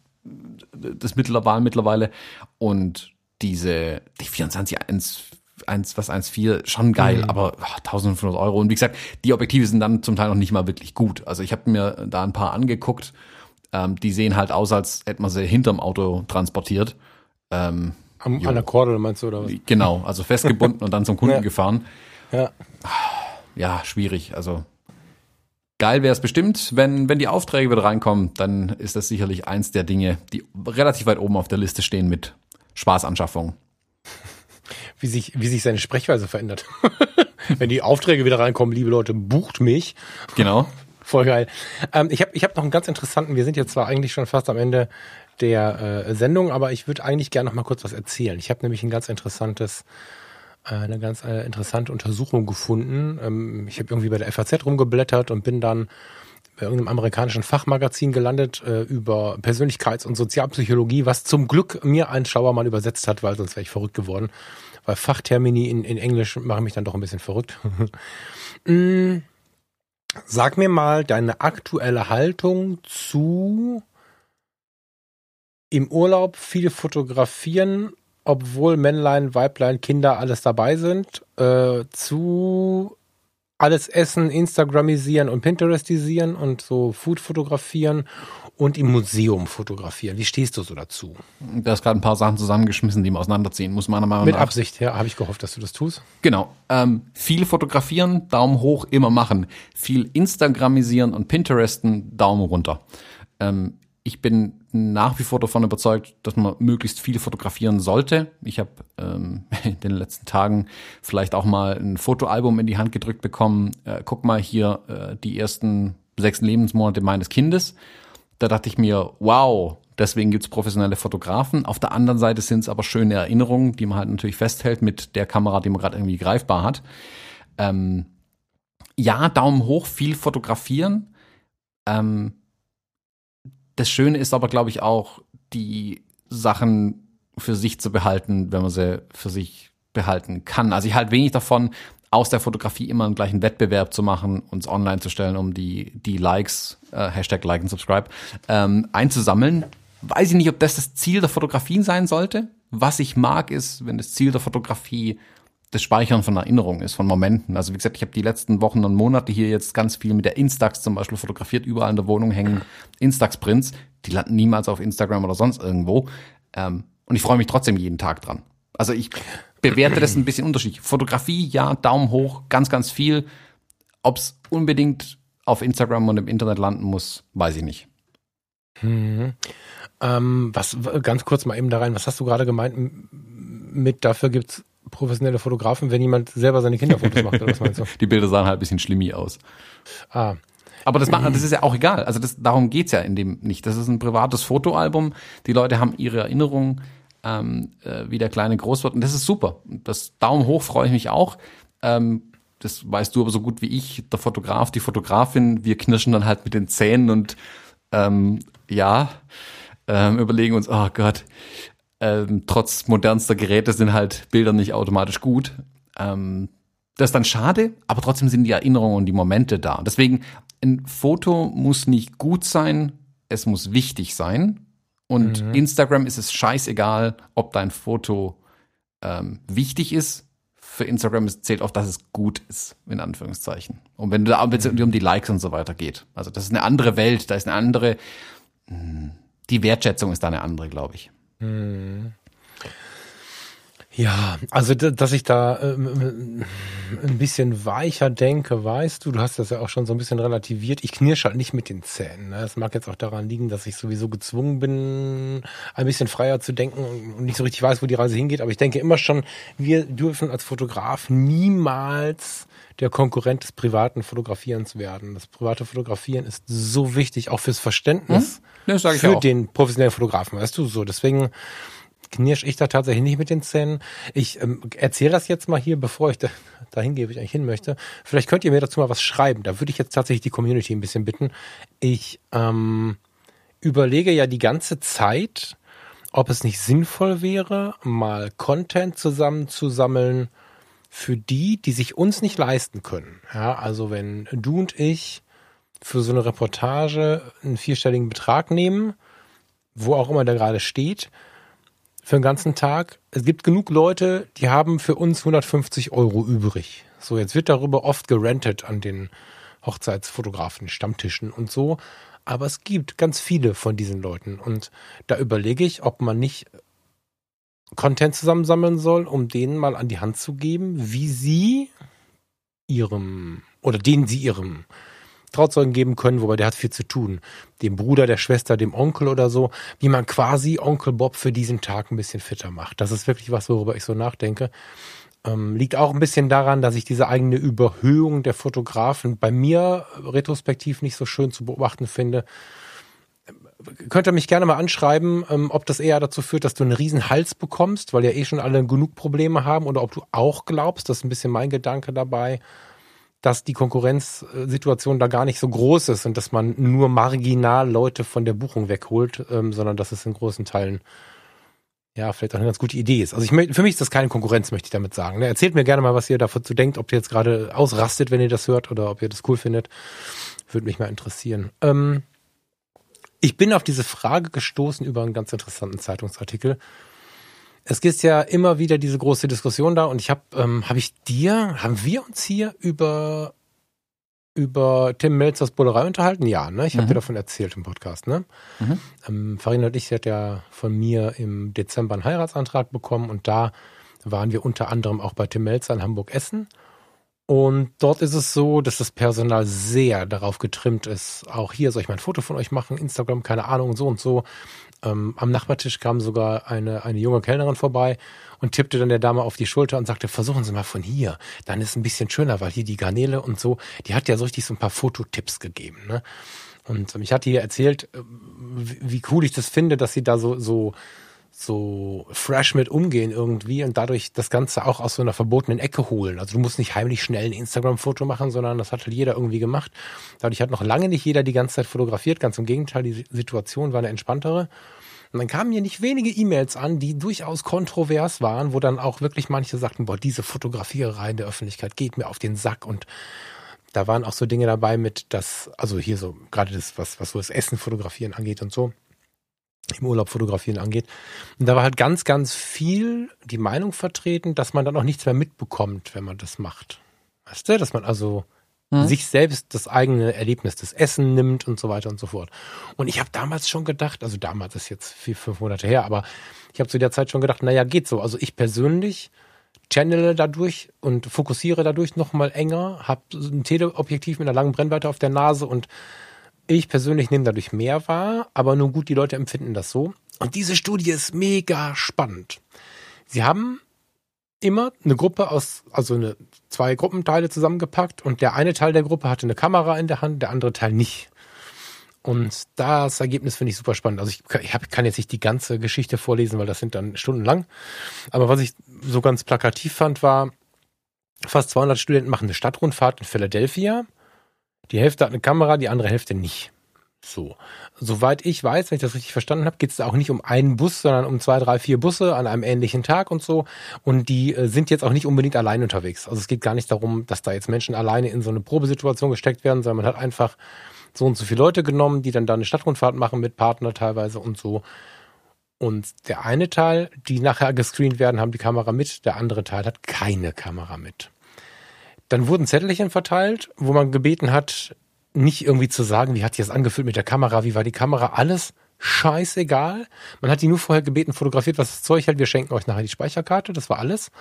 das Mittelwahl mittlerweile. Und diese, die 24 1, 1 was 1,4, schon geil, Mhm. aber ah, 1500 Euro. Und wie gesagt, die Objektive sind dann zum Teil noch nicht mal wirklich gut. Also ich habe mir da ein paar angeguckt. Ähm, die sehen halt aus, als hätte man sie hinterm Auto transportiert. Ähm, Am, Jo. an der Kordel meinst du, oder was? genau, also festgebunden und dann zum Kunden Ja. gefahren. Ja. Ja, schwierig. Also geil wäre es bestimmt, wenn, wenn die Aufträge wieder reinkommen, dann ist das sicherlich eins der Dinge, die relativ weit oben auf der Liste stehen mit Spaßanschaffung. Wie sich, wie sich seine Sprechweise verändert. Wenn die Aufträge wieder reinkommen, liebe Leute, bucht mich. Genau. Voll geil. Ähm, ich habe ich hab noch einen ganz interessanten, wir sind jetzt zwar eigentlich schon fast am Ende der äh, Sendung, aber ich würde eigentlich gerne noch mal kurz was erzählen. Ich habe nämlich ein ganz interessantes, äh, eine ganz äh, interessante Untersuchung gefunden. Ähm, ich habe irgendwie bei der FAZ rumgeblättert und bin dann bei irgendeinem amerikanischen Fachmagazin gelandet äh, über Persönlichkeits- und Sozialpsychologie, was zum Glück mir ein Schlauer mal übersetzt hat, weil sonst wäre ich verrückt geworden. Weil Fachtermini in, in Englisch machen mich dann doch ein bisschen verrückt. Mm, Sag mir mal deine aktuelle Haltung zu im Urlaub viel fotografieren, obwohl Männlein, Weiblein, Kinder alles dabei sind, äh, zu alles essen, Instagramisieren und Pinterestisieren und so Food fotografieren und im Museum fotografieren. Wie stehst du so dazu? Da ist gerade ein paar Sachen zusammengeschmissen, die man auseinanderziehen muss, meiner Meinung Mit nach. Absicht, ja, habe ich gehofft, dass du das tust. Genau. Ähm, viel fotografieren, Daumen hoch, immer machen. Viel Instagramisieren und Pinteresten, Daumen runter. Ähm, ich bin nach wie vor davon überzeugt, dass man möglichst viel fotografieren sollte. Ich habe ähm, in den letzten Tagen vielleicht auch mal ein Fotoalbum in die Hand gedrückt bekommen. Äh, guck mal hier äh, die ersten sechs Lebensmonate meines Kindes. Da dachte ich mir, wow, deswegen gibt's professionelle Fotografen. Auf der anderen Seite sind es aber schöne Erinnerungen, die man halt natürlich festhält mit der Kamera, die man gerade irgendwie greifbar hat. Ähm, ja, Daumen hoch, viel fotografieren. Ähm, das Schöne ist aber, glaube ich, auch, die Sachen für sich zu behalten, wenn man sie für sich behalten kann. Also ich halte wenig davon, aus der Fotografie immer einen gleichen Wettbewerb zu machen, uns online zu stellen, um die, die Likes, äh, Hashtag Like and Subscribe, ähm, einzusammeln. Weiß ich nicht, ob das das Ziel der Fotografien sein sollte. Was ich mag, ist, wenn das Ziel der Fotografie das Speichern von Erinnerungen ist, von Momenten. Also wie gesagt, ich habe die letzten Wochen und Monate hier jetzt ganz viel mit der Instax zum Beispiel fotografiert. Überall in der Wohnung hängen Instax-Prints. Die landen niemals auf Instagram oder sonst irgendwo. Ähm, und ich freue mich trotzdem jeden Tag dran. Also ich bewerte das ein bisschen unterschiedlich. Fotografie, ja, Daumen hoch, ganz, ganz viel. Ob es unbedingt auf Instagram und im Internet landen muss, weiß ich nicht. Mhm. Ähm, was ganz kurz mal eben da rein, was hast du gerade gemeint mit dafür gibt's professionelle Fotografen, wenn jemand selber seine Kinderfotos macht, oder was meinst du? Die Bilder sahen halt ein bisschen schlimmi aus. Ah. Aber das, macht, das ist ja auch egal. Also das, darum geht's ja in dem nicht. Das ist ein privates Fotoalbum. Die Leute haben ihre Erinnerungen, ähm, äh, wie der kleine groß wird. Und das ist super. Das Daumen hoch freue ich mich auch. Ähm, das weißt du aber so gut wie ich, der Fotograf, die Fotografin, wir knirschen dann halt mit den Zähnen und ähm, ja, ähm, überlegen uns, oh Gott, ähm, trotz modernster Geräte sind halt Bilder nicht automatisch gut. Ähm, das ist dann schade, aber trotzdem sind die Erinnerungen und die Momente da. Deswegen, ein Foto muss nicht gut sein, es muss wichtig sein. Und mhm. Instagram ist es scheißegal, ob dein Foto ähm, wichtig ist. Für Instagram zählt auch, dass es gut ist, in Anführungszeichen. Und wenn du da mhm. um die Likes und so weiter geht. Also das ist eine andere Welt, da ist eine andere, hm, die Wertschätzung ist da eine andere, glaube ich. Hm. Ja, also dass ich da ähm, ein bisschen weicher denke, weißt du, du hast das ja auch schon so ein bisschen relativiert. Ich knirsch halt nicht mit den Zähnen. Ne? Es mag jetzt auch daran liegen, dass ich sowieso gezwungen bin, ein bisschen freier zu denken und nicht so richtig weiß, wo die Reise hingeht. Aber ich denke immer schon, wir dürfen als Fotograf niemals der Konkurrent des privaten Fotografierens werden. Das private Fotografieren ist so wichtig, auch fürs Verständnis hm? für auch. den professionellen Fotografen, weißt du so. Deswegen knirsch ich da tatsächlich nicht mit den Zähnen. Ich ähm, erzähle das jetzt mal hier, bevor ich da, dahin gehe, wo ich eigentlich hin möchte. Vielleicht könnt ihr mir dazu mal was schreiben. Da würde ich jetzt tatsächlich die Community ein bisschen bitten. Ich ähm, überlege ja die ganze Zeit, ob es nicht sinnvoll wäre, mal Content zusammenzusammeln für die, die sich uns nicht leisten können. Ja, also wenn du und ich für so eine Reportage einen vierstelligen Betrag nehmen, wo auch immer der gerade steht, für den ganzen Tag. Es gibt genug Leute, die haben für uns 150 Euro übrig. So, jetzt wird darüber oft gerentet an den Hochzeitsfotografen, Stammtischen und so. Aber es gibt ganz viele von diesen Leuten. Und da überlege ich, ob man nicht Content zusammensammeln soll, um denen mal an die Hand zu geben, wie sie ihrem oder denen sie ihrem Trauzeugen geben können, wobei der hat viel zu tun. Dem Bruder, der Schwester, dem Onkel oder so, wie man quasi Onkel Bob für diesen Tag ein bisschen fitter macht. Das ist wirklich was, worüber ich so nachdenke. Ähm, liegt auch ein bisschen daran, dass ich diese eigene Überhöhung der Fotografen bei mir retrospektiv nicht so schön zu beobachten finde. Könnt ihr mich gerne mal anschreiben, ähm, ob das eher dazu führt, dass du einen riesen Hals bekommst, weil ja eh schon alle genug Probleme haben, oder ob du auch glaubst, das ist ein bisschen mein Gedanke dabei, dass die Konkurrenzsituation da gar nicht so groß ist und dass man nur marginal Leute von der Buchung wegholt, ähm, sondern dass es in großen Teilen ja vielleicht auch eine ganz gute Idee ist. Also ich für mich ist das keine Konkurrenz, möchte ich damit sagen. Ne? Erzählt mir gerne mal, was ihr dazu denkt, ob ihr jetzt gerade ausrastet, wenn ihr das hört, oder ob ihr das cool findet. Würde mich mal interessieren. Ähm, ich bin auf diese Frage gestoßen über einen ganz interessanten Zeitungsartikel es gibt ja immer wieder diese große Diskussion da und ich habe, ähm, habe ich dir, haben wir uns hier über über Tim Melzers Bullerei unterhalten? Ja, ne? Ich habe mhm. dir davon erzählt im Podcast, ne? Mhm. Ähm, Farina und ich, sie hat ja von mir im Dezember einen Heiratsantrag bekommen und da waren wir unter anderem auch bei Tim Melzer in Hamburg Essen. Und dort ist es so, dass das Personal sehr darauf getrimmt ist. Auch hier soll ich mal ein Foto von euch machen, Instagram, keine Ahnung, so und so. Ähm, am Nachbartisch kam sogar eine, eine junge Kellnerin vorbei und tippte dann der Dame auf die Schulter und sagte, versuchen Sie mal von hier. Dann ist es ein bisschen schöner, weil hier die Garnele und so, die hat ja so richtig so ein paar Fototipps gegeben. Ne? Und ähm, ich hatte ihr erzählt, äh, wie cool ich das finde, dass sie da so, so, so fresh mit umgehen irgendwie und dadurch das Ganze auch aus so einer verbotenen Ecke holen. Also du musst nicht heimlich schnell ein Instagram-Foto machen, sondern das hat halt jeder irgendwie gemacht. Dadurch hat noch lange nicht jeder die ganze Zeit fotografiert. Ganz im Gegenteil, die Situation war eine entspanntere. Und dann kamen mir nicht wenige E-Mails an, die durchaus kontrovers waren, wo dann auch wirklich manche sagten, boah, diese Fotografiererei in der Öffentlichkeit geht mir auf den Sack und da waren auch so Dinge dabei mit, das, also hier so, gerade das, was, was so das Essen fotografieren angeht und so, im Urlaub fotografieren angeht. Und da war halt ganz, ganz viel die Meinung vertreten, dass man dann auch nichts mehr mitbekommt, wenn man das macht. Weißt du, dass man also hm. sich selbst das eigene Erlebnis des Essen nimmt und so weiter und so fort. Und ich habe damals schon gedacht, also damals ist jetzt vier, fünf Monate her, aber ich habe zu der Zeit schon gedacht, naja, geht so. Also ich persönlich channele dadurch und fokussiere dadurch nochmal enger, habe ein Teleobjektiv mit einer langen Brennweite auf der Nase und ich persönlich nehme dadurch mehr wahr, aber nur gut, die Leute empfinden das so. Und diese Studie ist mega spannend. Sie haben immer eine Gruppe aus, also eine, zwei Gruppenteile zusammengepackt und der eine Teil der Gruppe hatte eine Kamera in der Hand, der andere Teil nicht. Und das Ergebnis finde ich super spannend. Also ich, ich hab, kann jetzt nicht die ganze Geschichte vorlesen, weil das sind dann stundenlang. Aber was ich so ganz plakativ fand, war, fast 200 Studenten machen eine Stadtrundfahrt in Philadelphia. Die Hälfte hat eine Kamera, die andere Hälfte nicht. So. Soweit ich weiß, wenn ich das richtig verstanden habe, geht es da auch nicht um einen Bus, sondern um zwei, drei, vier Busse an einem ähnlichen Tag und so. Und die äh, sind jetzt auch nicht unbedingt allein unterwegs. Also es geht gar nicht darum, dass da jetzt Menschen alleine in so eine Probesituation gesteckt werden, sondern man hat einfach so und so viele Leute genommen, die dann da eine Stadtrundfahrt machen mit Partner teilweise und so. Und der eine Teil, die nachher gescreent werden, haben die Kamera mit, der andere Teil hat keine Kamera mit. Dann wurden Zettelchen verteilt, wo man gebeten hat, nicht irgendwie zu sagen, wie hat sich das angefühlt mit der Kamera, wie war die Kamera, alles scheißegal. Man hat die nur vorher gebeten, fotografiert, was das Zeug hält, wir schenken euch nachher die Speicherkarte, das war alles.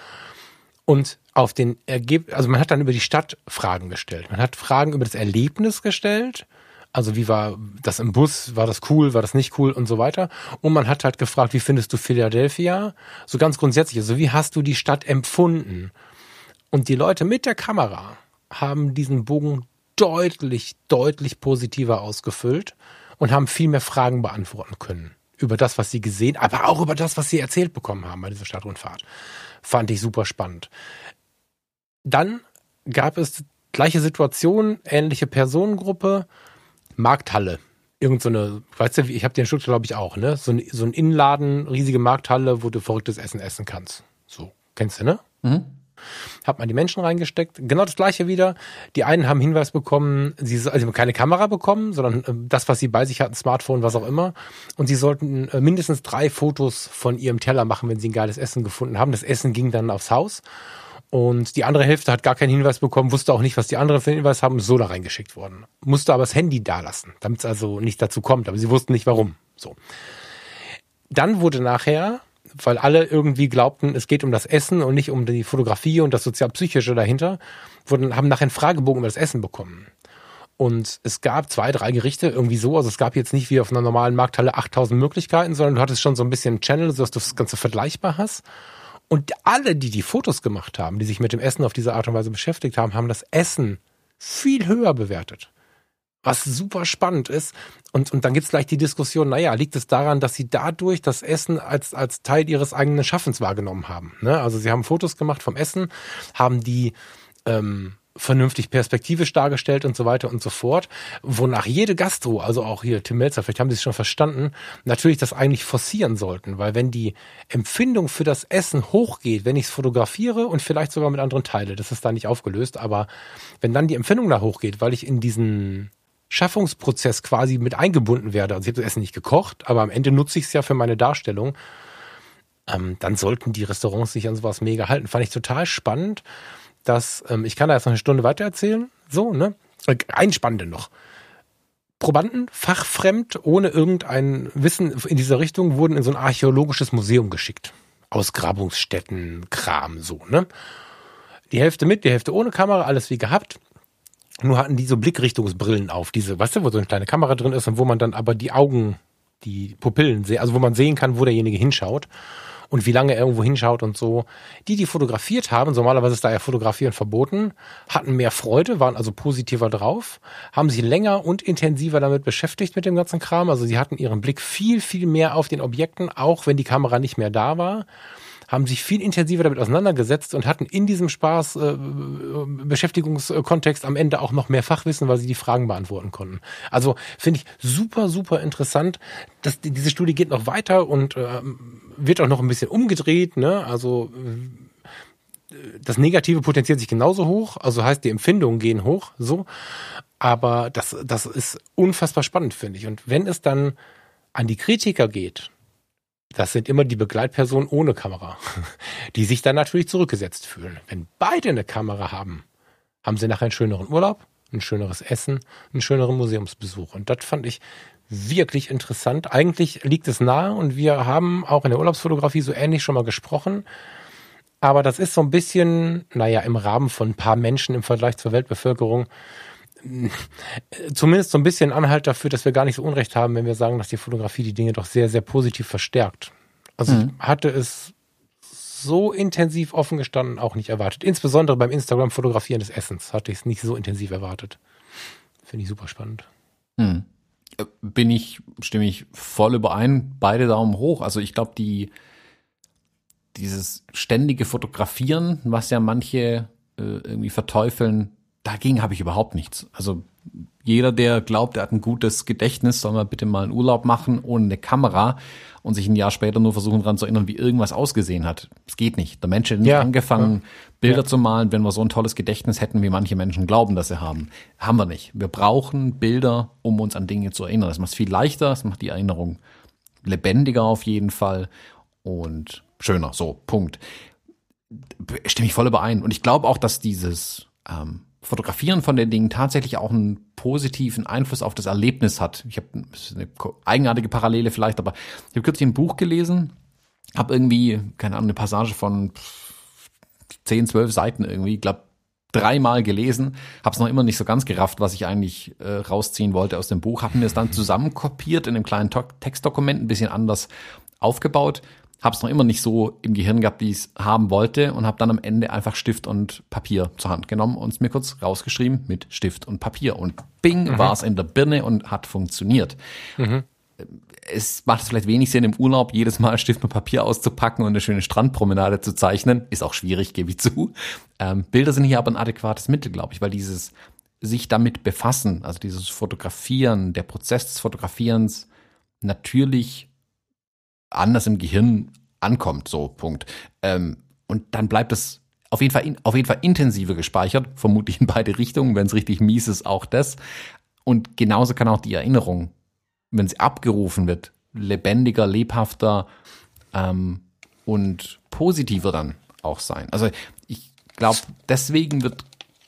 Und auf den Ergebnis, also man hat dann über die Stadt Fragen gestellt. Man hat Fragen über das Erlebnis gestellt. Also wie war das im Bus? War das cool? War das nicht cool? Und so weiter. Und man hat halt gefragt, wie findest du Philadelphia? So ganz grundsätzlich. Also wie hast du die Stadt empfunden? Und die Leute mit der Kamera haben diesen Bogen deutlich, deutlich positiver ausgefüllt und haben viel mehr Fragen beantworten können. Über das, was sie gesehen, aber auch über das, was sie erzählt bekommen haben bei dieser Stadtrundfahrt. Fand ich super spannend. Dann gab es gleiche Situation, ähnliche Personengruppe, Markthalle. Irgend so eine, weißt du, ich habe den Stuttgart glaube ich auch, ne? So ein, so ein Innenladen, riesige Markthalle, wo du verrücktes Essen essen kannst. So, kennst du, ne? Mhm. Hat man die Menschen reingesteckt. Genau das gleiche wieder. Die einen haben Hinweis bekommen, sie also haben keine Kamera bekommen, sondern äh, das, was sie bei sich hatten, Smartphone, was auch immer. Und sie sollten äh, mindestens drei Fotos von ihrem Teller machen, wenn sie ein geiles Essen gefunden haben. Das Essen ging dann aufs Haus. Und die andere Hälfte hat gar keinen Hinweis bekommen, wusste auch nicht, was die anderen für einen Hinweis haben, so da reingeschickt worden. Musste aber das Handy da lassen, damit es also nicht dazu kommt. Aber sie wussten nicht warum. So. Dann wurde nachher, weil alle irgendwie glaubten, es geht um das Essen und nicht um die Fotografie und das sozialpsychische dahinter, wurden, haben nachher einen Fragebogen über das Essen bekommen. Und es gab zwei, drei Gerichte irgendwie so. Also es gab jetzt nicht wie auf einer normalen Markthalle 8000 Möglichkeiten, sondern du hattest schon so ein bisschen Channel, so dass du das Ganze vergleichbar hast. Und alle, die die Fotos gemacht haben, die sich mit dem Essen auf diese Art und Weise beschäftigt haben, haben das Essen viel höher bewertet. Was super spannend ist. Und, und dann gibt's gleich die Diskussion, naja, liegt es daran, dass sie dadurch das Essen als, als Teil ihres eigenen Schaffens wahrgenommen haben? Ne? Also sie haben Fotos gemacht vom Essen, haben die ähm, vernünftig perspektivisch dargestellt und so weiter und so fort, wonach jede Gastro, also auch hier Tim Melzer, vielleicht haben Sie es schon verstanden, natürlich das eigentlich forcieren sollten, weil wenn die Empfindung für das Essen hochgeht, wenn ich es fotografiere und vielleicht sogar mit anderen teile, das ist da nicht aufgelöst, aber wenn dann die Empfindung da hochgeht, weil ich in diesen Schaffungsprozess quasi mit eingebunden werde, also ich habe das Essen nicht gekocht, aber am Ende nutze ich es ja für meine Darstellung, ähm, dann sollten die Restaurants sich an sowas mega halten. Fand ich total spannend dass, ähm, ich kann da jetzt noch eine Stunde weiter erzählen, so, ne? Ein Spannende noch. Probanden, fachfremd, ohne irgendein Wissen in dieser Richtung, wurden in so ein archäologisches Museum geschickt. Ausgrabungsstätten, Kram, so, ne? die Hälfte mit, die Hälfte ohne Kamera, alles wie gehabt. Nur hatten die so Blickrichtungsbrillen auf, diese, weißt du, wo so eine kleine Kamera drin ist und wo man dann aber die Augen, die Pupillen sehen, also wo man sehen kann, wo derjenige hinschaut und wie lange er irgendwo hinschaut und so. Die, die fotografiert haben, normalerweise ist da ja Fotografieren verboten, hatten mehr Freude, waren also positiver drauf, haben sich länger und intensiver damit beschäftigt mit dem ganzen Kram. Also sie hatten ihren Blick viel, viel mehr auf den Objekten, auch wenn die Kamera nicht mehr da war haben sich viel intensiver damit auseinandergesetzt und hatten in diesem Spaß äh, Beschäftigungskontext am Ende auch noch mehr Fachwissen, weil sie die Fragen beantworten konnten. Also finde ich super, super interessant. dass diese Studie geht noch weiter und äh, wird auch noch ein bisschen umgedreht. Ne? Also äh, das Negative potenziert sich genauso hoch, also heißt die Empfindungen gehen hoch, so. Aber das, das ist unfassbar spannend, finde ich. Und wenn es dann an die Kritiker geht, das sind immer die Begleitpersonen ohne Kamera, die sich dann natürlich zurückgesetzt fühlen. Wenn beide eine Kamera haben, haben sie nachher einen schöneren Urlaub, ein schöneres Essen, einen schöneren Museumsbesuch. Und das fand ich wirklich interessant. Eigentlich liegt es nahe und wir haben auch in der Urlaubsfotografie so ähnlich schon mal gesprochen. Aber das ist so ein bisschen, naja, im Rahmen von ein paar Menschen im Vergleich zur Weltbevölkerung zumindest so ein bisschen Anhalt dafür, dass wir gar nicht so Unrecht haben, wenn wir sagen, dass die Fotografie die Dinge doch sehr, sehr positiv verstärkt. Also mhm. ich hatte es so intensiv offen gestanden auch nicht erwartet. Insbesondere beim Instagram-Fotografieren des Essens hatte ich es nicht so intensiv erwartet. Finde ich super spannend. Mhm. Bin ich, stimme ich voll überein, beide Daumen hoch. Also ich glaube, die, dieses ständige Fotografieren, was ja manche äh, irgendwie verteufeln, dagegen habe ich überhaupt nichts. Also jeder, der glaubt, er hat ein gutes Gedächtnis, soll mal bitte mal einen Urlaub machen ohne eine Kamera und sich ein Jahr später nur versuchen daran zu erinnern, wie irgendwas ausgesehen hat. Es geht nicht. Der Mensch hat nicht ja, angefangen. Bilder ja. zu malen, wenn wir so ein tolles Gedächtnis hätten, wie manche Menschen glauben, dass sie haben. Haben wir nicht. Wir brauchen Bilder, um uns an Dinge zu erinnern. Das macht es viel leichter, das macht die Erinnerung lebendiger auf jeden Fall und schöner. So, Punkt. Stimme ich voll überein. Und ich glaube auch, dass dieses ähm, Fotografieren von den Dingen tatsächlich auch einen positiven Einfluss auf das Erlebnis hat. Ich habe eine eigenartige Parallele vielleicht, aber ich habe kürzlich ein Buch gelesen, habe irgendwie, keine Ahnung, eine Passage von 10, 12 Seiten irgendwie, glaube dreimal gelesen, habe es noch immer nicht so ganz gerafft, was ich eigentlich äh, rausziehen wollte aus dem Buch, habe mir es dann zusammenkopiert in einem kleinen Textdokument, ein bisschen anders aufgebaut habe es noch immer nicht so im Gehirn gehabt, wie ich es haben wollte und habe dann am Ende einfach Stift und Papier zur Hand genommen und es mir kurz rausgeschrieben mit Stift und Papier und bing mhm. war es in der Birne und hat funktioniert. Mhm. Es macht vielleicht wenig Sinn, im Urlaub jedes Mal Stift und Papier auszupacken und eine schöne Strandpromenade zu zeichnen. Ist auch schwierig, gebe ich zu. Ähm, Bilder sind hier aber ein adäquates Mittel, glaube ich, weil dieses sich damit befassen, also dieses Fotografieren, der Prozess des Fotografierens natürlich anders im Gehirn ankommt, so Punkt. Ähm, und dann bleibt es auf jeden Fall in, auf jeden Fall intensiver gespeichert, vermutlich in beide Richtungen, wenn es richtig mies ist, auch das. Und genauso kann auch die Erinnerung, wenn sie abgerufen wird, lebendiger, lebhafter ähm, und positiver dann auch sein. Also ich glaube, deswegen wird,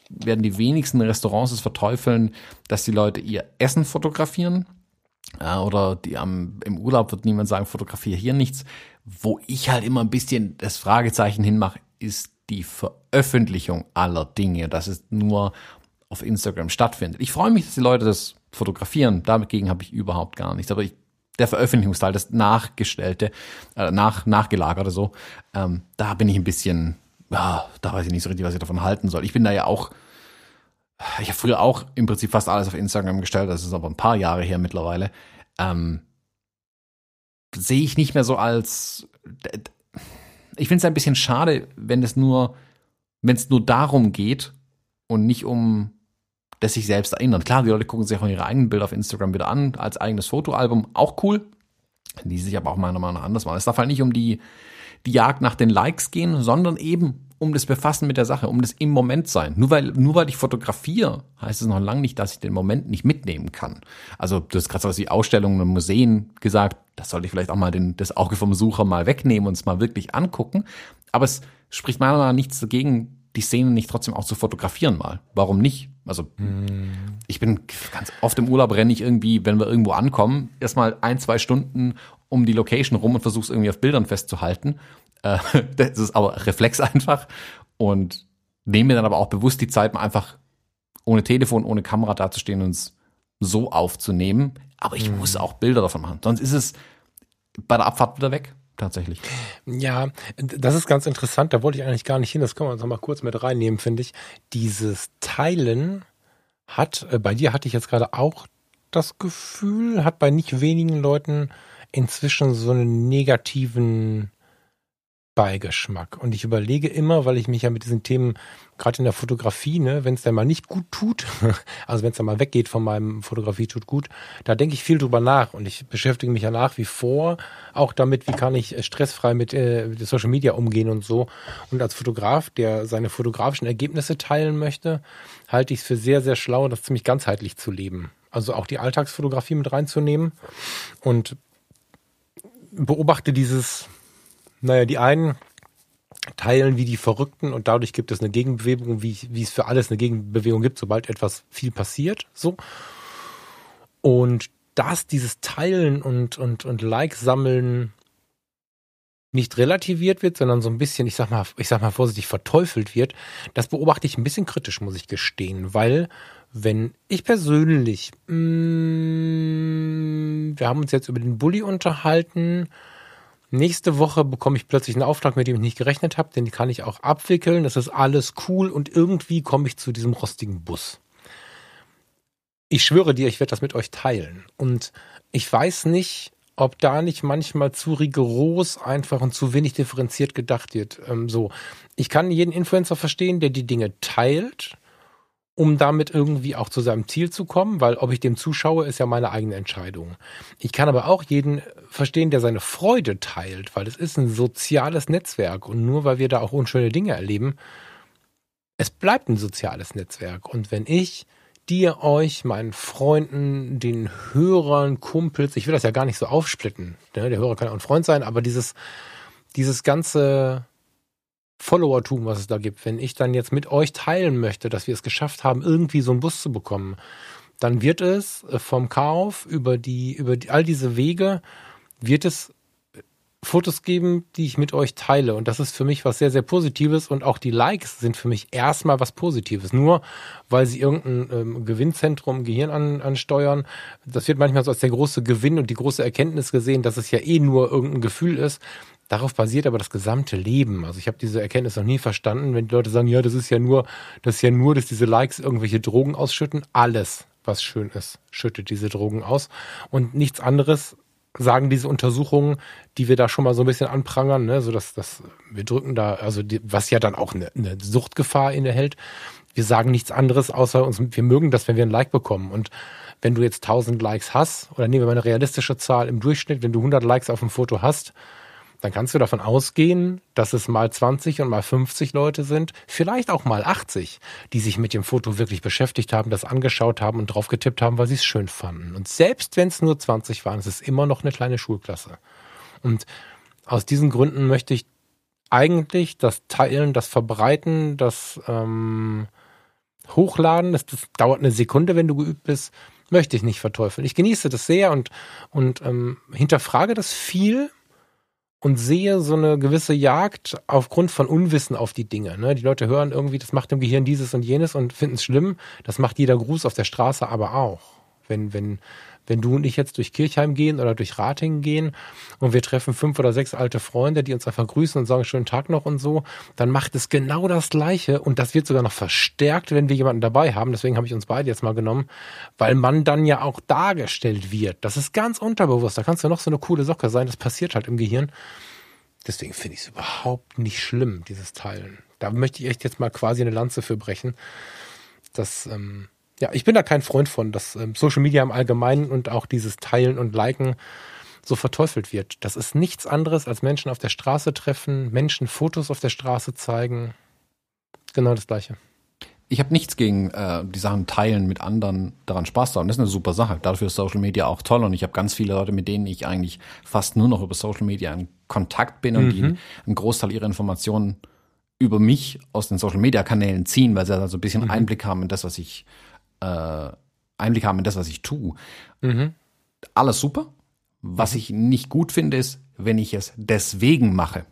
werden die wenigsten Restaurants es verteufeln, dass die Leute ihr Essen fotografieren oder die am, im Urlaub wird niemand sagen, fotografiere hier nichts. Wo ich halt immer ein bisschen das Fragezeichen hinmache, ist die Veröffentlichung aller Dinge, dass es nur auf Instagram stattfindet. Ich freue mich, dass die Leute das fotografieren. Dagegen habe ich überhaupt gar nichts. Aber ich, der Veröffentlichungsteil, das Nachgestellte, äh, nach, Nachgelagerte so, ähm, da bin ich ein bisschen, ja, da weiß ich nicht so richtig, was ich davon halten soll. Ich bin da ja auch ich habe früher auch im Prinzip fast alles auf Instagram gestellt, das ist aber ein paar Jahre her mittlerweile, ähm, sehe ich nicht mehr so als, ich finde es ein bisschen schade, wenn es nur, wenn es nur darum geht und nicht um das sich selbst erinnern. Klar, die Leute gucken sich auch ihre eigenen Bilder auf Instagram wieder an, als eigenes Fotoalbum, auch cool, die sich aber auch meiner Meinung nach anders machen. Es darf halt nicht um die, die Jagd nach den Likes gehen, sondern eben um das Befassen mit der Sache, um das im Moment sein. Nur weil, nur weil ich fotografiere, heißt es noch lange nicht, dass ich den Moment nicht mitnehmen kann. Also du hast gerade so was wie Ausstellungen und Museen gesagt, das sollte ich vielleicht auch mal den, das Auge vom Besucher mal wegnehmen und es mal wirklich angucken. Aber es spricht meiner Meinung nach nichts dagegen, die Szene nicht trotzdem auch zu fotografieren mal. Warum nicht? Also hm. ich bin ganz oft im Urlaub renne ich irgendwie, wenn wir irgendwo ankommen, erstmal ein, zwei Stunden um die Location rum und versuche es irgendwie auf Bildern festzuhalten. Äh, das ist aber Reflex einfach. Und nehme mir dann aber auch bewusst die Zeit, mal einfach ohne Telefon, ohne Kamera dazustehen und es so aufzunehmen. Aber ich mhm. muss auch Bilder davon machen. Sonst ist es bei der Abfahrt wieder weg, tatsächlich. Ja, das ist ganz interessant. Da wollte ich eigentlich gar nicht hin. Das können wir uns noch mal kurz mit reinnehmen, finde ich. Dieses Teilen hat, äh, bei dir hatte ich jetzt gerade auch das Gefühl, hat bei nicht wenigen Leuten inzwischen so einen negativen Beigeschmack. Und ich überlege immer, weil ich mich ja mit diesen Themen, gerade in der Fotografie, ne, wenn es dann mal nicht gut tut, also wenn es dann mal weggeht von meinem Fotografie tut gut, da denke ich viel drüber nach und ich beschäftige mich ja nach wie vor auch damit, wie kann ich äh, stressfrei mit, äh, Social Media umgehen und so. Und als Fotograf, der seine fotografischen Ergebnisse teilen möchte, halte ich es für sehr, sehr schlau, das ziemlich ganzheitlich zu leben. Also auch die Alltagsfotografie mit reinzunehmen und beobachte dieses naja, die einen teilen wie die Verrückten und dadurch gibt es eine Gegenbewegung, wie, wie es für alles eine Gegenbewegung gibt, sobald etwas viel passiert, so. Und dass dieses Teilen und, und, und Likes sammeln nicht relativiert wird, sondern so ein bisschen, ich sag mal, ich sag mal vorsichtig verteufelt wird, das beobachte ich ein bisschen kritisch, muss ich gestehen, weil wenn ich persönlich, mh, mm, wir haben uns jetzt über den Bully unterhalten, Nächste Woche bekomme ich plötzlich einen Auftrag, mit dem ich nicht gerechnet habe, den kann ich auch abwickeln. Das ist alles cool und irgendwie komme ich zu diesem rostigen Bus. Ich schwöre dir, ich werde das mit euch teilen. Und ich weiß nicht, ob da nicht manchmal zu rigoros einfach und zu wenig differenziert gedacht wird. Ähm, so, ich kann jeden Influencer verstehen, der die Dinge teilt um damit irgendwie auch zu seinem Ziel zu kommen, weil ob ich dem zuschaue, ist ja meine eigene Entscheidung. Ich kann aber auch jeden verstehen, der seine Freude teilt, weil es ist ein soziales Netzwerk und nur weil wir da auch unschöne Dinge erleben, es bleibt ein soziales Netzwerk. Und wenn ich dir, euch, meinen Freunden, den Hörern, Kumpels, ich will das ja gar nicht so aufsplitten, ne? der Hörer kann auch ein Freund sein, aber dieses, dieses ganze Followertum, was es da gibt, wenn ich dann jetzt mit euch teilen möchte, dass wir es geschafft haben, irgendwie so einen Bus zu bekommen, dann wird es äh, vom Kauf über die, über die, all diese Wege, wird es äh, Fotos geben, die ich mit euch teile. Und das ist für mich was sehr, sehr Positives. Und auch die Likes sind für mich erstmal was Positives. Nur weil sie irgendein ähm, Gewinnzentrum im Gehirn an, ansteuern. Das wird manchmal so als der große Gewinn und die große Erkenntnis gesehen, dass es ja eh nur irgendein Gefühl ist. Darauf basiert aber das gesamte Leben. Also ich habe diese Erkenntnis noch nie verstanden, wenn die Leute sagen, ja, das ist ja nur, das ist ja nur, dass diese Likes irgendwelche Drogen ausschütten. Alles, was schön ist, schüttet diese Drogen aus. Und nichts anderes sagen diese Untersuchungen, die wir da schon mal so ein bisschen anprangern, ne, so dass, dass wir drücken da, also die, was ja dann auch eine, eine Suchtgefahr innehält. Wir sagen nichts anderes, außer uns, wir mögen das, wenn wir ein Like bekommen. Und wenn du jetzt 1000 Likes hast, oder nehmen wir mal eine realistische Zahl im Durchschnitt, wenn du 100 Likes auf dem Foto hast, dann kannst du davon ausgehen, dass es mal 20 und mal 50 Leute sind, vielleicht auch mal 80, die sich mit dem Foto wirklich beschäftigt haben, das angeschaut haben und drauf getippt haben, weil sie es schön fanden. Und selbst wenn es nur 20 waren, es ist immer noch eine kleine Schulklasse. Und aus diesen Gründen möchte ich eigentlich das Teilen, das Verbreiten, das ähm, Hochladen, das, das dauert eine Sekunde, wenn du geübt bist, möchte ich nicht verteufeln. Ich genieße das sehr und, und ähm, hinterfrage das viel und sehe so eine gewisse Jagd aufgrund von Unwissen auf die Dinge. Ne? Die Leute hören irgendwie, das macht im Gehirn dieses und jenes und finden es schlimm. Das macht jeder Gruß auf der Straße aber auch. Wenn, wenn, wenn du und ich jetzt durch Kirchheim gehen oder durch Ratingen gehen und wir treffen fünf oder sechs alte Freunde, die uns einfach grüßen und sagen schönen Tag noch und so, dann macht es genau das Gleiche und das wird sogar noch verstärkt, wenn wir jemanden dabei haben. Deswegen habe ich uns beide jetzt mal genommen, weil man dann ja auch dargestellt wird. Das ist ganz unterbewusst. Da kannst du noch so eine coole Socke sein. Das passiert halt im Gehirn. Deswegen finde ich es überhaupt nicht schlimm, dieses Teilen. Da möchte ich echt jetzt mal quasi eine Lanze für brechen. Das, ähm, ja, ich bin da kein Freund von, dass ähm, Social Media im Allgemeinen und auch dieses Teilen und Liken so verteufelt wird. Das ist nichts anderes als Menschen auf der Straße treffen, Menschen Fotos auf der Straße zeigen. Genau das Gleiche. Ich habe nichts gegen äh, die Sachen teilen mit anderen, daran Spaß zu haben. Das ist eine super Sache. Dafür ist Social Media auch toll und ich habe ganz viele Leute, mit denen ich eigentlich fast nur noch über Social Media in Kontakt bin und mhm. die einen Großteil ihrer Informationen über mich aus den Social Media Kanälen ziehen, weil sie da so ein bisschen mhm. Einblick haben in das, was ich äh, Einblick haben in das, was ich tue. Mhm. Alles super. Was ich nicht gut finde, ist, wenn ich es deswegen mache.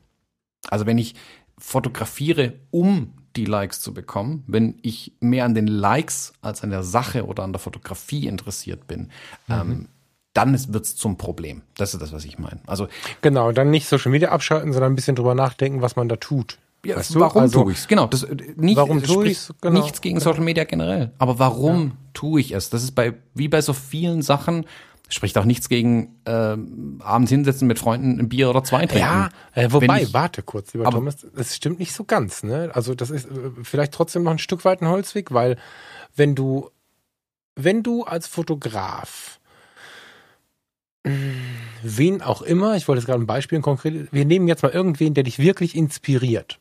Also wenn ich fotografiere, um die Likes zu bekommen, wenn ich mehr an den Likes als an der Sache oder an der Fotografie interessiert bin, mhm. ähm, dann wird es zum Problem. Das ist das, was ich meine. Also genau, dann nicht Social Media abschalten, sondern ein bisschen drüber nachdenken, was man da tut. Ja, weißt du? warum also, tue ich's? Genau, das äh, nicht, warum tue ich's? Genau. nichts gegen Social Media generell. Aber warum ja. tue ich es? Das ist bei wie bei so vielen Sachen spricht auch nichts gegen äh, abends hinsetzen mit Freunden ein Bier oder zwei trinken. Ja, äh, wobei, ich, warte kurz, lieber aber, Thomas, es stimmt nicht so ganz. Ne? Also das ist äh, vielleicht trotzdem noch ein Stück weit ein Holzweg, weil wenn du wenn du als Fotograf wen auch immer, ich wollte jetzt gerade ein Beispiel konkret, wir nehmen jetzt mal irgendwen, der dich wirklich inspiriert.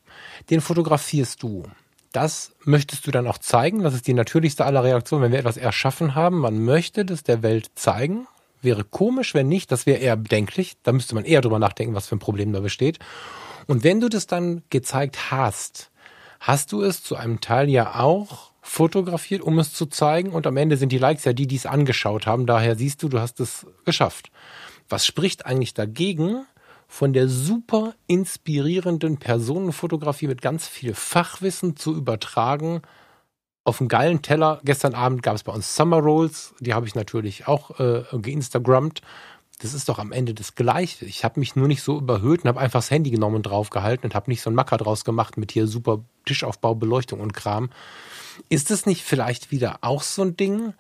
Den fotografierst du. Das möchtest du dann auch zeigen. Das ist die natürlichste aller Reaktionen, wenn wir etwas erschaffen haben. Man möchte das der Welt zeigen. Wäre komisch, wenn nicht. Das wäre eher bedenklich. Da müsste man eher drüber nachdenken, was für ein Problem da besteht. Und wenn du das dann gezeigt hast, hast du es zu einem Teil ja auch fotografiert, um es zu zeigen. Und am Ende sind die Likes ja die, die es angeschaut haben. Daher siehst du, du hast es geschafft. Was spricht eigentlich dagegen, von der super inspirierenden Personenfotografie mit ganz viel Fachwissen zu übertragen auf einen geilen Teller. Gestern Abend gab es bei uns Summer Rolls, die habe ich natürlich auch äh, geinstagrammt. Das ist doch am Ende das Gleiche. Ich habe mich nur nicht so überhöht und habe einfach das Handy genommen und draufgehalten und habe nicht so ein Macker draus gemacht mit hier super Tischaufbau, Beleuchtung und Kram. Ist es nicht vielleicht wieder auch so ein Ding,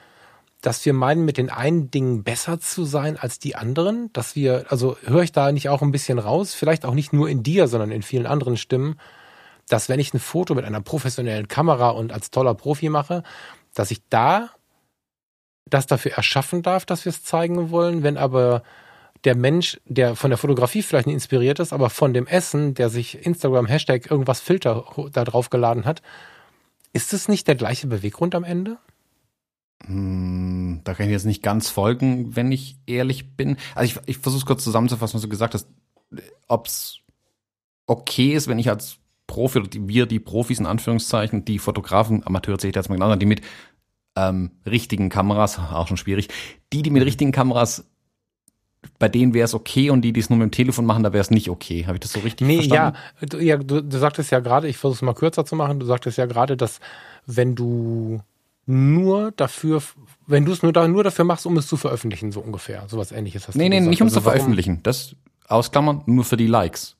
dass wir meinen, mit den einen Dingen besser zu sein als die anderen? Dass wir, also höre ich da nicht auch ein bisschen raus, vielleicht auch nicht nur in dir, sondern in vielen anderen Stimmen, dass wenn ich ein Foto mit einer professionellen Kamera und als toller Profi mache, dass ich da das dafür erschaffen darf, dass wir es zeigen wollen, wenn aber der Mensch, der von der Fotografie vielleicht nicht inspiriert ist, aber von dem Essen, der sich Instagram Hashtag irgendwas Filter da drauf geladen hat, ist es nicht der gleiche Beweggrund am Ende? Hm, da kann ich jetzt nicht ganz folgen, wenn ich ehrlich bin. Also ich, ich versuche es kurz zusammenzufassen, was du gesagt hast. Ob es okay ist, wenn ich als Profi oder die, wir, die Profis in Anführungszeichen, die Fotografen, Amateure zähle ich jetzt mal genauso, die mit ähm, richtigen Kameras, auch schon schwierig, die, die mit richtigen Kameras bei denen wäre es okay und die, die es nur mit dem Telefon machen, da wäre es nicht okay. Habe ich das so richtig nee, verstanden? Ja, du, ja du, du sagtest ja gerade, ich versuche es mal kürzer zu machen, du sagtest ja gerade, dass wenn du nur dafür, wenn du es nur, da, nur dafür machst, um es zu veröffentlichen, so ungefähr. Sowas ähnliches hast nee, du Nee, nee, nicht um es also zu veröffentlichen. Das ausklammern, nur für die Likes.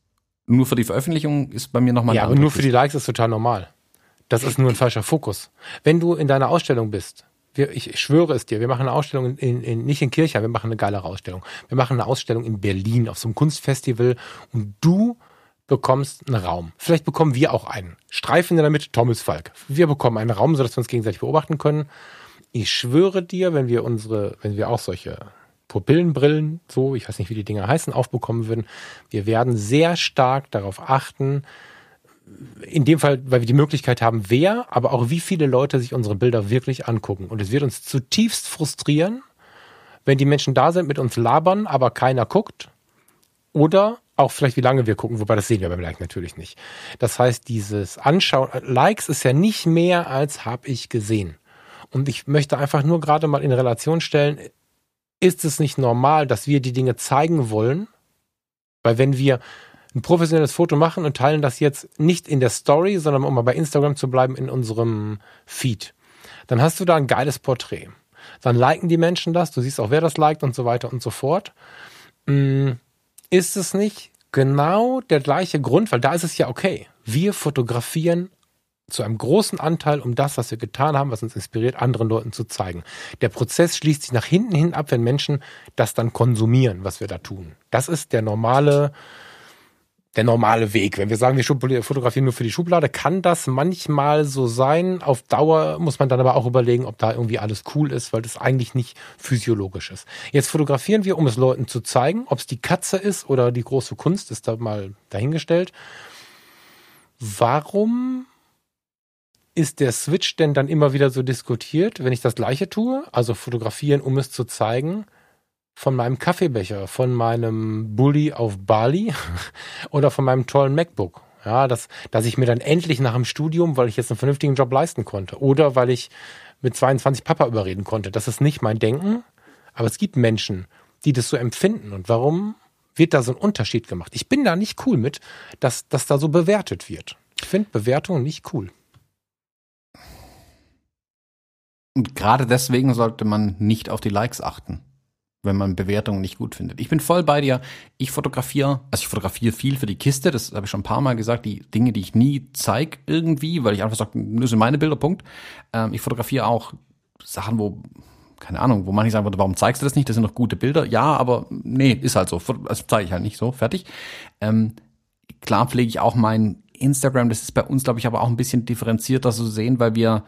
Nur für die Veröffentlichung ist bei mir nochmal Ja, aber nur für die Likes ist total normal. Das ist nur ein falscher Fokus. Wenn du in deiner Ausstellung bist, wir, ich, ich schwöre es dir, wir machen eine Ausstellung in, in, nicht in Kirchheim, wir machen eine geilere Ausstellung. Wir machen eine Ausstellung in Berlin auf so einem Kunstfestival und du bekommst einen Raum. Vielleicht bekommen wir auch einen. Streifen der Mitte, Thomas Falk. Wir bekommen einen Raum, sodass wir uns gegenseitig beobachten können. Ich schwöre dir, wenn wir unsere, wenn wir auch solche Pupillenbrillen, so, ich weiß nicht, wie die Dinger heißen, aufbekommen würden, wir werden sehr stark darauf achten, in dem Fall, weil wir die Möglichkeit haben, wer, aber auch wie viele Leute sich unsere Bilder wirklich angucken. Und es wird uns zutiefst frustrieren, wenn die Menschen da sind, mit uns labern, aber keiner guckt. Oder auch vielleicht wie lange wir gucken, wobei das sehen wir beim Like natürlich nicht. Das heißt, dieses Anschauen, Likes ist ja nicht mehr als habe ich gesehen. Und ich möchte einfach nur gerade mal in Relation stellen, ist es nicht normal, dass wir die Dinge zeigen wollen? Weil wenn wir ein professionelles Foto machen und teilen das jetzt nicht in der Story, sondern um mal bei Instagram zu bleiben, in unserem Feed, dann hast du da ein geiles Porträt. Dann liken die Menschen das, du siehst auch, wer das liked und so weiter und so fort. Hm ist es nicht genau der gleiche Grund, weil da ist es ja okay. Wir fotografieren zu einem großen Anteil, um das, was wir getan haben, was uns inspiriert, anderen Leuten zu zeigen. Der Prozess schließt sich nach hinten hin ab, wenn Menschen das dann konsumieren, was wir da tun. Das ist der normale der normale Weg. Wenn wir sagen, wir fotografieren nur für die Schublade, kann das manchmal so sein. Auf Dauer muss man dann aber auch überlegen, ob da irgendwie alles cool ist, weil das eigentlich nicht physiologisch ist. Jetzt fotografieren wir, um es Leuten zu zeigen. Ob es die Katze ist oder die große Kunst, ist da mal dahingestellt. Warum ist der Switch denn dann immer wieder so diskutiert, wenn ich das Gleiche tue? Also fotografieren, um es zu zeigen von meinem Kaffeebecher, von meinem Bulli auf Bali oder von meinem tollen MacBook. Ja, dass, dass ich mir dann endlich nach dem Studium, weil ich jetzt einen vernünftigen Job leisten konnte oder weil ich mit 22 Papa überreden konnte. Das ist nicht mein Denken, aber es gibt Menschen, die das so empfinden. Und warum wird da so ein Unterschied gemacht? Ich bin da nicht cool mit, dass, dass da so bewertet wird. Ich finde Bewertungen nicht cool. Und gerade deswegen sollte man nicht auf die Likes achten wenn man Bewertungen nicht gut findet. Ich bin voll bei dir. Ich fotografiere, also ich fotografiere viel für die Kiste, das habe ich schon ein paar Mal gesagt, die Dinge, die ich nie zeige irgendwie, weil ich einfach sage, das sind meine Bilder, Punkt. Ähm, ich fotografiere auch Sachen, wo keine Ahnung, wo manche sagen warum zeigst du das nicht? Das sind doch gute Bilder. Ja, aber nee, ist halt so. Das zeige ich halt nicht so. Fertig. Ähm, klar pflege ich auch mein Instagram. Das ist bei uns, glaube ich, aber auch ein bisschen differenzierter zu sehen, weil wir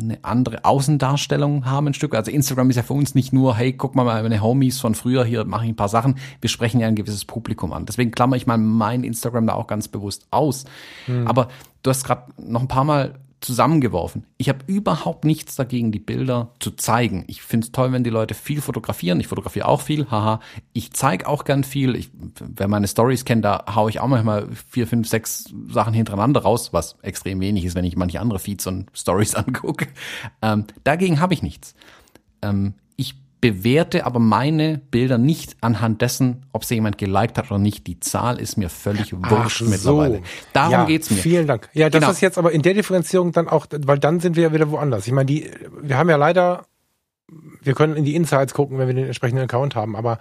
eine andere Außendarstellung haben ein Stück. Also Instagram ist ja für uns nicht nur, hey, guck mal meine Homies von früher, hier mache ich ein paar Sachen. Wir sprechen ja ein gewisses Publikum an. Deswegen klammer ich mal mein Instagram da auch ganz bewusst aus. Hm. Aber du hast gerade noch ein paar Mal zusammengeworfen. Ich habe überhaupt nichts dagegen, die Bilder zu zeigen. Ich finde es toll, wenn die Leute viel fotografieren. Ich fotografiere auch viel, haha. Ich zeige auch gern viel. Ich, wer meine Stories kennt, da haue ich auch manchmal vier, fünf, sechs Sachen hintereinander raus, was extrem wenig ist, wenn ich manche andere Feeds und Stories angucke. Ähm, dagegen habe ich nichts. Ähm, bewerte aber meine Bilder nicht anhand dessen, ob sie jemand geliked hat oder nicht. Die Zahl ist mir völlig wurscht so. mittlerweile. Darum ja, geht's mir. Vielen Dank. Ja, das genau. ist jetzt aber in der Differenzierung dann auch, weil dann sind wir ja wieder woanders. Ich meine, die, wir haben ja leider, wir können in die Insights gucken, wenn wir den entsprechenden Account haben, aber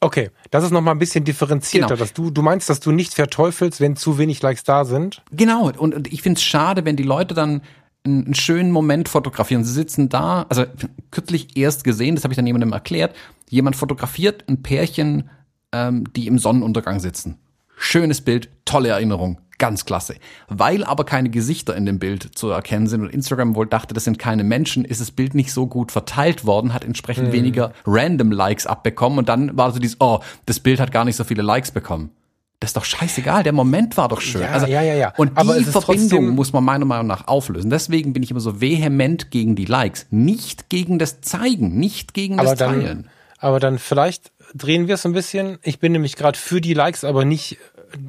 Okay, das ist nochmal ein bisschen differenzierter, genau. dass du, du meinst, dass du nicht verteufelst, wenn zu wenig Likes da sind. Genau, und, und ich finde es schade, wenn die Leute dann einen schönen Moment fotografieren. Sie sitzen da, also kürzlich erst gesehen, das habe ich dann jemandem erklärt, jemand fotografiert ein Pärchen, ähm, die im Sonnenuntergang sitzen. Schönes Bild, tolle Erinnerung, ganz klasse. Weil aber keine Gesichter in dem Bild zu erkennen sind und Instagram wohl dachte, das sind keine Menschen, ist das Bild nicht so gut verteilt worden, hat entsprechend hm. weniger Random Likes abbekommen und dann war so dieses, oh, das Bild hat gar nicht so viele Likes bekommen. Das ist doch scheißegal, der Moment war doch schön. Ja, also, ja, ja, ja. Und die Verbindung muss man meiner Meinung nach auflösen. Deswegen bin ich immer so vehement gegen die Likes. Nicht gegen das Zeigen, nicht gegen aber das dann, Teilen. Aber dann vielleicht drehen wir es ein bisschen. Ich bin nämlich gerade für die Likes, aber nicht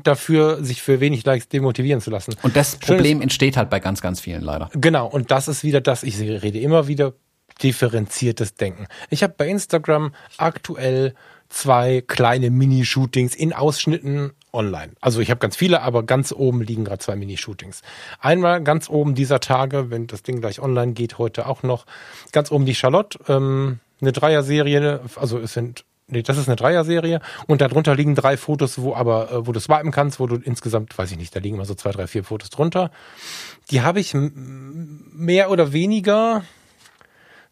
dafür, sich für wenig Likes demotivieren zu lassen. Und das Problem Schönes, entsteht halt bei ganz, ganz vielen leider. Genau, und das ist wieder das, ich rede immer wieder differenziertes Denken. Ich habe bei Instagram aktuell zwei kleine Mini-Shootings in Ausschnitten online. Also ich habe ganz viele, aber ganz oben liegen gerade zwei Mini-Shootings. Einmal ganz oben dieser Tage, wenn das Ding gleich online geht, heute auch noch, ganz oben die Charlotte, ähm, eine Dreier-Serie, also es sind Nee, das ist eine Dreier-Serie und darunter liegen drei Fotos, wo aber, äh, wo du swipen kannst, wo du insgesamt, weiß ich nicht, da liegen immer so zwei, drei, vier Fotos drunter. Die habe ich mehr oder weniger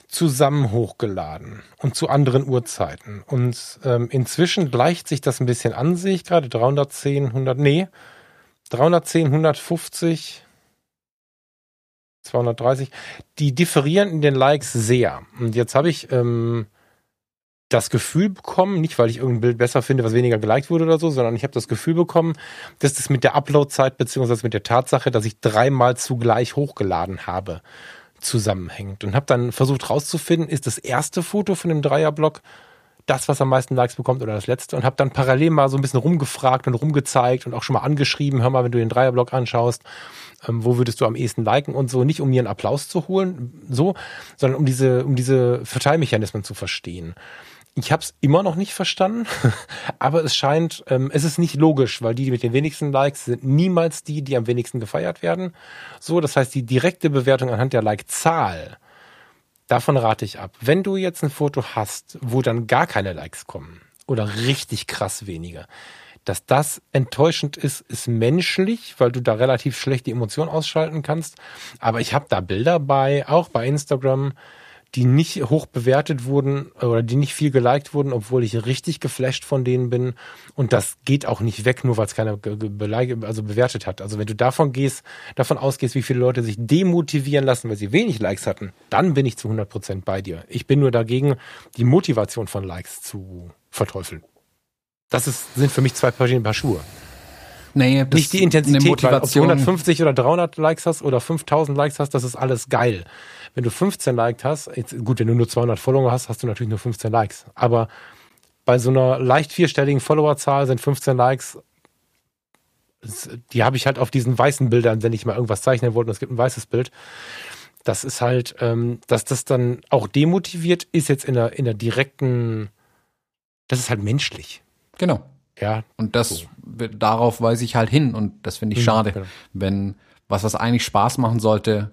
zusammen hochgeladen und zu anderen Uhrzeiten. Und ähm, inzwischen gleicht sich das ein bisschen an, sehe ich gerade. 310, 100, nee, 310, 150, 230. Die differieren in den Likes sehr. Und jetzt habe ich ähm, das Gefühl bekommen, nicht weil ich irgendein Bild besser finde, was weniger geliked wurde oder so, sondern ich habe das Gefühl bekommen, dass das mit der Uploadzeit beziehungsweise mit der Tatsache, dass ich dreimal zugleich hochgeladen habe, zusammenhängt. Und habe dann versucht rauszufinden, ist das erste Foto von dem Dreierblock das, was am meisten Likes bekommt oder das letzte? Und habe dann parallel mal so ein bisschen rumgefragt und rumgezeigt und auch schon mal angeschrieben, hör mal, wenn du den Dreierblock anschaust, ähm, wo würdest du am ehesten liken und so, nicht um mir einen Applaus zu holen, so, sondern um diese, um diese Verteilmechanismen zu verstehen. Ich habe es immer noch nicht verstanden, aber es scheint, ähm, es ist nicht logisch, weil die mit den wenigsten Likes sind niemals die, die am wenigsten gefeiert werden. So, das heißt, die direkte Bewertung anhand der Like-Zahl, davon rate ich ab. Wenn du jetzt ein Foto hast, wo dann gar keine Likes kommen oder richtig krass wenige, dass das enttäuschend ist, ist menschlich, weil du da relativ schlecht die Emotionen ausschalten kannst. Aber ich habe da Bilder bei, auch bei Instagram, die nicht hoch bewertet wurden oder die nicht viel geliked wurden, obwohl ich richtig geflasht von denen bin. Und das geht auch nicht weg, nur weil es keiner also bewertet hat. Also wenn du davon gehst, davon ausgehst, wie viele Leute sich demotivieren lassen, weil sie wenig Likes hatten, dann bin ich zu 100 Prozent bei dir. Ich bin nur dagegen, die Motivation von Likes zu verteufeln. Das ist, sind für mich zwei verschiedene Paar Schuhe. Nee, nicht die Intensität, weil ob du 150 oder 300 Likes hast oder 5000 Likes hast, das ist alles geil. Wenn du 15 Likes hast, jetzt, gut, wenn du nur 200 Follower hast, hast du natürlich nur 15 Likes. Aber bei so einer leicht vierstelligen Followerzahl sind 15 Likes, die habe ich halt auf diesen weißen Bildern, wenn ich mal irgendwas zeichnen wollte und es gibt ein weißes Bild. Das ist halt, ähm, dass das dann auch demotiviert, ist jetzt in der, in der direkten, das ist halt menschlich. Genau. Ja. Und das, so. darauf weise ich halt hin und das finde ich mhm, schade, genau. wenn was, was eigentlich Spaß machen sollte,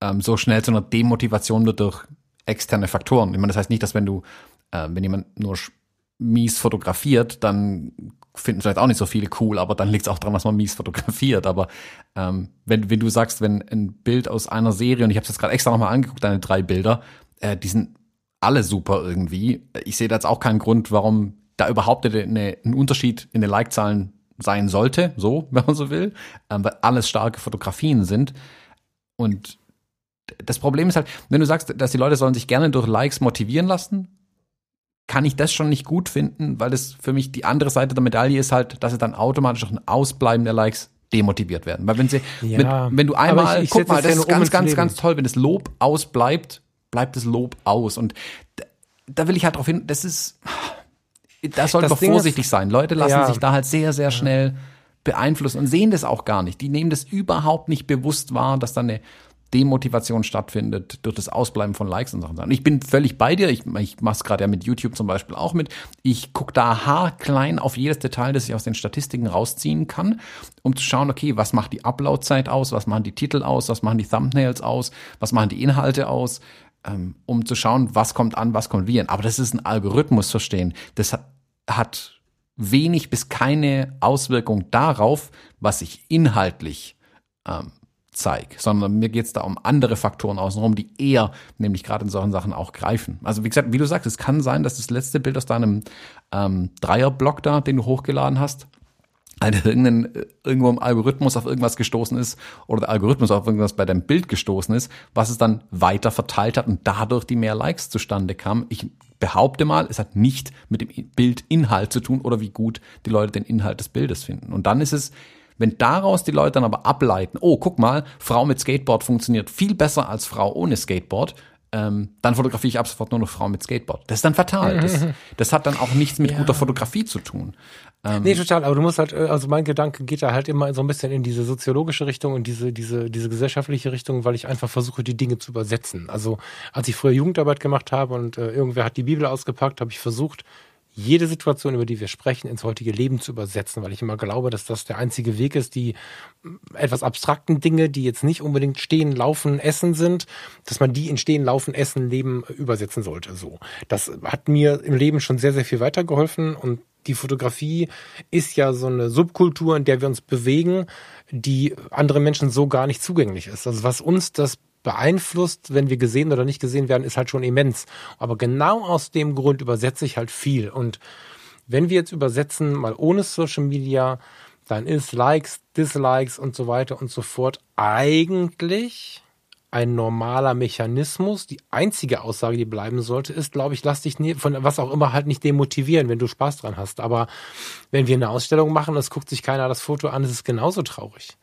ähm, so schnell zu einer Demotivation wird durch externe Faktoren. Ich meine, das heißt nicht, dass wenn du, äh, wenn jemand nur mies fotografiert, dann finden vielleicht auch nicht so viele cool, aber dann liegt es auch daran, dass man mies fotografiert. Aber ähm, wenn, wenn du sagst, wenn ein Bild aus einer Serie, und ich habe es jetzt gerade extra nochmal angeguckt, deine drei Bilder, äh, die sind alle super irgendwie. Ich sehe da jetzt auch keinen Grund, warum da überhaupt eine, ein Unterschied in den Like-Zahlen sein sollte, so, wenn man so will, ähm, weil alles starke Fotografien sind. Und das Problem ist halt, wenn du sagst, dass die Leute sollen sich gerne durch Likes motivieren lassen, kann ich das schon nicht gut finden, weil das für mich die andere Seite der Medaille ist halt, dass es dann automatisch durch ein Ausbleiben der Likes demotiviert werden. Weil wenn sie, ja, wenn, wenn, du einmal, ich, ich guck mal, das ist ganz, ganz, ganz toll, wenn das Lob ausbleibt, bleibt das Lob aus. Und da, da will ich halt drauf hin, das ist, da sollte man vorsichtig ist, sein. Leute lassen ja. sich da halt sehr, sehr schnell beeinflussen und sehen das auch gar nicht. Die nehmen das überhaupt nicht bewusst wahr, dass da eine Demotivation stattfindet durch das Ausbleiben von Likes und Sachen. Ich bin völlig bei dir. Ich, ich mache es gerade ja mit YouTube zum Beispiel auch mit. Ich gucke da haarklein auf jedes Detail, das ich aus den Statistiken rausziehen kann, um zu schauen, okay, was macht die Uploadzeit aus, was machen die Titel aus, was machen die Thumbnails aus, was machen die Inhalte aus, um zu schauen, was kommt an, was kommt wie an. Aber das ist ein Algorithmus verstehen. Das hat, hat wenig bis keine Auswirkung darauf, was ich inhaltlich ähm, zeige, sondern mir geht es da um andere Faktoren außenrum, die eher, nämlich gerade in solchen Sachen auch greifen. Also wie gesagt, wie du sagst, es kann sein, dass das letzte Bild aus deinem ähm, Dreierblock da, den du hochgeladen hast, halt irgendein, irgendwo im Algorithmus auf irgendwas gestoßen ist oder der Algorithmus auf irgendwas bei deinem Bild gestoßen ist, was es dann weiter verteilt hat und dadurch die mehr Likes zustande kamen. Ich behaupte mal, es hat nicht mit dem Bildinhalt zu tun oder wie gut die Leute den Inhalt des Bildes finden. Und dann ist es wenn daraus die Leute dann aber ableiten, oh, guck mal, Frau mit Skateboard funktioniert viel besser als Frau ohne Skateboard, ähm, dann fotografiere ich ab sofort nur noch Frau mit Skateboard. Das ist dann fatal. Das, das hat dann auch nichts mit ja. guter Fotografie zu tun. Ähm, nee, total, aber du musst halt, äh, also mein Gedanke geht da halt immer so ein bisschen in diese soziologische Richtung und diese, diese, diese gesellschaftliche Richtung, weil ich einfach versuche, die Dinge zu übersetzen. Also als ich früher Jugendarbeit gemacht habe und äh, irgendwer hat die Bibel ausgepackt, habe ich versucht, jede Situation, über die wir sprechen, ins heutige Leben zu übersetzen, weil ich immer glaube, dass das der einzige Weg ist, die etwas abstrakten Dinge, die jetzt nicht unbedingt stehen, laufen, essen sind, dass man die in stehen, laufen, essen, leben übersetzen sollte. So. Das hat mir im Leben schon sehr, sehr viel weitergeholfen und die Fotografie ist ja so eine Subkultur, in der wir uns bewegen, die anderen Menschen so gar nicht zugänglich ist. Also was uns das beeinflusst, wenn wir gesehen oder nicht gesehen werden, ist halt schon immens. Aber genau aus dem Grund übersetze ich halt viel. Und wenn wir jetzt übersetzen, mal ohne Social Media, dann ist Likes, Dislikes und so weiter und so fort eigentlich ein normaler Mechanismus. Die einzige Aussage, die bleiben sollte, ist, glaube ich, lass dich von was auch immer halt nicht demotivieren, wenn du Spaß dran hast. Aber wenn wir eine Ausstellung machen, es guckt sich keiner das Foto an, ist es genauso traurig.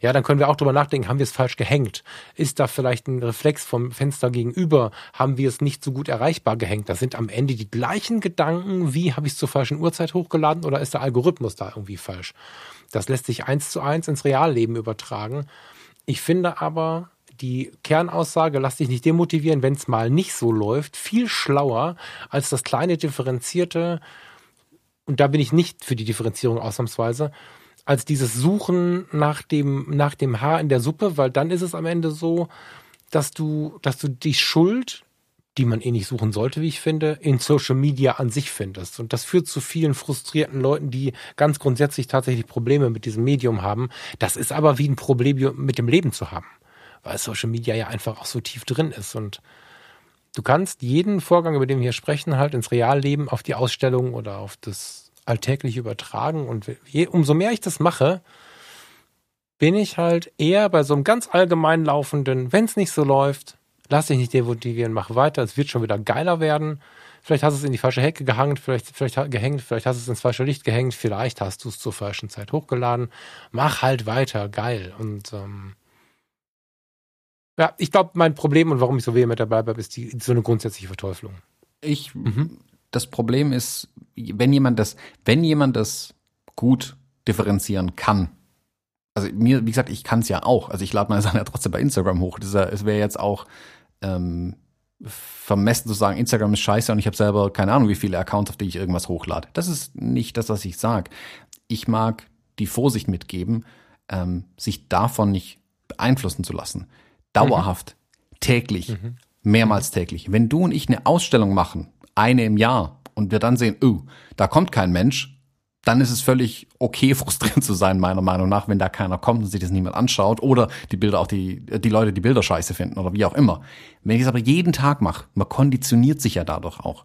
Ja, dann können wir auch drüber nachdenken, haben wir es falsch gehängt? Ist da vielleicht ein Reflex vom Fenster gegenüber? Haben wir es nicht so gut erreichbar gehängt? Das sind am Ende die gleichen Gedanken, wie habe ich es zur falschen Uhrzeit hochgeladen oder ist der Algorithmus da irgendwie falsch? Das lässt sich eins zu eins ins Realleben übertragen. Ich finde aber, die Kernaussage, lass dich nicht demotivieren, wenn es mal nicht so läuft, viel schlauer als das kleine differenzierte, und da bin ich nicht für die Differenzierung ausnahmsweise, als dieses Suchen nach dem, nach dem Haar in der Suppe, weil dann ist es am Ende so, dass du, dass du die Schuld, die man eh nicht suchen sollte, wie ich finde, in Social Media an sich findest. Und das führt zu vielen frustrierten Leuten, die ganz grundsätzlich tatsächlich Probleme mit diesem Medium haben. Das ist aber wie ein Problem mit dem Leben zu haben, weil Social Media ja einfach auch so tief drin ist. Und du kannst jeden Vorgang, über den wir hier sprechen, halt ins Realleben auf die Ausstellung oder auf das alltäglich übertragen. Und je, umso mehr ich das mache, bin ich halt eher bei so einem ganz allgemein laufenden, wenn es nicht so läuft, lass dich nicht demotivieren, mach weiter, es wird schon wieder geiler werden. Vielleicht hast du es in die falsche Hecke gehangen, vielleicht, vielleicht gehängt, vielleicht hast du es ins falsche Licht gehängt, vielleicht hast du es zur falschen Zeit hochgeladen. Mach halt weiter, geil. Und ähm, ja, ich glaube, mein Problem und warum ich so vehement dabei bleibe, ist die, so eine grundsätzliche Verteuflung. Ich mhm das Problem ist, wenn jemand das, wenn jemand das gut differenzieren kann, also mir, wie gesagt, ich kann es ja auch. Also ich lade meine Sachen ja trotzdem bei Instagram hoch. Das, es wäre jetzt auch ähm, vermessen zu sagen, Instagram ist scheiße und ich habe selber keine Ahnung, wie viele Accounts, auf die ich irgendwas hochlade. Das ist nicht das, was ich sage. Ich mag die Vorsicht mitgeben, ähm, sich davon nicht beeinflussen zu lassen. Dauerhaft täglich, mhm. mehrmals täglich. Wenn du und ich eine Ausstellung machen, eine im Jahr, und wir dann sehen, oh, da kommt kein Mensch, dann ist es völlig okay, frustrierend zu sein, meiner Meinung nach, wenn da keiner kommt und sich das niemand anschaut oder die Bilder auch die, die Leute die Bilder scheiße finden oder wie auch immer. Wenn ich es aber jeden Tag mache, man konditioniert sich ja dadurch auch.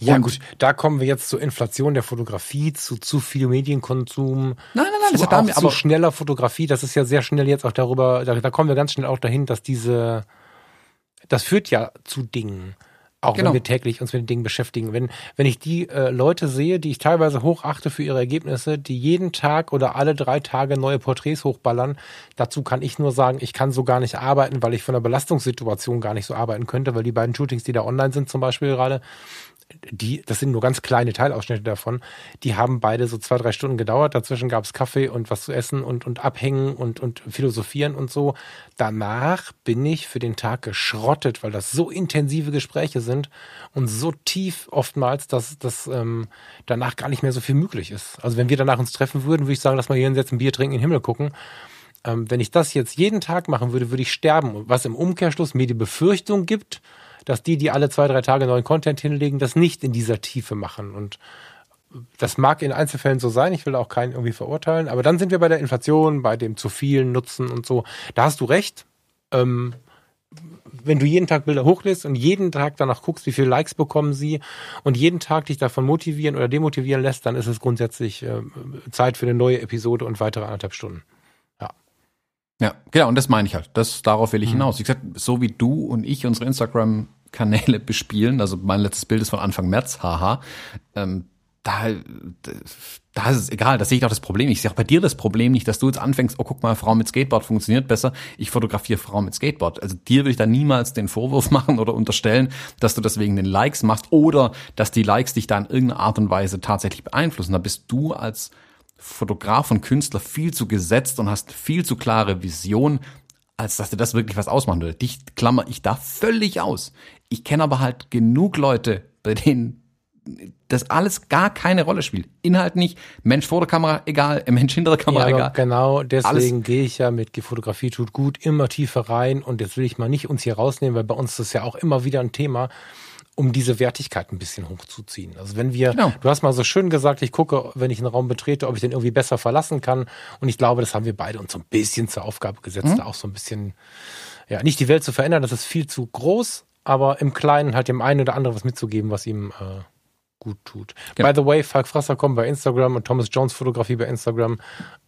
Ja, und gut, da kommen wir jetzt zur Inflation der Fotografie, zu zu viel Medienkonsum. Nein, nein, nein, das hat damit, aber schneller Fotografie, das ist ja sehr schnell jetzt auch darüber, da, da kommen wir ganz schnell auch dahin, dass diese, das führt ja zu Dingen. Auch genau. wenn wir täglich uns mit den Dingen beschäftigen. Wenn, wenn ich die äh, Leute sehe, die ich teilweise hochachte für ihre Ergebnisse, die jeden Tag oder alle drei Tage neue Porträts hochballern, dazu kann ich nur sagen, ich kann so gar nicht arbeiten, weil ich von der Belastungssituation gar nicht so arbeiten könnte, weil die beiden Shootings, die da online sind zum Beispiel gerade, die, das sind nur ganz kleine Teilausschnitte davon, die haben beide so zwei, drei Stunden gedauert. Dazwischen gab es Kaffee und was zu essen und, und abhängen und, und philosophieren und so. Danach bin ich für den Tag geschrottet, weil das so intensive Gespräche sind und so tief oftmals, dass, dass ähm, danach gar nicht mehr so viel möglich ist. Also wenn wir danach uns treffen würden, würde ich sagen, lass mal hier hinsetzen, Bier trinken, in den Himmel gucken. Ähm, wenn ich das jetzt jeden Tag machen würde, würde ich sterben. Was im Umkehrschluss mir die Befürchtung gibt, dass die, die alle zwei, drei Tage neuen Content hinlegen, das nicht in dieser Tiefe machen. Und das mag in Einzelfällen so sein, ich will auch keinen irgendwie verurteilen, aber dann sind wir bei der Inflation, bei dem zu vielen Nutzen und so. Da hast du recht. Ähm, wenn du jeden Tag Bilder hochlässt und jeden Tag danach guckst, wie viele Likes bekommen sie und jeden Tag dich davon motivieren oder demotivieren lässt, dann ist es grundsätzlich äh, Zeit für eine neue Episode und weitere anderthalb Stunden. Ja. Genau, und das meine ich halt. Das, darauf will ich mhm. hinaus. Wie gesagt, so wie du und ich unsere Instagram Kanäle bespielen. Also mein letztes Bild ist von Anfang März, haha. Ähm, da, da ist es egal, da sehe ich doch das Problem. Ich sehe auch bei dir das Problem nicht, dass du jetzt anfängst, oh guck mal, Frau mit Skateboard funktioniert besser, ich fotografiere Frau mit Skateboard. Also dir würde ich da niemals den Vorwurf machen oder unterstellen, dass du das wegen den Likes machst oder dass die Likes dich da in irgendeiner Art und Weise tatsächlich beeinflussen. Da bist du als Fotograf und Künstler viel zu gesetzt und hast viel zu klare Vision, als dass dir das wirklich was ausmachen würde. Dich klammer ich da völlig aus. Ich kenne aber halt genug Leute, bei denen das alles gar keine Rolle spielt. Inhalt nicht, Mensch vor der Kamera egal, Mensch hinter der Kamera ja, egal. Genau, deswegen gehe ich ja mit Fotografie tut gut immer tiefer rein und jetzt will ich mal nicht uns hier rausnehmen, weil bei uns ist das ja auch immer wieder ein Thema um diese Wertigkeit ein bisschen hochzuziehen. Also wenn wir, genau. du hast mal so schön gesagt, ich gucke, wenn ich einen Raum betrete, ob ich den irgendwie besser verlassen kann. Und ich glaube, das haben wir beide uns so ein bisschen zur Aufgabe gesetzt, mhm. da auch so ein bisschen, ja, nicht die Welt zu verändern, das ist viel zu groß, aber im Kleinen halt dem einen oder anderen was mitzugeben, was ihm äh, gut tut. Genau. By the way, Falk Frasser kommt bei Instagram und Thomas Jones Fotografie bei Instagram.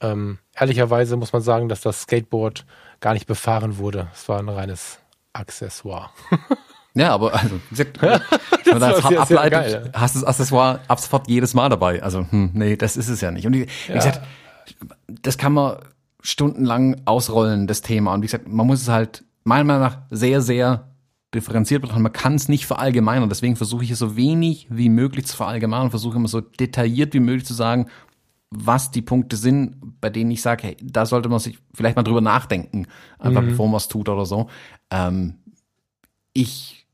Ähm, ehrlicherweise muss man sagen, dass das Skateboard gar nicht befahren wurde. Es war ein reines Accessoire. Ja, aber also, wie gesagt, wenn man da sehr, ableitet, geil, ja. hast du das Accessoire ab sofort jedes Mal dabei. Also, hm, nee, das ist es ja nicht. Und wie, wie ja. gesagt, das kann man stundenlang ausrollen, das Thema. Und wie gesagt, man muss es halt meiner Meinung nach sehr, sehr differenziert betrachten. Man kann es nicht verallgemeinern. Deswegen versuche ich es so wenig wie möglich zu verallgemeinern und versuche immer so detailliert wie möglich zu sagen, was die Punkte sind, bei denen ich sage, hey, da sollte man sich vielleicht mal drüber nachdenken, einfach mhm. bevor man es tut oder so. Ähm, ich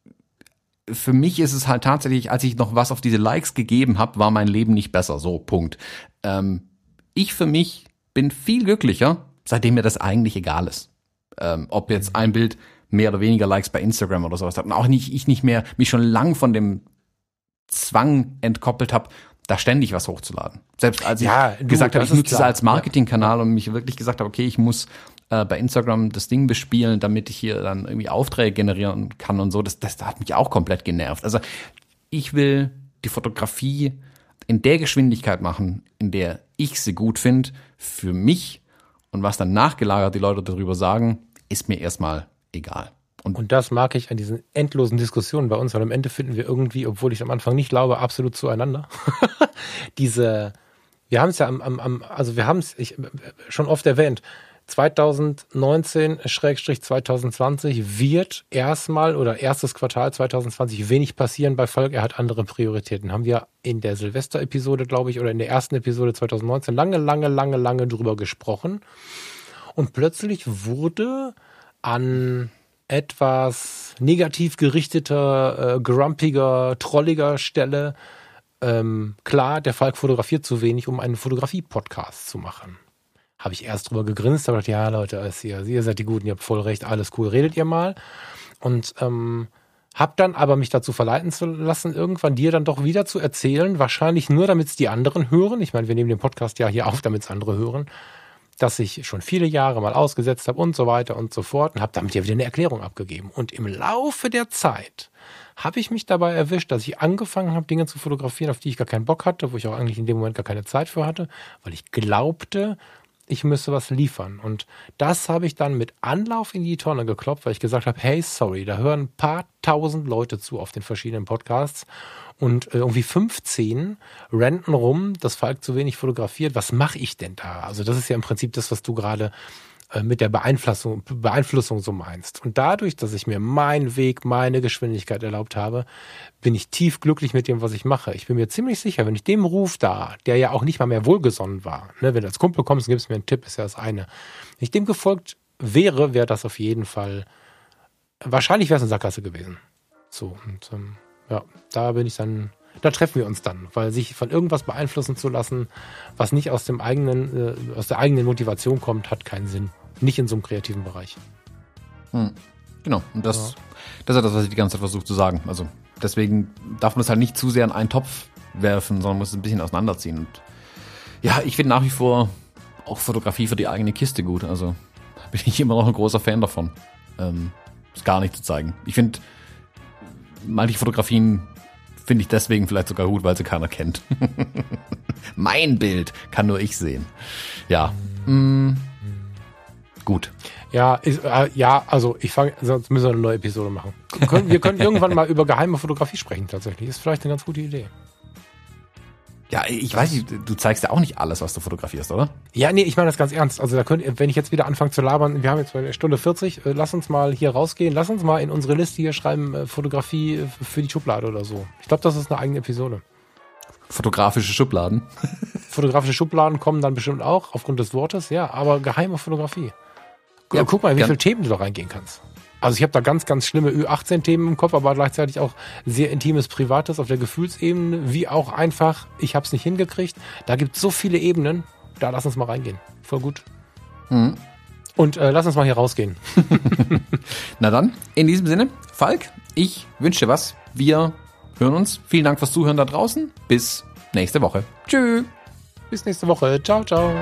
für mich ist es halt tatsächlich, als ich noch was auf diese Likes gegeben habe, war mein Leben nicht besser. So, Punkt. Ähm, ich für mich bin viel glücklicher, seitdem mir das eigentlich egal ist. Ähm, ob jetzt ein Bild mehr oder weniger Likes bei Instagram oder sowas hat. Und auch nicht, ich nicht mehr mich schon lang von dem Zwang entkoppelt habe, da ständig was hochzuladen. Selbst als ich ja, du, gesagt habe, ich nutze es als Marketingkanal und mich wirklich gesagt habe, okay, ich muss äh, bei Instagram das Ding bespielen, damit ich hier dann irgendwie Aufträge generieren kann und so. Das, das hat mich auch komplett genervt. Also ich will die Fotografie in der Geschwindigkeit machen, in der ich sie gut finde, für mich. Und was dann nachgelagert die Leute darüber sagen, ist mir erstmal egal. Und, und, das mag ich an diesen endlosen Diskussionen bei uns, weil am Ende finden wir irgendwie, obwohl ich am Anfang nicht glaube, absolut zueinander. Diese, wir haben es ja am, am, also wir haben es schon oft erwähnt, 2019-2020 wird erstmal oder erstes Quartal 2020 wenig passieren bei Volk. Er hat andere Prioritäten. Haben wir in der Silvester-Episode, glaube ich, oder in der ersten Episode 2019 lange, lange, lange, lange drüber gesprochen. Und plötzlich wurde an etwas negativ gerichteter, äh, grumpiger, trolliger Stelle ähm, klar, der Falk fotografiert zu wenig, um einen Fotografie-Podcast zu machen habe ich erst drüber gegrinst, aber gedacht, ja Leute, hier, ihr seid die Guten, ihr habt voll recht, alles cool, redet ihr mal. Und ähm, hab dann aber mich dazu verleiten zu lassen, irgendwann dir dann doch wieder zu erzählen, wahrscheinlich nur, damit es die anderen hören. Ich meine, wir nehmen den Podcast ja hier auf, damit es andere hören, dass ich schon viele Jahre mal ausgesetzt habe und so weiter und so fort und habe damit ja wieder eine Erklärung abgegeben. Und im Laufe der Zeit habe ich mich dabei erwischt, dass ich angefangen habe, Dinge zu fotografieren, auf die ich gar keinen Bock hatte, wo ich auch eigentlich in dem Moment gar keine Zeit für hatte, weil ich glaubte, ich müsste was liefern. Und das habe ich dann mit Anlauf in die Tonne geklopft, weil ich gesagt habe, hey, sorry, da hören ein paar tausend Leute zu auf den verschiedenen Podcasts und äh, irgendwie 15 renten rum, dass Falk zu wenig fotografiert. Was mache ich denn da? Also das ist ja im Prinzip das, was du gerade mit der Beeinflussung, Beeinflussung so meinst. Und dadurch, dass ich mir meinen Weg, meine Geschwindigkeit erlaubt habe, bin ich tief glücklich mit dem, was ich mache. Ich bin mir ziemlich sicher, wenn ich dem Ruf da, der ja auch nicht mal mehr wohlgesonnen war, ne, wenn du als Kumpel kommst gibst mir einen Tipp, ist ja das eine. Wenn ich dem gefolgt wäre, wäre das auf jeden Fall, wahrscheinlich wäre es eine Sackgasse gewesen. So, und ähm, ja, da bin ich dann da treffen wir uns dann, weil sich von irgendwas beeinflussen zu lassen, was nicht aus dem eigenen, äh, aus der eigenen Motivation kommt, hat keinen Sinn. Nicht in so einem kreativen Bereich. Hm. Genau. Und das, ja. das ist ja das, was ich die ganze Zeit versuche zu sagen. Also deswegen darf man es halt nicht zu sehr in einen Topf werfen, sondern muss es ein bisschen auseinanderziehen. Und ja, ich finde nach wie vor auch Fotografie für die eigene Kiste gut. Also bin ich immer noch ein großer Fan davon. Ähm, es gar nicht zu zeigen. Ich finde manche Fotografien finde ich deswegen vielleicht sogar gut, weil sie keiner kennt. mein Bild kann nur ich sehen. Ja. Mm, gut. Ja, ist, äh, ja, also ich fange, sonst müssen wir eine neue Episode machen. Wir können, wir können irgendwann mal über geheime Fotografie sprechen tatsächlich. Ist vielleicht eine ganz gute Idee. Ja, ich weiß nicht, du zeigst ja auch nicht alles, was du fotografierst, oder? Ja, nee, ich meine das ganz ernst. Also da könnt, wenn ich jetzt wieder anfange zu labern, wir haben jetzt eine Stunde 40, äh, lass uns mal hier rausgehen, lass uns mal in unsere Liste hier schreiben, äh, Fotografie äh, für die Schublade oder so. Ich glaube, das ist eine eigene Episode. Fotografische Schubladen. Fotografische Schubladen kommen dann bestimmt auch, aufgrund des Wortes, ja, aber geheime Fotografie. Ja, guck mal, wie viele Themen du da reingehen kannst. Also ich habe da ganz, ganz schlimme Ü18-Themen im Kopf, aber gleichzeitig auch sehr intimes Privates auf der Gefühlsebene, wie auch einfach, ich habe es nicht hingekriegt. Da gibt es so viele Ebenen. Da lass uns mal reingehen. Voll gut. Mhm. Und äh, lass uns mal hier rausgehen. Na dann, in diesem Sinne, Falk, ich wünsche dir was. Wir hören uns. Vielen Dank fürs Zuhören da draußen. Bis nächste Woche. Tschüss. Bis nächste Woche. Ciao, ciao.